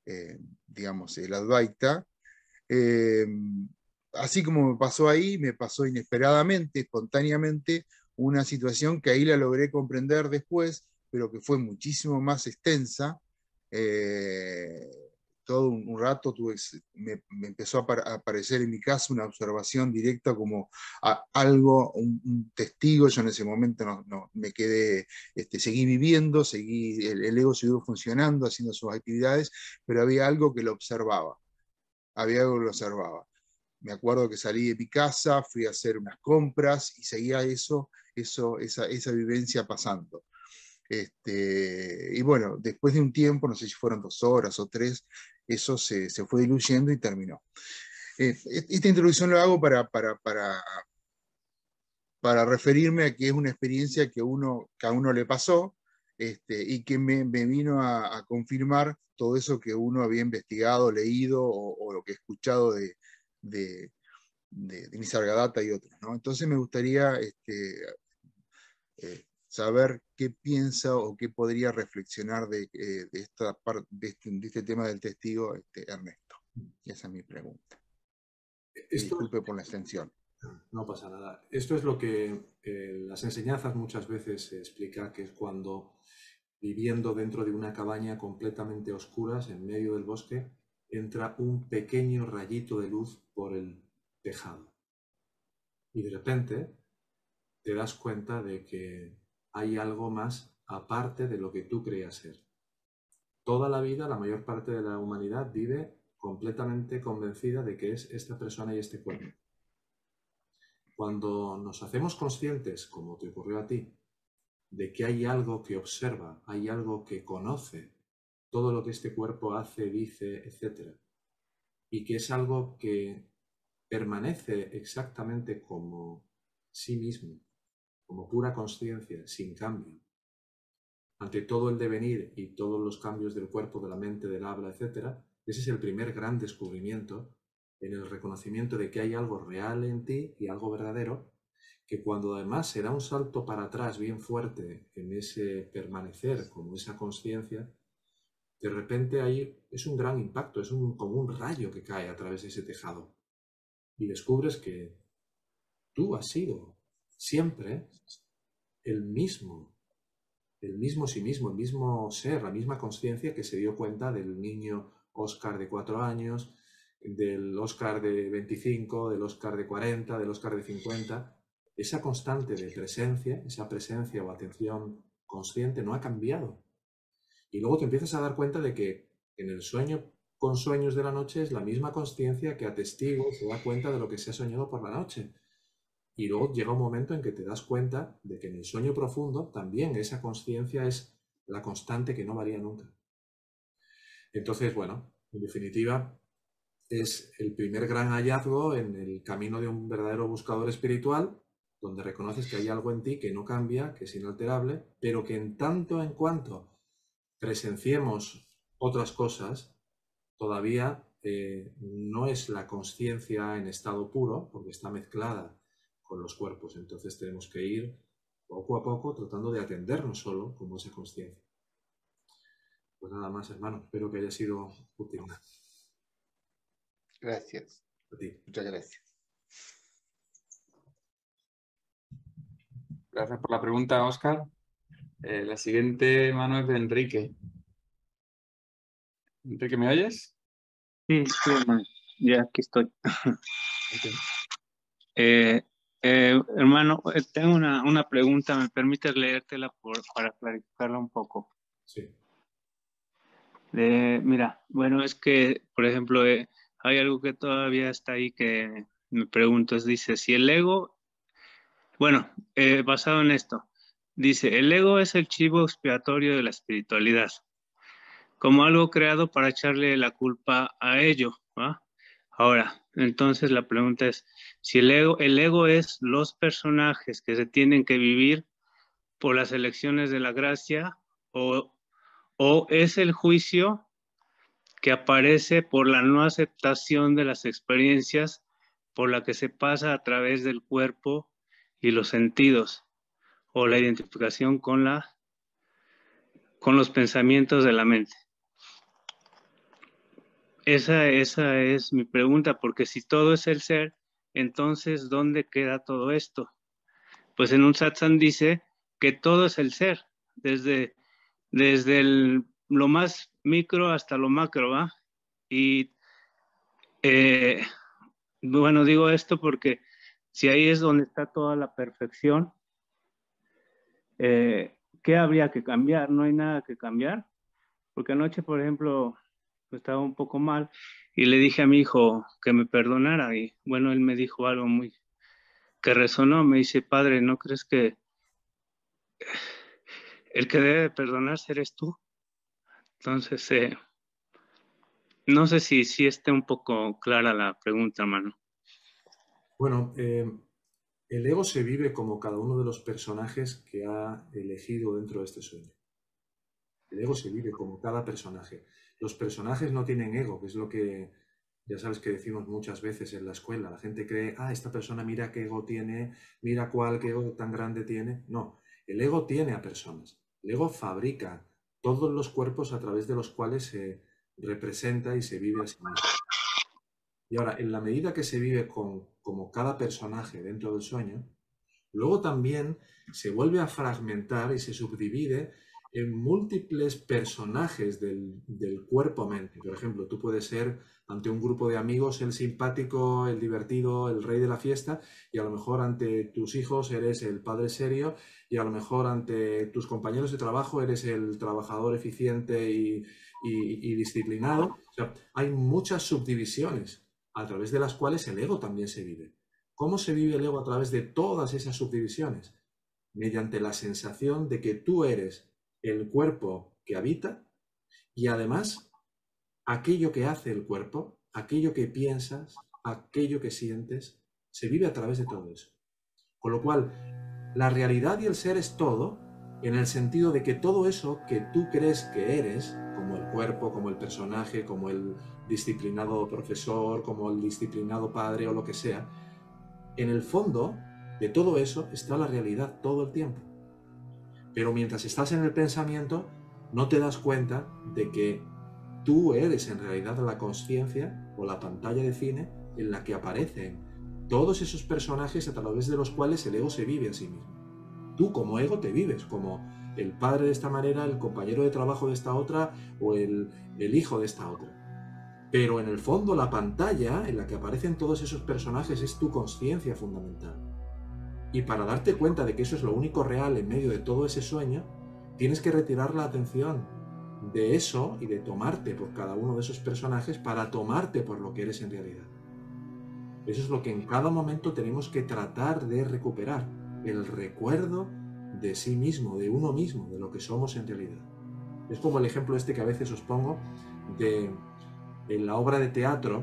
eh, digamos, el Advaita, eh, así como me pasó ahí, me pasó inesperadamente, espontáneamente, una situación que ahí la logré comprender después, pero que fue muchísimo más extensa. Eh, todo un, rato me, empezó a, aparecer en mi caso una observación directa como algo, un, testigo. Yo en ese momento no, me quedé, este, seguí viviendo, seguí, el, el, ego siguió funcionando, haciendo sus actividades, pero había algo que lo observaba. Había algo que lo observaba. Me acuerdo que salí de mi casa, fui a hacer unas compras y seguía eso esa, esa vivencia pasando. Este, y bueno, después de un tiempo, no sé si fueron dos horas o tres, eso se, se fue diluyendo y terminó. Eh, esta introducción lo hago para, para, para, para, referirme a que es una experiencia que, uno, que a uno le pasó este, y que me, me vino a, confirmar todo eso que uno había investigado, leído o, o lo que he escuchado de, de, de, de Nisargadatta y otros. ¿no? Entonces me gustaría este, eh, saber qué piensa o qué podría reflexionar de, eh, esta parte, este, de, este, tema del testigo este, Ernesto. esa es mi pregunta. Disculpe por la extensión. No pasa nada. Esto es lo que eh, las enseñanzas muchas veces se explica, que es cuando viviendo dentro de una cabaña completamente oscuras en medio del bosque, entra un pequeño rayito de luz por el tejado. Y de repente te das cuenta de que hay algo más aparte de lo que tú creías ser. toda la vida, la mayor parte de la humanidad vive completamente convencida de que es esta persona y este cuerpo. Cuando nos hacemos conscientes, como te ocurrió a ti, de que hay algo que observa, hay algo que conoce todo lo que este cuerpo hace, dice, etc. Y que es algo que permanece exactamente como sí mismo, como pura conciencia, sin cambio. Ante todo el devenir y todos los cambios del cuerpo, de la mente, del habla, etc., ese es el primer gran descubrimiento en el reconocimiento de que hay algo real en ti y algo verdadero, que cuando además se da un salto para atrás bien fuerte en ese permanecer como esa conciencia, de repente ahí es un gran impacto, es un, como un rayo que cae a través de ese tejado. Y descubres que tú has sido siempre el mismo, el mismo sí mismo, el mismo ser, la misma conciencia que se dio cuenta del niño Oscar de cuatro años, del Oscar de 25, del Oscar de 40, del Oscar de 50. Esa constante de presencia, esa presencia o atención consciente no ha cambiado. Y luego te empiezas a dar cuenta de que en el sueño con sueños de la noche es la misma conciencia que atestigo, se da cuenta de lo que se ha soñado por la noche. Y luego llega un momento en que te das cuenta de que en el sueño profundo también esa conciencia es la constante que no varía nunca. Entonces, bueno, en definitiva, es el primer gran hallazgo en el camino de un verdadero buscador espiritual, donde reconoces que hay algo en ti que no cambia, que es inalterable, pero que en tanto en cuanto presenciemos otras cosas, todavía eh, no es la conciencia en estado puro, porque está mezclada con los cuerpos. Entonces tenemos que ir poco a poco tratando de atendernos solo como esa conciencia. Pues nada más, hermano. Espero que haya sido útil. Gracias. A ti. Muchas gracias. Gracias por la pregunta, Oscar. Eh, la siguiente mano es de Enrique. Enrique, ¿me oyes? Sí, sí, hermano. Ya aquí estoy. Eh, eh, hermano, tengo una, una, pregunta. ¿Me permites leértela por, para clarificarla un poco? Sí mira, bueno, es que, por ejemplo, eh, hay algo que todavía está ahí que me pregunto, es, dice, si el ego, bueno, eh, basado en esto, dice, el ego es el chivo expiatorio de la espiritualidad, como algo creado para echarle la culpa a ello, ¿va? Ahora, entonces la pregunta es, si el ego, el ego es los personajes que se tienen que vivir por las elecciones de la gracia o o es el juicio que aparece por la no aceptación de las experiencias por la que se pasa a través del cuerpo y los sentidos, o la identificación con, la, con los pensamientos de la mente. Esa, esa es mi pregunta, porque si todo es el ser, entonces, ¿dónde queda todo esto? Pues en un satsang dice que todo es el ser, desde desde lo más micro hasta lo macro, ¿va? Y eh, bueno, digo esto porque si ahí es donde está toda la perfección, eh, ¿qué habría que cambiar? No hay nada que cambiar. Porque anoche, por ejemplo, estaba un poco mal y le dije a mi hijo que me perdonara y bueno, él me dijo algo muy que resonó, me dice, padre, ¿no crees que el que debe perdonarse eres tú. Entonces, eh, no sé si, si esté un poco clara la pregunta, hermano. Bueno, eh, el ego se vive como cada uno de los personajes que ha elegido dentro de este sueño. El ego se vive como cada personaje. Los personajes no tienen ego, que es lo que ya sabes que decimos muchas veces en la escuela. La gente cree, ah, esta persona mira qué ego tiene, mira cuál, qué ego tan grande tiene. No, el ego tiene a personas. El ego fabrica todos los cuerpos a través de los cuales se representa y se vive a sí mismo. Y ahora, en la medida que se vive con, como cada personaje dentro del sueño, luego también se vuelve a fragmentar y se subdivide en múltiples personajes del, del cuerpo-mente. Por ejemplo, tú puedes ser ante un grupo de amigos el simpático, el divertido, el rey de la fiesta, y a lo mejor ante tus hijos eres el padre serio, y a lo mejor ante tus compañeros de trabajo eres el trabajador eficiente y, y disciplinado. Hay muchas subdivisiones a través de las cuales el ego también se vive. ¿Cómo se vive el ego a través de todas esas subdivisiones? Mediante la sensación de que tú eres el cuerpo que habita y además aquello que hace el cuerpo, aquello que piensas, aquello que sientes, se vive a través de todo eso. Con lo cual, la realidad y el ser es todo en el sentido de que todo eso que tú crees que eres, como el cuerpo, como el personaje, como el disciplinado profesor, como el disciplinado padre o lo que sea, en el fondo de todo eso está la realidad todo el tiempo. Pero mientras estás en el pensamiento, no te das cuenta de que tú eres en realidad la conciencia o la pantalla de cine en la que aparecen todos esos personajes a través de los cuales el ego se vive a sí mismo. Tú como ego te vives como el padre de esta manera, el compañero de trabajo de esta otra o el, el hijo de esta otra. Pero en el fondo la pantalla en la que aparecen todos esos personajes es tu conciencia fundamental. Y para darte cuenta de que eso es lo único real en medio de todo ese sueño, tienes que retirar la atención de eso y de tomarte por cada uno de esos personajes para tomarte por lo que eres en realidad. Eso es lo que en cada momento tenemos que tratar de recuperar, el recuerdo de sí mismo, de uno mismo, de lo que somos en realidad. Es como el ejemplo este que a veces os pongo de en la obra de teatro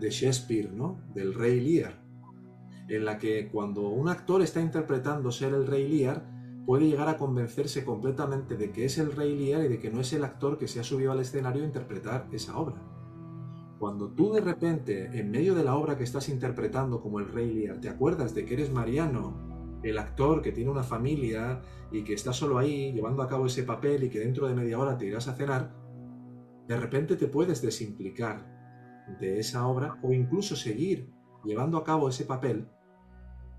de Shakespeare, ¿no? Del rey Lear, en la que cuando un actor está interpretando ser el rey Lear, puede llegar a convencerse completamente de que es el rey Lear y de que no es el actor que se ha subido al escenario a interpretar esa obra. Cuando tú de repente, en medio de la obra que estás interpretando como el rey Lear, te acuerdas de que eres Mariano, el actor que tiene una familia y que está solo ahí llevando a cabo ese papel y que dentro de media hora te irás a cenar, de repente te puedes desimplicar de esa obra o incluso seguir llevando a cabo ese papel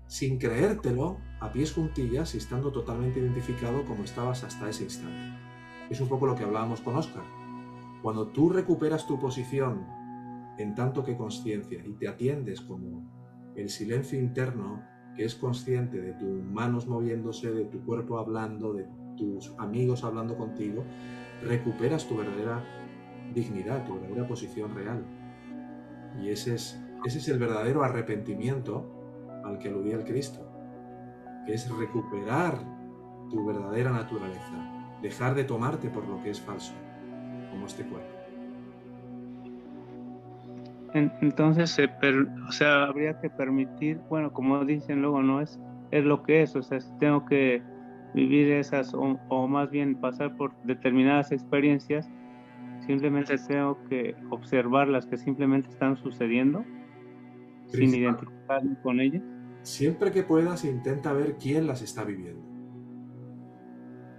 sin creértelo a pies juntillas y estando totalmente identificado como estabas hasta ese instante. Es un poco lo que hablábamos con Oscar. Cuando tú recuperas tu posición en tanto que conciencia y te atiendes como el silencio interno que es consciente de tus manos moviéndose, de tu cuerpo hablando, de tus amigos hablando contigo, recuperas tu verdadera dignidad, tu verdadera posición real. Y ese es, ese es el verdadero arrepentimiento al que aludía el Cristo, que es recuperar tu verdadera naturaleza, dejar de tomarte por lo que es falso, como este cuerpo. Entonces, o sea, habría que permitir, bueno, como dicen luego, no es, es lo que es, o sea, tengo que vivir esas, o, o más bien pasar por determinadas experiencias simplemente tengo que observar las que simplemente están sucediendo sin identificarme con ellas. Siempre que puedas intenta ver quién las está viviendo.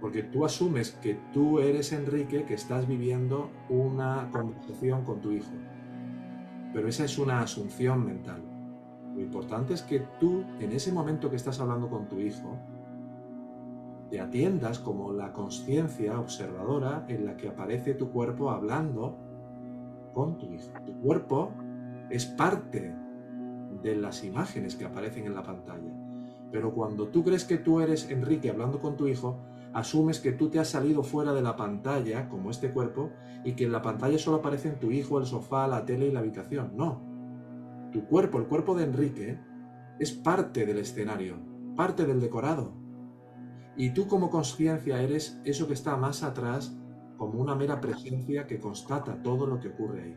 Porque tú asumes que tú eres Enrique que estás viviendo una conversación con tu hijo. Pero esa es una asunción mental. Lo importante es que tú, en ese momento que estás hablando con tu hijo, te atiendas como la conciencia observadora en la que aparece tu cuerpo hablando con tu hijo. Tu cuerpo es parte de las imágenes que aparecen en la pantalla. Pero cuando tú crees que tú eres Enrique hablando con tu hijo, asumes que tú te has salido fuera de la pantalla, como este cuerpo, y que en la pantalla solo aparecen tu hijo, el sofá, la tele y la habitación. No. Tu cuerpo, el cuerpo de Enrique, es parte del escenario, parte del decorado. Y tú como conciencia eres eso que está más atrás como una mera presencia que constata todo lo que ocurre ahí.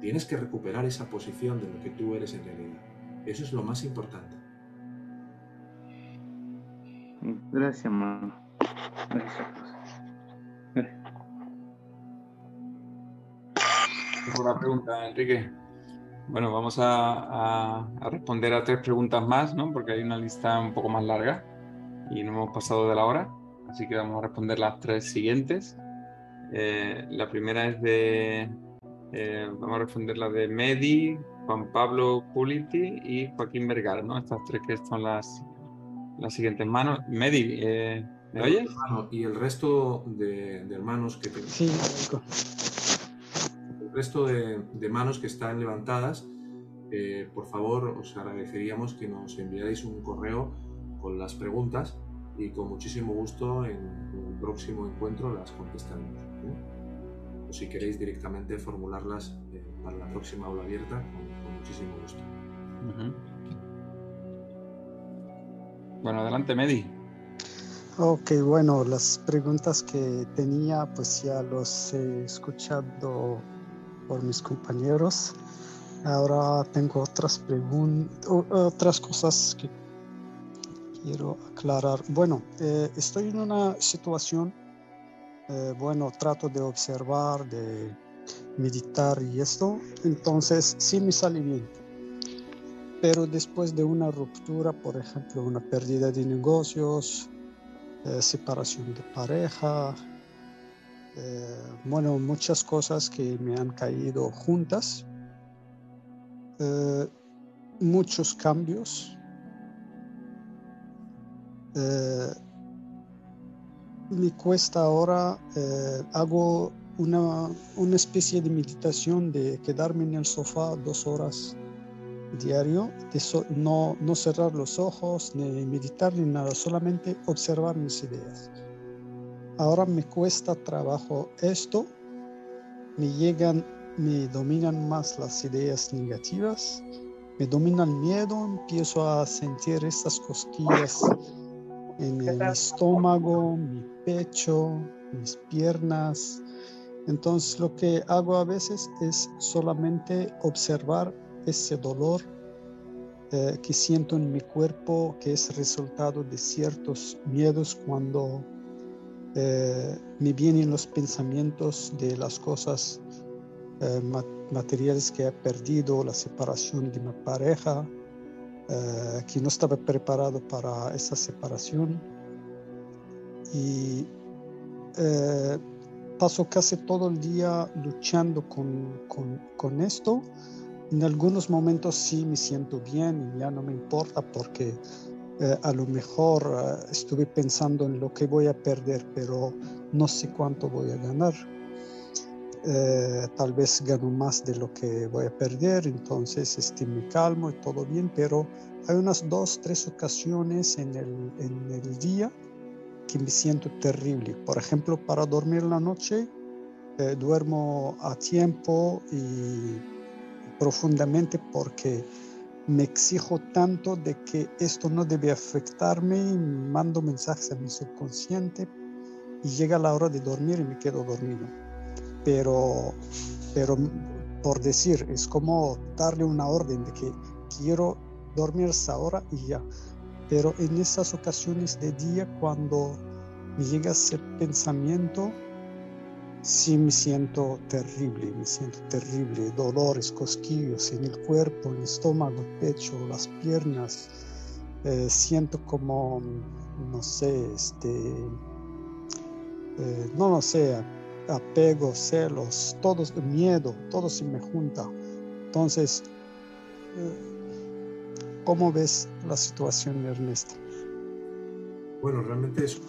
Tienes que recuperar esa posición de lo que tú eres en realidad. Eso es lo más importante. Gracias, mamá. Gracias. Una pregunta, Enrique. Bueno, vamos a, a, responder a tres preguntas más, ¿no? Porque hay una lista un poco más larga y no hemos pasado de la hora, así que vamos a responder las tres siguientes. Eh, la primera es de, eh, vamos a responder la de Medi, Juan Pablo Puliti y Joaquín Vergara, ¿no? Estas tres que son las, las siguientes manos. Medi, eh, ¿Me oyes? y el resto de, hermanos que Sí, el resto de, manos que están levantadas, eh, por favor, os agradeceríamos que nos enviarais un correo con las preguntas y con muchísimo gusto en un próximo encuentro las contestaremos. O si queréis directamente formularlas eh, para la próxima aula abierta, con, muchísimo gusto. Bueno, adelante, Medi. Ok, bueno, las preguntas que tenía, pues ya los he escuchado por mis compañeros. Ahora tengo otras preguntas, otras cosas que quiero aclarar. Bueno, eh, estoy en una situación, eh, bueno, trato de observar, de meditar y esto, entonces sí me sale bien. Pero después de una ruptura, por ejemplo, una pérdida de negocios, eh, separación de pareja, bueno, muchas cosas que me han caído juntas, muchos cambios, eh, me cuesta ahora, eh, hago una, una, especie de meditación de quedarme en el sofá dos horas diario, de no, no cerrar los ojos, ni meditar ni nada, solamente observar mis ideas. Ahora me cuesta trabajo esto, me llegan, me dominan más las ideas negativas, me domina el miedo, empiezo a sentir estas cosquillas en mi estómago, mi pecho, mis piernas. Entonces lo que hago a veces es solamente observar ese dolor eh, que siento en mi cuerpo, que es resultado de ciertos miedos cuando eh, me vienen los pensamientos de las cosas eh, materiales que he perdido, la separación de mi pareja, eh, que no estaba preparado para esa separación. Y eh, paso casi todo el día luchando con, con, con, esto. En algunos momentos sí me siento bien y ya no me importa porque eh, a lo mejor estuve pensando en lo que voy a perder, pero no sé cuánto voy a ganar. Eh, tal vez gano más de lo que voy a perder, entonces este, me calmo y todo bien, pero hay unas dos, tres ocasiones en el, en el día que me siento terrible. Por ejemplo, para dormir la noche, eh, duermo a tiempo y profundamente porque me exijo tanto de que esto no debe afectarme, mando mensajes a mi subconsciente y llega la hora de dormir y me quedo dormido pero, pero por decir, es como darle una orden de que quiero dormir esa hora y ya. Pero en esas ocasiones de día, cuando me llega ese pensamiento, sí me siento terrible, me siento terrible, dolores, cosquillos en el cuerpo, en el estómago, el pecho, las piernas. Eh, siento como, no sé, este, eh, no lo sé, apego, celos, todos, miedo, todo se me junta. Entonces, eh, ¿cómo ves la situación, Ernesto? Bueno, realmente es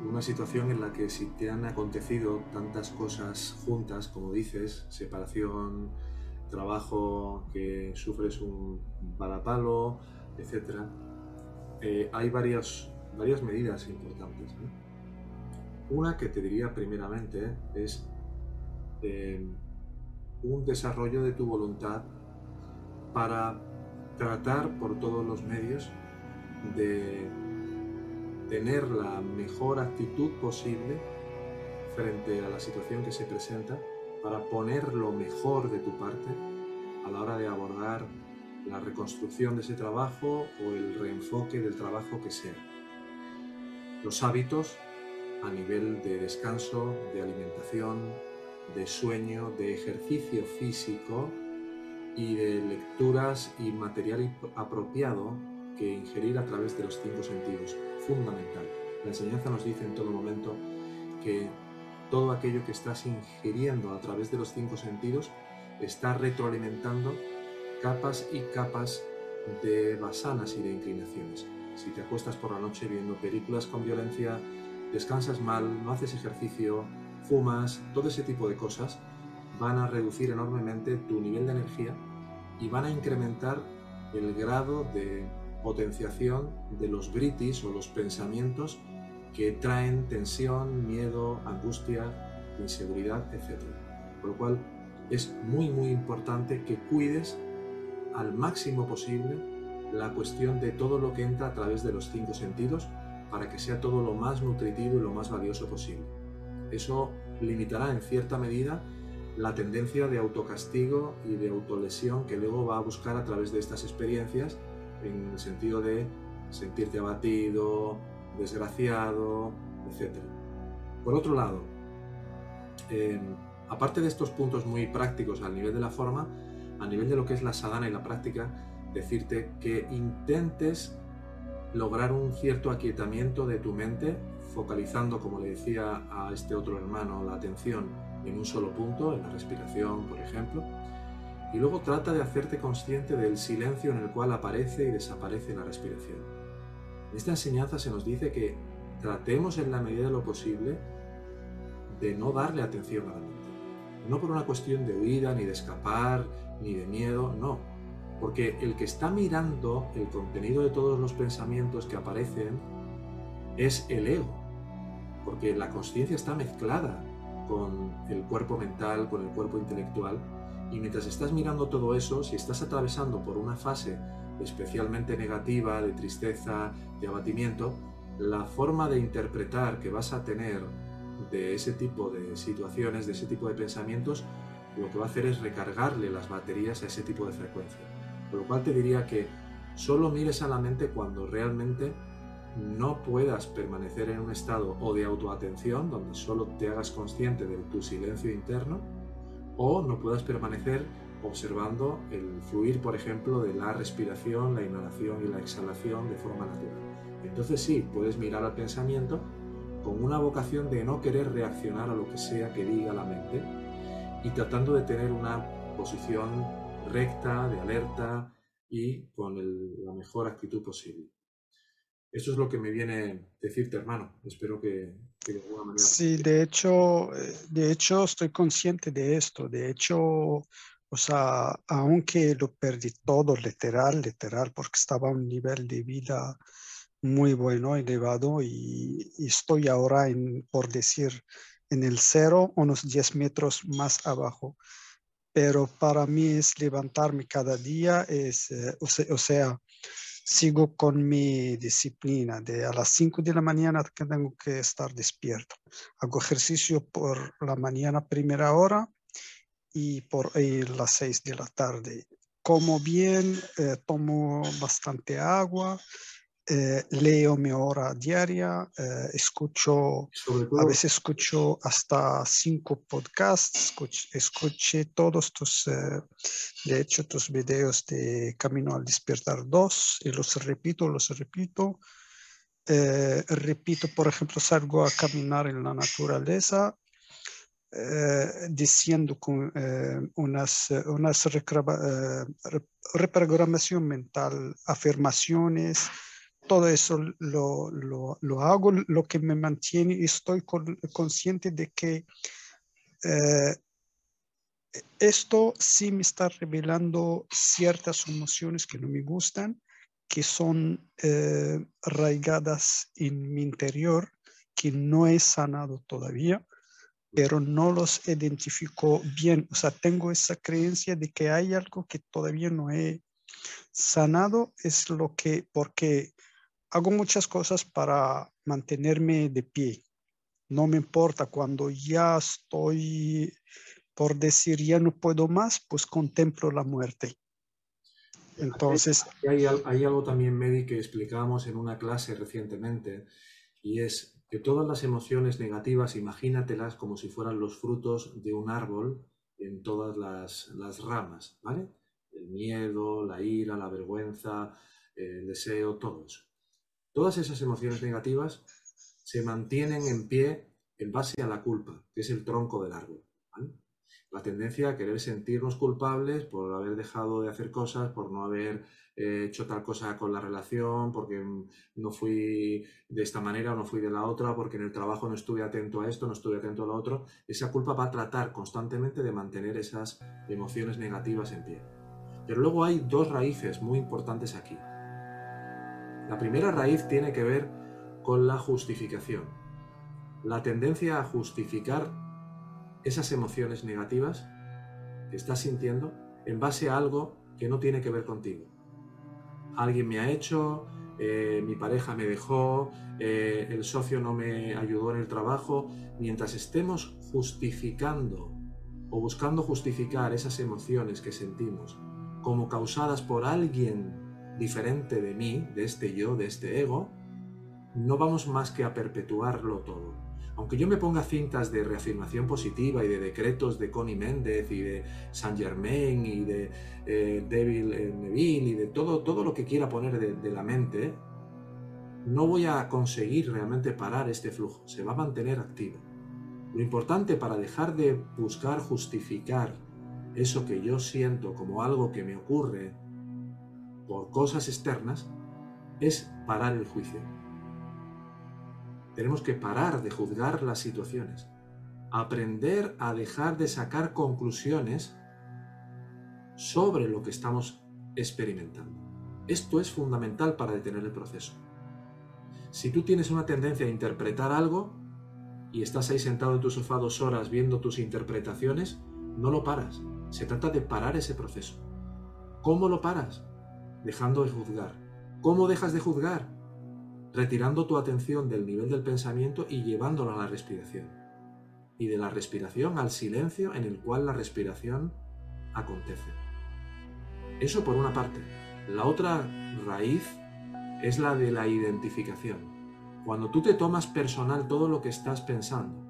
una, situación en la que si te han acontecido tantas cosas juntas, como dices, separación, trabajo, que sufres un balapalo, etc., eh, hay varias, varias medidas importantes. Una que te diría primeramente es eh, un desarrollo de tu voluntad para tratar por todos los medios de tener la mejor actitud posible frente a la situación que se presenta, para poner lo mejor de tu parte a la hora de abordar la reconstrucción de ese trabajo o el reenfoque del trabajo que sea. Los hábitos a nivel de descanso, de alimentación, de sueño, de ejercicio físico y de lecturas y material apropiado que ingerir a través de los cinco sentidos. Fundamental. La enseñanza nos dice en todo momento que todo aquello que estás ingiriendo a través de los cinco sentidos está retroalimentando capas y capas de basanas y de inclinaciones. si te acuestas por la noche viendo películas con violencia, descansas mal, no haces ejercicio, fumas, todo ese tipo de cosas van a reducir enormemente tu nivel de energía y van a incrementar el grado de potenciación de los britis o los pensamientos que traen tensión, miedo, angustia, inseguridad, etc. Por lo cual es muy muy importante que cuides al máximo posible la cuestión de todo lo que entra a través de los cinco sentidos para que sea todo lo más nutritivo y lo más valioso posible. Eso limitará en cierta medida la tendencia de autocastigo y de autolesión que luego va a buscar a través de estas experiencias en el sentido de sentirte abatido, desgraciado, etc. Por otro lado, em, aparte de estos puntos muy prácticos al nivel de la forma, a nivel de lo que es la sadhana y la práctica, decirte que intentes lograr un cierto aquietamiento de tu mente, focalizando, como le decía a este otro hermano, la atención en un solo punto, en la respiración, por ejemplo, y luego trata de hacerte consciente del silencio en el cual aparece y desaparece la respiración. En esta enseñanza se nos dice que tratemos en la medida de lo posible de no darle atención a la mente. No por una cuestión de huida, ni de escapar, ni de miedo, no. Porque el que está mirando el contenido de todos los pensamientos que aparecen es el ego. Porque la conciencia está mezclada con el cuerpo mental, con el cuerpo intelectual, y mientras estás mirando todo eso, si estás atravesando por una fase especialmente negativa, de tristeza, de abatimiento, la forma de interpretar que vas a tener de ese tipo de situaciones, de ese tipo de pensamientos, lo que va a hacer es recargarle las baterías a ese tipo de frecuencia. Por lo cual te diría que solo mires a la mente cuando realmente no puedas permanecer en un estado o de autoatención, donde solo te hagas consciente de tu silencio interno, o no puedas permanecer observando el fluir, por ejemplo, de la respiración, la inhalación y la exhalación de forma natural. Entonces sí, puedes mirar al pensamiento con una vocación de no querer reaccionar a lo que sea que diga la mente y tratando de tener una posición recta, de alerta y con la mejor actitud posible. Eso es lo que me viene decirte, hermano. Espero que, Sí, de hecho, eh, de hecho estoy consciente de esto. De hecho, o sea, aunque lo perdí todo, literal, literal, porque estaba a un nivel de vida muy bueno, elevado, y, estoy ahora, en, por decir, en el cero, unos 10 metros más abajo. Pero para mí es levantarme cada día, es, eh, o sea sigo con mi disciplina de a las 5 de la mañana que tengo que estar despierto. Hago ejercicio por la mañana primera hora y por las 6 de la tarde. Como bien, eh, tomo bastante agua, eh, leo mi hora diaria, eh, escucho, a veces escucho hasta cinco podcasts, escuché todos tus, eh, de hecho, tus videos de Camino al Despertar 2 y los repito, los repito. repito, por ejemplo, salgo a caminar en la naturaleza, diciendo con unas, unas reprogramación mental, afirmaciones, todo eso lo, lo, hago, lo que me mantiene estoy consciente de que eh, esto sí me está revelando ciertas emociones que no me gustan, que son eh, arraigadas en mi interior, que no he sanado todavía, pero no los identifico bien. O sea, tengo esa creencia de que hay algo que todavía no he sanado, es lo que, porque hago muchas cosas para mantenerme de pie. No me importa cuando ya estoy por decir ya no puedo más, pues contemplo la muerte. Entonces... Hay, hay, algo también, Medi, que explicábamos en una clase recientemente, y es que todas las emociones negativas, imagínatelas como si fueran los frutos de un árbol en todas las, las ramas, ¿vale? El miedo, la ira, la vergüenza, el deseo, todo eso. Todas esas emociones negativas se mantienen en pie en base a la culpa, que es el tronco del árbol. La tendencia a querer sentirnos culpables por haber dejado de hacer cosas, por no haber eh, hecho tal cosa con la relación, porque no fui de esta manera o no fui de la otra, porque en el trabajo no estuve atento a esto, no estuve atento a lo otro. Esa culpa va a tratar constantemente de mantener esas emociones negativas en pie. Pero luego hay dos raíces muy importantes aquí. La primera raíz tiene que ver con la justificación. La tendencia a justificar esas emociones negativas que estás sintiendo en base a algo que no tiene que ver contigo. Alguien me ha hecho, eh, mi pareja me dejó, eh, el socio no me ayudó en el trabajo. Mientras estemos justificando o buscando justificar esas emociones que sentimos como causadas por alguien diferente de mí, de este yo, de este ego, no vamos más que a perpetuarlo todo. Aunque yo me ponga cintas de reafirmación positiva y de decretos de Connie Méndez y de Saint Germain y de eh, Devil Neville y de todo, todo lo que quiera poner de la mente, no voy a conseguir realmente parar este flujo, se va a mantener activo. Lo importante para dejar de buscar justificar eso que yo siento como algo que me ocurre por cosas externas es parar el juicio. Tenemos que parar de juzgar las situaciones, aprender a dejar de sacar conclusiones sobre lo que estamos experimentando. Esto es fundamental para detener el proceso. Si tú tienes una tendencia a interpretar algo y estás ahí sentado en tu sofá dos horas viendo tus interpretaciones, no lo paras. Se trata de parar ese proceso. ¿Cómo lo paras? Dejando de juzgar. ¿Cómo dejas de juzgar? retirando tu atención del nivel del pensamiento y llevándolo a la respiración. Y de la respiración al silencio en el cual la respiración acontece. Eso por una parte. La otra raíz es la de la identificación. Cuando tú te tomas personal todo lo que estás pensando,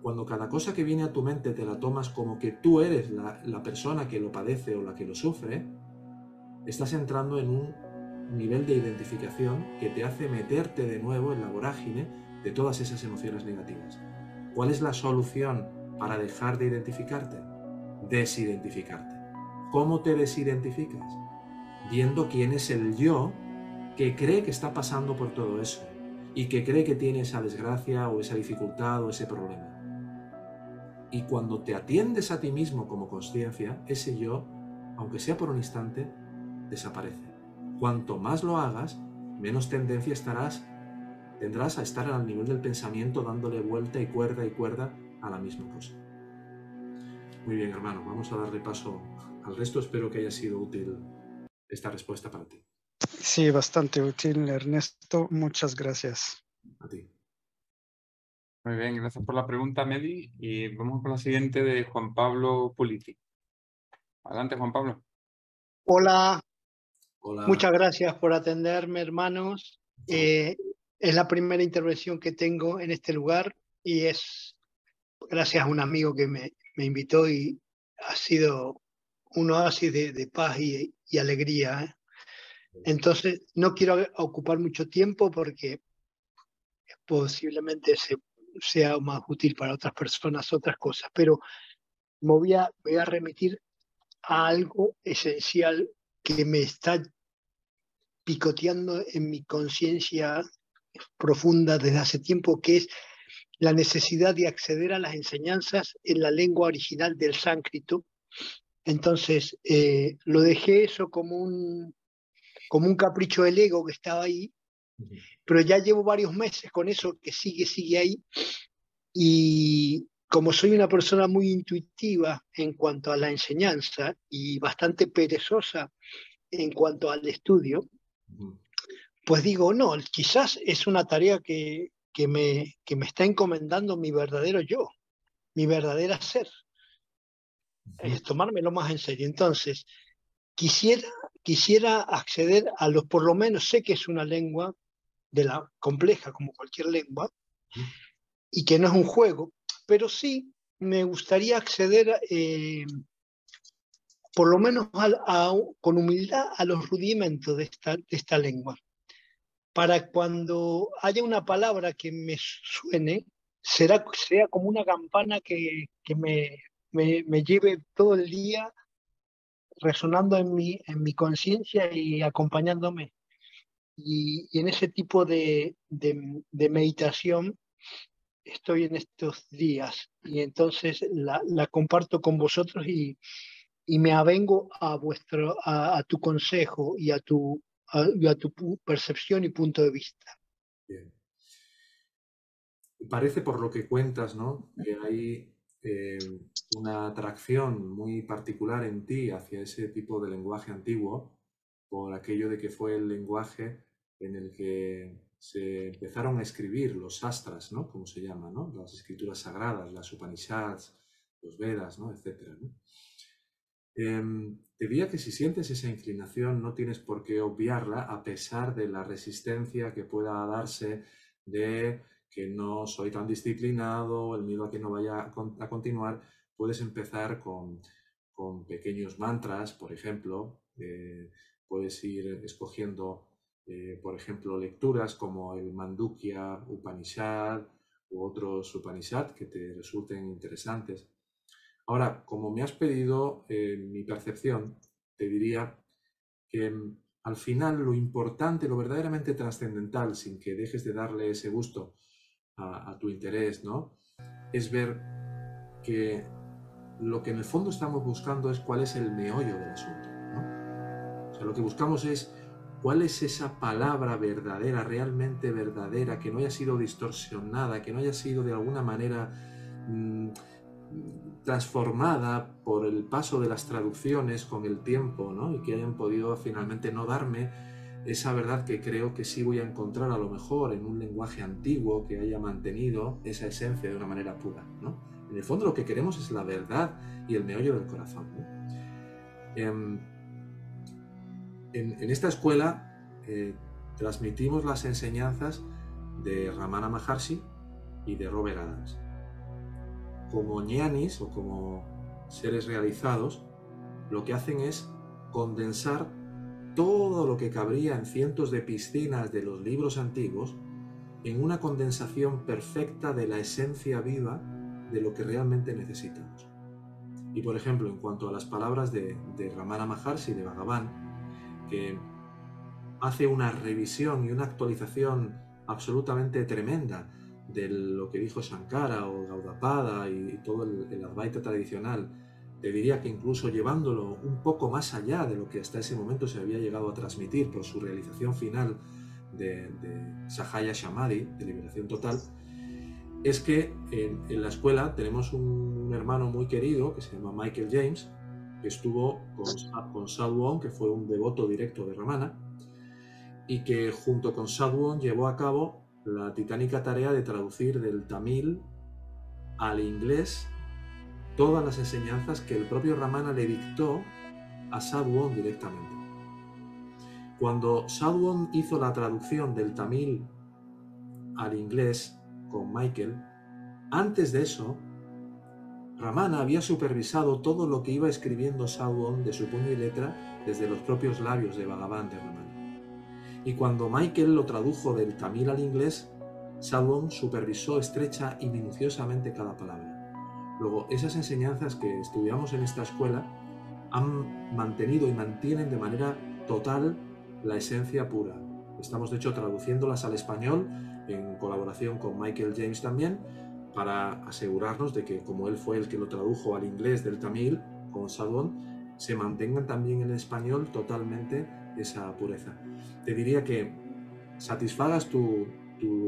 cuando cada cosa que viene a tu mente te la tomas como que tú eres la, la persona que lo padece o la que lo sufre, estás entrando en un nivel de identificación que te hace meterte de nuevo en la vorágine de todas esas emociones negativas. ¿Cuál es la solución para dejar de identificarte? Desidentificarte. ¿Cómo te desidentificas? Viendo quién es el yo que cree que está pasando por todo eso y que cree que tiene esa desgracia o esa dificultad o ese problema. Y cuando te atiendes a ti mismo como conciencia, ese yo, aunque sea por un instante, desaparece. Cuanto más lo hagas, menos tendencia estarás, tendrás a estar al nivel del pensamiento dándole vuelta y cuerda y cuerda a la misma cosa. Muy bien, hermano, vamos a darle paso al resto. Espero que haya sido útil esta respuesta para ti. Sí, bastante útil, Ernesto. Muchas gracias. A ti. Muy bien, gracias por la pregunta, Meli. Y vamos con la siguiente de Juan Pablo Politi. Adelante, Juan Pablo. Hola, Muchas gracias por atenderme, hermanos. Eh, es la primera intervención que tengo en este lugar y es gracias a un amigo que me, invitó y ha sido un oasis de, paz y, alegría. ¿eh? Entonces, no quiero ocupar mucho tiempo porque posiblemente sea más útil para otras personas, otras cosas, pero me voy a, voy a remitir a algo esencial que me está picoteando en mi conciencia profunda desde hace tiempo, que es la necesidad de acceder a las enseñanzas en la lengua original del sánscrito. Entonces, eh, lo dejé eso como un, como un capricho del ego que estaba ahí, pero ya llevo varios meses con eso que sigue, sigue ahí. Y como soy una persona muy intuitiva en cuanto a la enseñanza y bastante perezosa en cuanto al estudio, pues digo, no, quizás es una tarea que, me, que me está encomendando mi verdadero yo, mi verdadera ser. Es tomármelo más en serio. Entonces, quisiera, quisiera acceder a los, por lo menos sé que es una lengua de la compleja como cualquier lengua, y que no es un juego, pero sí me gustaría acceder eh, por lo menos con humildad a los rudimentos de esta, esta lengua, para cuando haya una palabra que me suene, será, sea como una campana que, me, me, me lleve todo el día resonando en mi, en mi conciencia y acompañándome. Y, y, en ese tipo de, de, de, meditación estoy en estos días y entonces la, la comparto con vosotros y, y, me avengo a, vuestro, a, a tu consejo y a tu, a, y a tu percepción y punto de vista. Bien. Parece por lo que cuentas, ¿no? Que hay eh, una atracción muy particular en ti hacia ese tipo de lenguaje antiguo, por aquello de que fue el lenguaje en el que se empezaron a escribir los astras, ¿no? Como se llama, ¿no? Las escrituras sagradas, las Upanishads, los Vedas, ¿no? Etcétera, ¿no? Eh, te diría que si sientes esa inclinación no tienes por qué obviarla a pesar de la resistencia que pueda darse de que no soy tan disciplinado, el miedo a que no vaya a continuar, puedes empezar con, con pequeños mantras, por ejemplo, eh, puedes ir escogiendo, eh, por ejemplo, lecturas como el Mandukya Upanishad u otros Upanishad que te resulten interesantes. Ahora, como me has pedido eh, mi percepción, te diría que mm, al final lo importante, lo verdaderamente trascendental, sin que dejes de darle ese gusto, a, tu interés, ¿no? Es ver que lo que en el fondo estamos buscando es cuál es el meollo del asunto. O sea, lo que buscamos es cuál es esa palabra verdadera, realmente verdadera, que no haya sido distorsionada, que no haya sido de alguna manera mmm, transformada por el paso de las traducciones con el tiempo, ¿no? Y que hayan podido finalmente no darme esa verdad que creo que sí voy a encontrar a lo mejor en un lenguaje antiguo que haya mantenido esa esencia de una manera pura. ¿no? En el fondo lo que queremos es la verdad y el meollo del corazón. en, en, esta escuela eh, transmitimos las enseñanzas de Ramana Maharshi y de Robert Adams. Como ñanis o como seres realizados, lo que hacen es condensar todo lo que cabría en cientos de piscinas de los libros antiguos en una condensación perfecta de la esencia viva de lo que realmente necesitamos. Y por ejemplo, en cuanto a las palabras de, Ramana Maharshi de Bhagavan, que hace una revisión y una actualización absolutamente tremenda de lo que dijo Shankara o Gaudapada y, todo el, el Advaita tradicional te diría que incluso llevándolo un poco más allá de lo que hasta ese momento se había llegado a transmitir por su realización final de, de Sahaya Shamadhi, de liberación total, es que en, en, la escuela tenemos un hermano muy querido que se llama Michael James, que estuvo con, con que fue un devoto directo de Ramana, y que junto con Sadhuon llevó a cabo la titánica tarea de traducir del tamil al inglés todas las enseñanzas que el propio Ramana le dictó a Sadhuon directamente. Cuando Sadhuon hizo la traducción del tamil al inglés con Michael, antes de eso, Ramana había supervisado todo lo que iba escribiendo Sadhuon de su puño y letra desde los propios labios de Bhagavan de Ramana. Y cuando Michael lo tradujo del tamil al inglés, Sadhuon supervisó estrecha y minuciosamente cada palabra. Luego, esas enseñanzas que estudiamos en esta escuela han mantenido y mantienen de manera total la esencia pura. Estamos, de hecho, traduciéndolas al español en colaboración con Michael James también, para asegurarnos de que, como él fue el que lo tradujo al inglés del tamil con Sadhon, se mantengan también en español totalmente esa pureza. Te diría que satisfagas tu,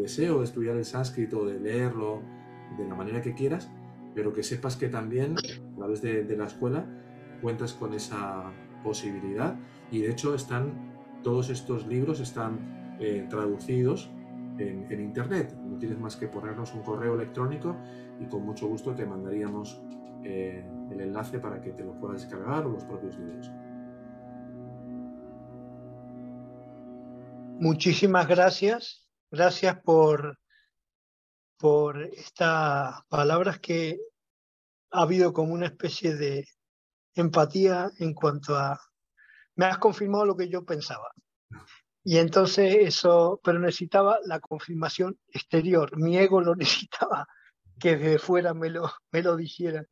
deseo de estudiar el sánscrito, de leerlo de la manera que quieras, pero que sepas que también a través de, de la escuela cuentas con esa posibilidad y de hecho están todos estos libros están eh, traducidos en, en, internet. No tienes más que ponernos un correo electrónico y con mucho gusto te mandaríamos eh, el enlace para que te lo puedas descargar o los propios libros. Muchísimas gracias. Gracias por, por estas palabras que ha habido como una especie de empatía en cuanto a, me has confirmado lo que yo pensaba. Y entonces eso, pero necesitaba la confirmación exterior, mi ego lo (laughs) necesitaba, que desde fuera me lo, me lo dijera.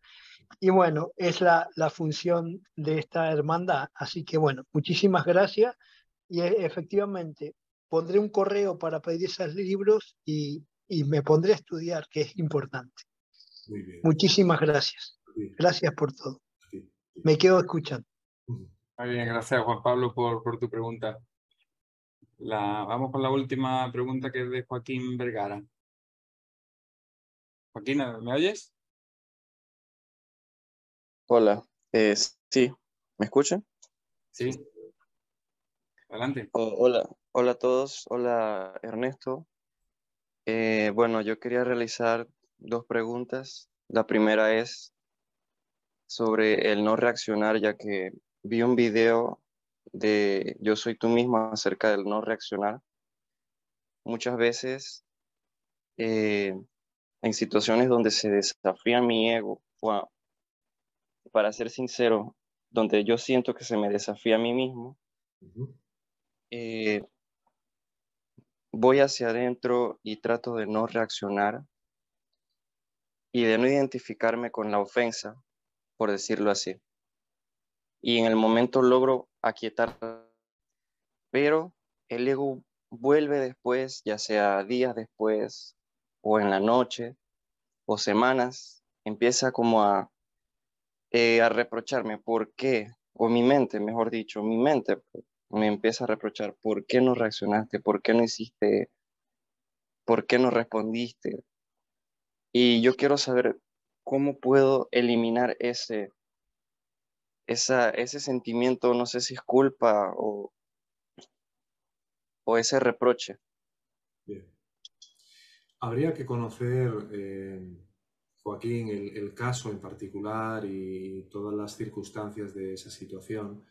y bueno, es la, la, función de esta hermandad. Así que bueno, muchísimas gracias y e, efectivamente pondré un correo para pedir esos libros y, y me pondré a estudiar, que es importante. Muy bien. Muchísimas gracias. Gracias por todo. Me quedo escuchando. Muy bien, gracias Juan Pablo por, por tu pregunta. La, vamos con la última pregunta que es de Joaquín Vergara. Joaquín, ¿me oyes? Hola, eh, sí, ¿me escuchan? Sí. Adelante. hola, hola a todos, hola Ernesto. Eh, bueno, yo quería realizar dos preguntas. La primera es sobre el no reaccionar, ya que vi un video de Yo soy tú mismo acerca del no reaccionar. Muchas veces eh, en situaciones donde se desafía mi ego, para ser sincero, donde yo siento que se me desafía a mí mismo, eh, voy hacia adentro y trato de no reaccionar y de no identificarme con la ofensa, por decirlo así. Y en el momento logro aquietar, pero el ego vuelve después, ya sea días después, o en la noche, o semanas, empieza como a, eh, a reprocharme, ¿por qué? O mi mente, mejor dicho, mi mente me empieza a reprochar, ¿por qué no reaccionaste? ¿Por qué no hiciste? ¿Por qué no respondiste? Y yo quiero saber cómo puedo eliminar ese, ese sentimiento, no sé si es culpa o, o ese reproche. Habría que conocer, eh, Joaquín, el, caso en particular y todas las circunstancias de esa situación,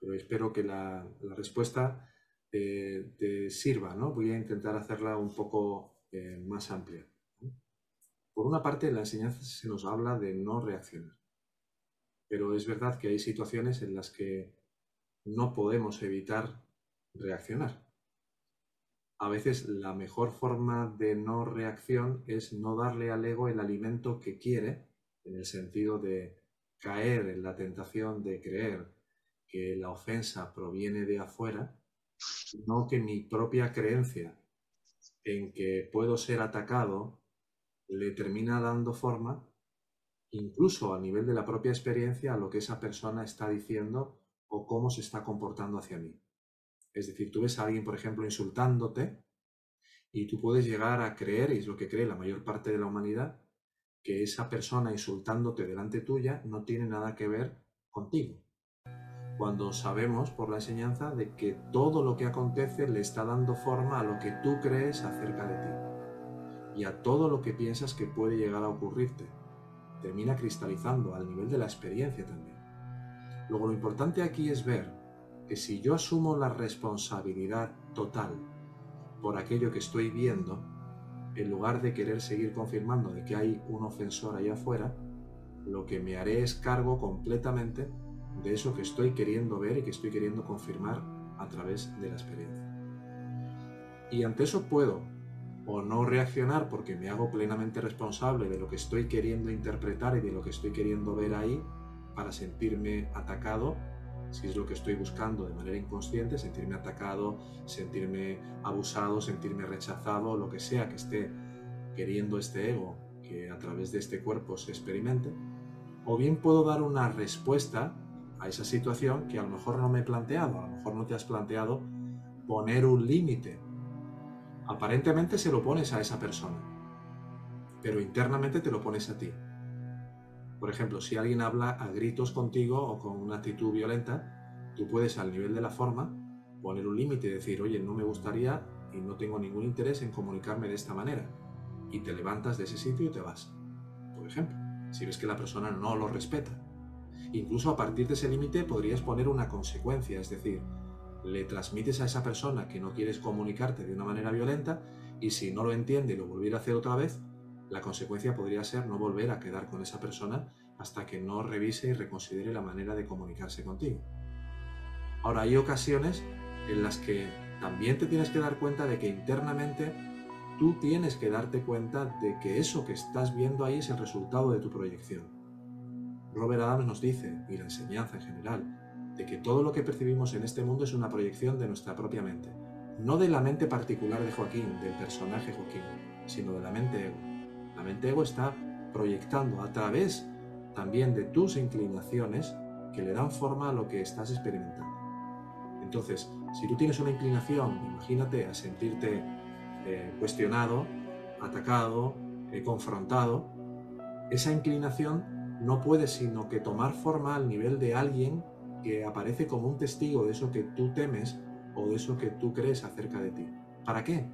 pero espero que la, respuesta eh, te sirva, ¿no? Voy a intentar hacerla un poco eh, más amplia. Por una parte, en la enseñanza se nos habla de no reaccionar, pero es verdad que hay situaciones en las que no podemos evitar reaccionar. A veces la mejor forma de no reacción es no darle al ego el alimento que quiere, en el sentido de caer en la tentación de creer que la ofensa proviene de afuera, no que mi propia creencia en que puedo ser atacado le termina dando forma, incluso a nivel de la propia experiencia, a lo que esa persona está diciendo o cómo se está comportando hacia mí. Es decir, tú ves a alguien, por ejemplo, insultándote y tú puedes llegar a creer, y es lo que cree la mayor parte de la humanidad, que esa persona insultándote delante tuya no tiene nada que ver contigo. Cuando sabemos por la enseñanza de que todo lo que acontece le está dando forma a lo que tú crees acerca de ti y a todo lo que piensas que puede llegar a ocurrirte. Termina cristalizando al nivel de la experiencia también. Luego lo importante aquí es ver que si yo asumo la responsabilidad total por aquello que estoy viendo, en lugar de querer seguir confirmando de que hay un ofensor allá afuera, lo que me haré es cargo completamente de eso que estoy queriendo ver y que estoy queriendo confirmar a través de la experiencia. Y ante eso puedo o no reaccionar porque me hago plenamente responsable de lo que estoy queriendo interpretar y de lo que estoy queriendo ver ahí para sentirme atacado, si es lo que estoy buscando de manera inconsciente, sentirme atacado, sentirme abusado, sentirme rechazado, lo que sea que esté queriendo este ego que a través de este cuerpo se experimente, o bien puedo dar una respuesta a esa situación que a lo mejor no me he planteado, a lo mejor no te has planteado poner un límite Aparentemente se lo pones a esa persona, pero internamente te lo pones a ti. Por ejemplo, si alguien habla a gritos contigo o con una actitud violenta, tú puedes al nivel de la forma poner un límite y decir, oye, no me gustaría y no tengo ningún interés en comunicarme de esta manera. Y te levantas de ese sitio y te vas. Por ejemplo, si ves que la persona no lo respeta. Incluso a partir de ese límite podrías poner una consecuencia, es decir, le transmites a esa persona que no quieres comunicarte de una manera violenta y si no lo entiende y lo volviera a hacer otra vez, la consecuencia podría ser no volver a quedar con esa persona hasta que no revise y reconsidere la manera de comunicarse contigo. Ahora, hay ocasiones en las que también te tienes que dar cuenta de que internamente tú tienes que darte cuenta de que eso que estás viendo ahí es el resultado de tu proyección. Robert Adams nos dice, y la enseñanza en general, de que todo lo que percibimos en este mundo es una proyección de nuestra propia mente. No de la mente particular de Joaquín, del personaje Joaquín, sino de la mente ego. La mente ego está proyectando a través también de tus inclinaciones que le dan forma a lo que estás experimentando. Entonces, si tú tienes una inclinación, imagínate a sentirte eh, cuestionado, atacado, eh, confrontado, esa inclinación no puede sino que tomar forma al nivel de alguien que aparece como un testigo de eso que tú temes o de eso que tú crees acerca de ti. ¿Para qué?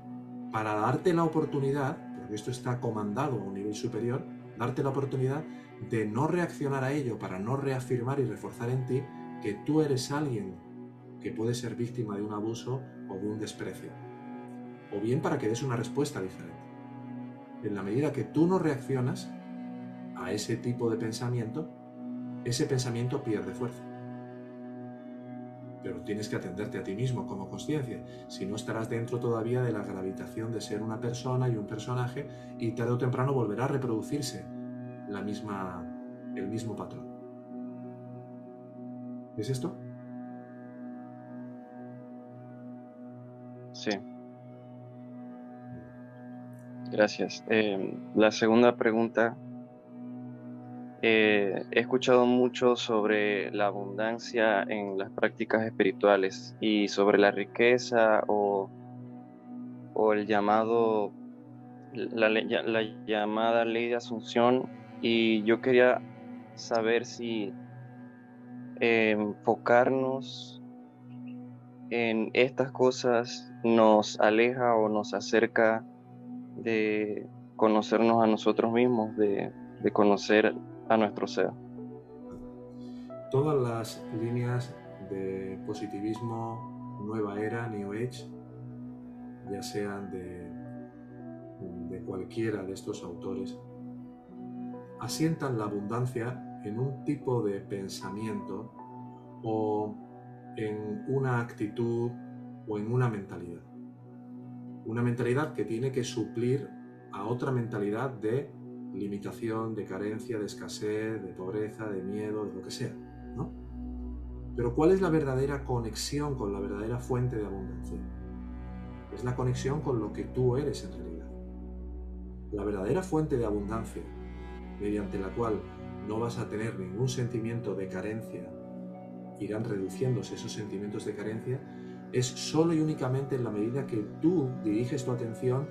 Para darte la oportunidad, porque esto está comandado a un nivel superior, darte la oportunidad de no reaccionar a ello, para no reafirmar y reforzar en ti que tú eres alguien que puede ser víctima de un abuso o de un desprecio. O bien para que des una respuesta diferente. En la medida que tú no reaccionas a ese tipo de pensamiento, ese pensamiento pierde fuerza. Pero tienes que atenderte a ti mismo como conciencia, si no estarás dentro todavía de la gravitación de ser una persona y un personaje y tarde o temprano volverá a reproducirse la misma, el mismo patrón. ¿Es esto? Sí. Gracias. Eh, la segunda pregunta. Eh, he escuchado mucho sobre la abundancia en las prácticas espirituales y sobre la riqueza o, el llamado, la, la llamada ley de asunción. Y yo quería saber si enfocarnos en estas cosas nos aleja o nos acerca de conocernos a nosotros mismos, de, conocer a nuestro ser. Todas las líneas de positivismo, nueva era, New Age, ya sean de, de cualquiera de estos autores, asientan la abundancia en un tipo de pensamiento o en una actitud o en una mentalidad. Una mentalidad que tiene que suplir a otra mentalidad de limitación, de carencia, de escasez, de pobreza, de miedo, de lo que sea. ¿no? Pero ¿cuál es la verdadera conexión con la verdadera fuente de abundancia? Es la conexión con lo que tú eres en realidad. La verdadera fuente de abundancia mediante la cual no vas a tener ningún sentimiento de carencia, irán reduciéndose esos sentimientos de carencia, es solo y únicamente en la medida que tú diriges tu atención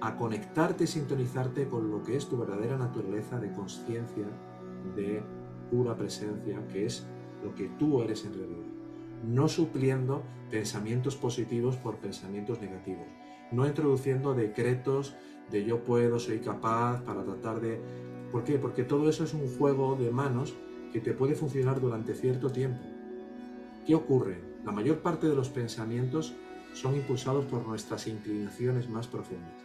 a conectarte sintonizarte con lo que es tu verdadera naturaleza de conciencia, de pura presencia, que es lo que tú eres en realidad. No supliendo pensamientos positivos por pensamientos negativos. No introduciendo decretos de yo puedo, soy capaz, para tratar de ¿Por qué? Porque todo eso es un juego de manos que te puede funcionar durante cierto tiempo. ¿Qué ocurre? La mayor parte de los pensamientos son impulsados por nuestras inclinaciones más profundas.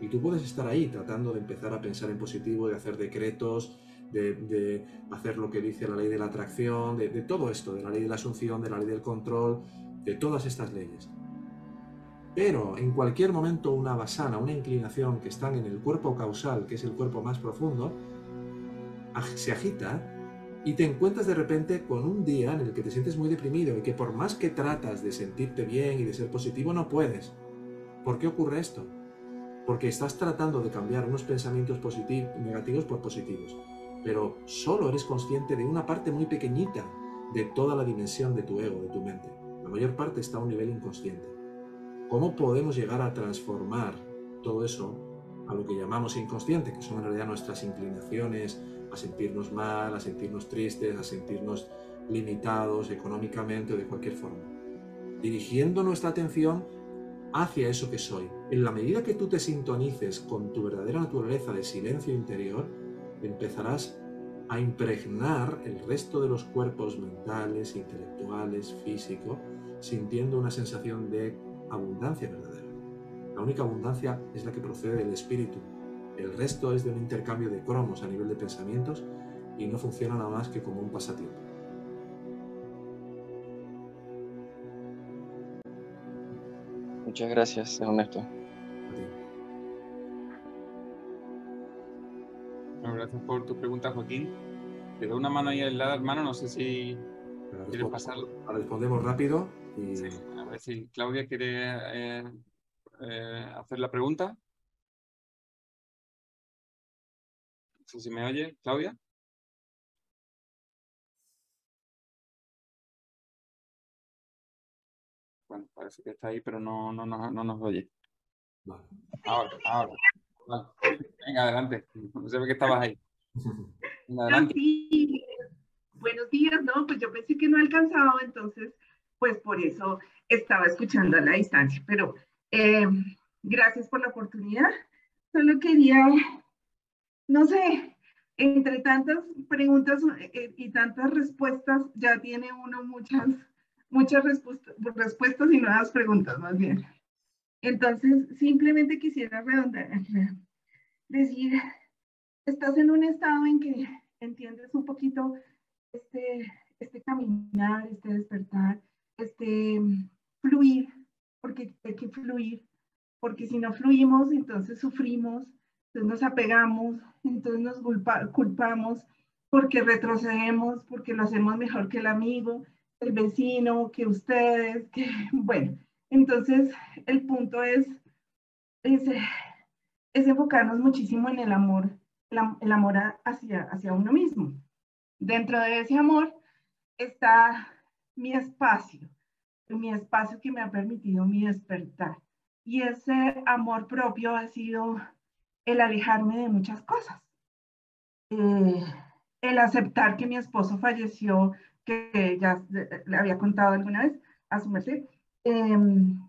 Y tú puedes estar ahí tratando de empezar a pensar en positivo, de hacer decretos, de, hacer lo que dice la ley de la atracción, de, de todo esto, de la ley de la asunción, de la ley del control, de todas estas leyes. Pero en cualquier momento una basana, una inclinación que están en el cuerpo causal, que es el cuerpo más profundo, se agita y te encuentras de repente con un día en el que te sientes muy deprimido y que por más que tratas de sentirte bien y de ser positivo, no puedes. ¿Por qué ocurre esto? Porque estás tratando de cambiar unos pensamientos positivos, negativos por positivos, pero solo eres consciente de una parte muy pequeñita de toda la dimensión de tu ego, de tu mente. La mayor parte está a un nivel inconsciente. ¿Cómo podemos llegar a transformar todo eso a lo que llamamos inconsciente, que son en realidad nuestras inclinaciones a sentirnos mal, a sentirnos tristes, a sentirnos limitados económicamente o de cualquier forma? Dirigiendo nuestra atención hacia eso que soy. En la medida que tú te sintonices con tu verdadera naturaleza de silencio interior, empezarás a impregnar el resto de los cuerpos mentales, intelectuales, físicos, sintiendo una sensación de abundancia verdadera. La única abundancia es la que procede del espíritu. El resto es de un intercambio de cromos a nivel de pensamientos y no funciona nada más que como un pasatiempo. Muchas gracias, Ernesto. gracias por tu pregunta, Joaquín. Te doy una mano ahí al lado, hermano, no sé si quieres pasarlo. Respondemos rápido y... a ver si Claudia quiere eh, eh, hacer la pregunta. No sé si me oye, Claudia. Bueno, parece que está ahí, pero no, no, no, no nos oye. Ahora, ahora. Venga, adelante. No sé que estabas ahí. adelante. Sí. Buenos días, ¿no? Pues yo pensé que no alcanzaba, entonces, pues por eso estaba escuchando a la distancia. Pero eh, gracias por la oportunidad. Solo quería, no sé, entre tantas preguntas eh, y tantas respuestas, ya tiene uno muchas muchas respuestas, y nuevas preguntas más bien. Entonces, simplemente quisiera redondar, decir, estás en un estado en que entiendes un poquito este, este caminar, este despertar, este fluir, porque hay que fluir, porque si no fluimos, entonces sufrimos, entonces nos apegamos, entonces nos culpamos, porque retrocedemos, porque lo hacemos mejor que el amigo, el vecino, que ustedes, que (laughs) bueno. Entonces, el punto es, es, enfocarnos muchísimo en el amor, el, amor hacia, hacia uno mismo. Dentro de ese amor está mi espacio, mi espacio que me ha permitido mi despertar. Y ese amor propio ha sido el alejarme de muchas cosas. Eh, el aceptar que mi esposo falleció que ya le había contado alguna vez a su merced. Em,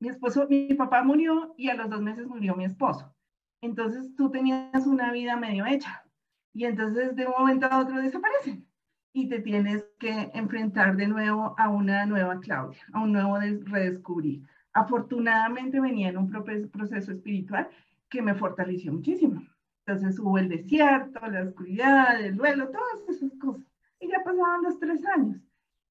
mi esposo, mi papá murió y a los dos meses murió mi esposo. Entonces tú tenías una vida medio hecha y entonces de un momento a otro desaparecen y te tienes que enfrentar de nuevo a una nueva Claudia, a un nuevo redescubrir. Afortunadamente venía en un proceso espiritual que me fortaleció muchísimo. Entonces hubo el desierto, la oscuridad, el duelo, todas esas cosas y ya pasaban los tres años.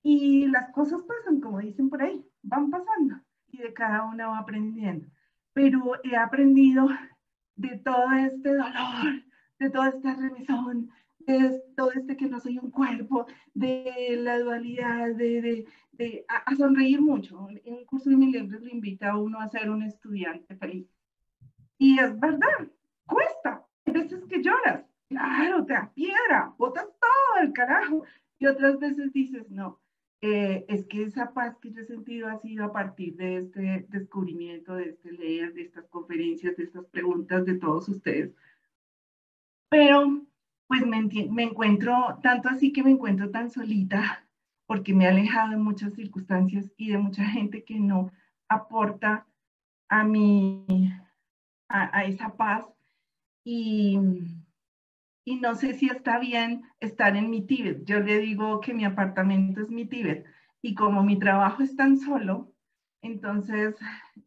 Y las cosas pasan, como dicen por ahí, van pasando y de cada una va aprendiendo. Pero he aprendido de todo este dolor, de toda esta remesón, de todo este que no soy un cuerpo, de la dualidad, de, de, de a, sonreír mucho. En un curso de milagros le invita a uno a ser un estudiante feliz. Y es verdad, cuesta. Hay veces que lloras, claro, te piedra, botas todo el carajo. Y otras veces dices, no, eh, es que esa paz que yo he sentido ha sido a partir de este descubrimiento, de este leer, de estas conferencias, de estas preguntas de todos ustedes. Pero pues me, encuentro, tanto así que me encuentro tan solita, porque me he alejado de muchas circunstancias y de mucha gente que no aporta a mi, a esa paz. Y, y no sé si está bien estar en mi Tíbet. Yo le digo que mi apartamento es mi Tíbet y como mi trabajo es tan solo, entonces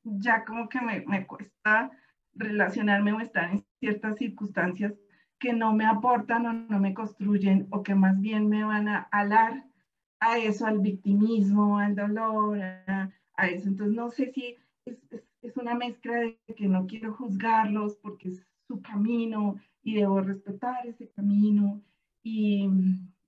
ya como que me, me cuesta relacionarme o estar en ciertas circunstancias que no me aportan o no me construyen o que más bien me van a alar a eso, al victimismo, al dolor, a, eso. Entonces no sé si es, es, es, una mezcla de que no quiero juzgarlos porque es su camino y debo respetar ese camino y,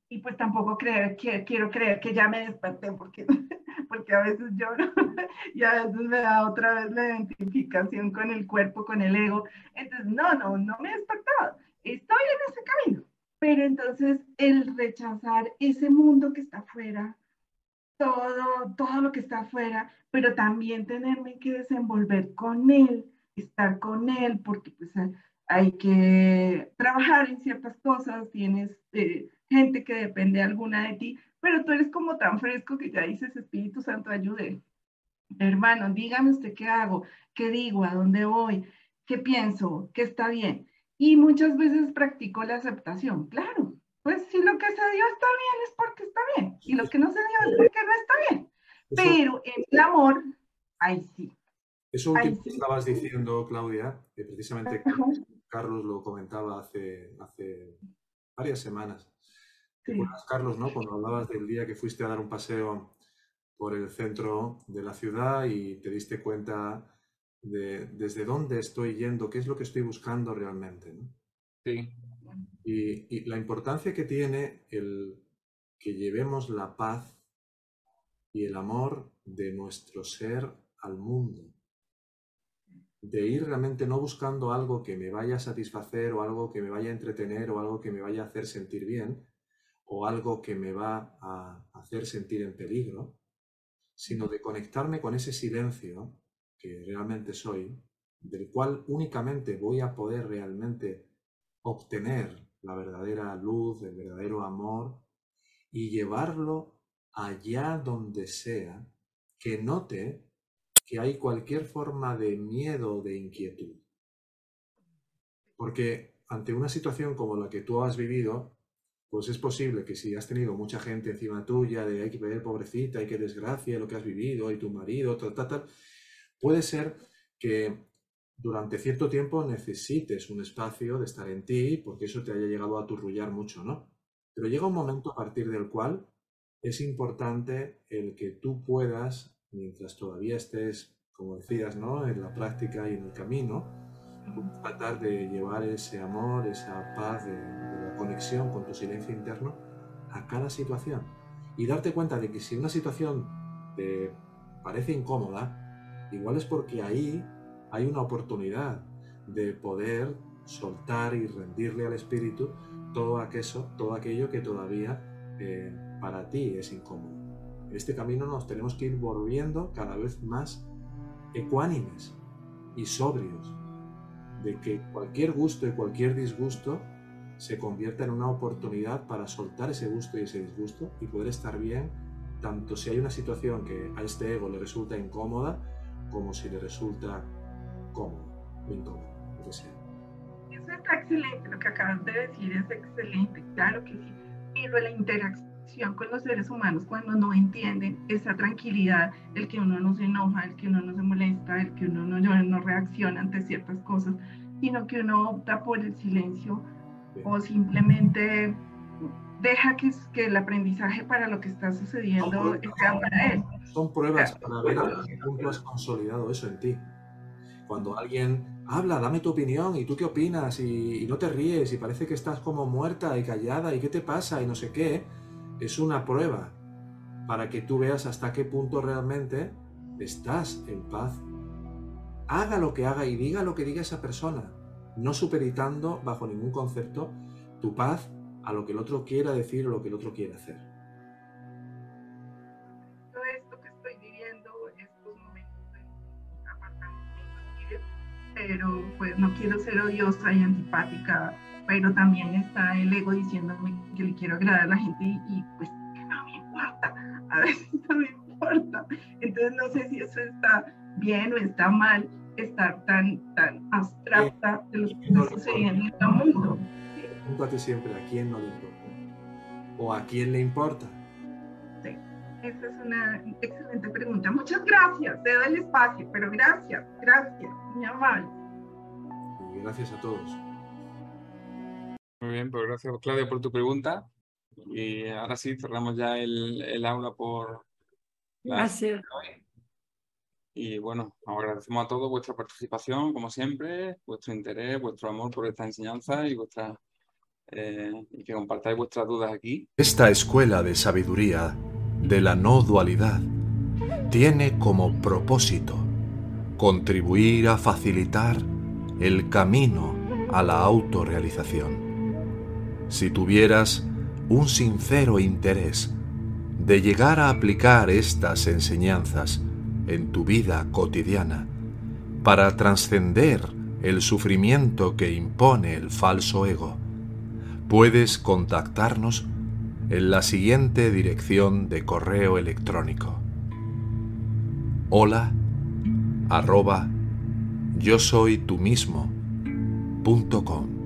y pues tampoco creer que quiero creer que ya me desperté porque, (laughs) porque a veces lloro (laughs) y a veces me da otra vez la identificación con el cuerpo, con el ego. Entonces, no, no, no me he despertado, estoy en ese camino. Pero entonces el rechazar ese mundo que está afuera, todo, todo lo que está afuera, pero también tenerme que desenvolver con él, estar con él, porque pues hay que trabajar en ciertas cosas, tienes eh, gente que depende alguna de ti, pero tú eres como tan fresco que ya dices, Espíritu Santo, ayude. Hermano, dígame usted qué hago, qué digo, a dónde voy, qué pienso, qué está bien. Y muchas veces practico la aceptación. Claro, pues si lo que se dio está bien es porque está bien, y lo que no se dio es porque no está bien. Pero en el amor, ahí sí. Eso último que estabas diciendo, Claudia, que precisamente Carlos lo comentaba hace, hace varias semanas. ¿Te acuerdas, Carlos, no? cuando hablabas del día que fuiste a dar un paseo por el centro de la ciudad y te diste cuenta de desde dónde estoy yendo, qué es lo que estoy buscando realmente? ¿no? Sí. Y, y, la importancia que tiene el que llevemos la paz y el amor de nuestro ser al mundo. De ir realmente no buscando algo que me vaya a satisfacer o algo que me vaya a entretener o algo que me vaya a hacer sentir bien o algo que me va a hacer sentir en peligro, sino de conectarme con ese silencio que realmente soy, del cual únicamente voy a poder realmente obtener la verdadera luz, el verdadero amor y llevarlo allá donde sea que note que hay cualquier forma de miedo o de inquietud. Porque ante una situación como la que tú has vivido, pues es posible que si has tenido mucha gente encima tuya de hay que ver pobrecita, hay que desgracia lo que has vivido, y tu marido, tal, tal, tal, puede ser que durante cierto tiempo necesites un espacio de estar en ti porque eso te haya llegado a turrullar mucho, ¿no? Pero llega un momento a partir del cual es importante el que tú puedas, mientras todavía estés, como decías, ¿no? en la práctica y en el camino, tratar de llevar ese amor, esa paz, de, la conexión con tu silencio interno a cada situación. Y darte cuenta de que si una situación te parece incómoda, igual es porque ahí hay una oportunidad de poder soltar y rendirle al espíritu todo aquello, todo aquello que todavía eh, para ti es incómodo. Este camino nos tenemos que ir volviendo cada vez más ecuánimes y sobrios, de que cualquier gusto y cualquier disgusto se convierta en una oportunidad para soltar ese gusto y ese disgusto y poder estar bien, tanto si hay una situación que a este ego le resulta incómoda, como si le resulta cómodo o incómodo, lo que sea. Eso está excelente, lo que acabas de decir es excelente, claro que sí, pero la interacción con los seres humanos cuando no entienden esa tranquilidad, el que uno no se enoja, el que uno no se molesta, el que uno no, no reacciona ante ciertas cosas, sino que uno opta por el silencio o simplemente deja que, que el aprendizaje para lo que está sucediendo sea para él. Son pruebas para ver a qué punto has consolidado eso en ti. Cuando alguien habla, dame tu opinión y tú qué opinas y, y, no te ríes y parece que estás como muerta y callada y qué te pasa y no sé qué, es una prueba para que tú veas hasta qué punto realmente estás en paz. Haga lo que haga y diga lo que diga esa persona, no superitando bajo ningún concepto tu paz a lo que el otro quiera decir o lo que el otro quiera hacer. Pero pues no quiero ser odiosa y antipática pero también está el ego diciéndome que le quiero agradar a la gente y, pues que no me importa, a veces no me importa. Entonces no sé si eso está bien o está mal estar tan, tan abstracta de lo que está sucediendo en el mundo. Pregúntate siempre a quién no le importa o a quién le importa. Sí, esa es una excelente pregunta. Muchas gracias, te doy el espacio, pero gracias, gracias, muy amable. Y gracias a todos. Muy bien, pues gracias Claudia por tu pregunta. Y ahora sí, cerramos ya el, el aula por... Gracias. Y bueno, agradecemos a todos vuestra participación, como siempre, vuestro interés, vuestro amor por esta enseñanza y, vuestra, eh, y que compartáis vuestras dudas aquí. Esta escuela de sabiduría de la no dualidad tiene como propósito contribuir a facilitar el camino a la autorrealización si tuvieras un sincero interés de llegar a aplicar estas enseñanzas en tu vida cotidiana para trascender el sufrimiento que impone el falso ego, puedes contactarnos en la siguiente dirección de correo electrónico. Hola yo soy mismo com.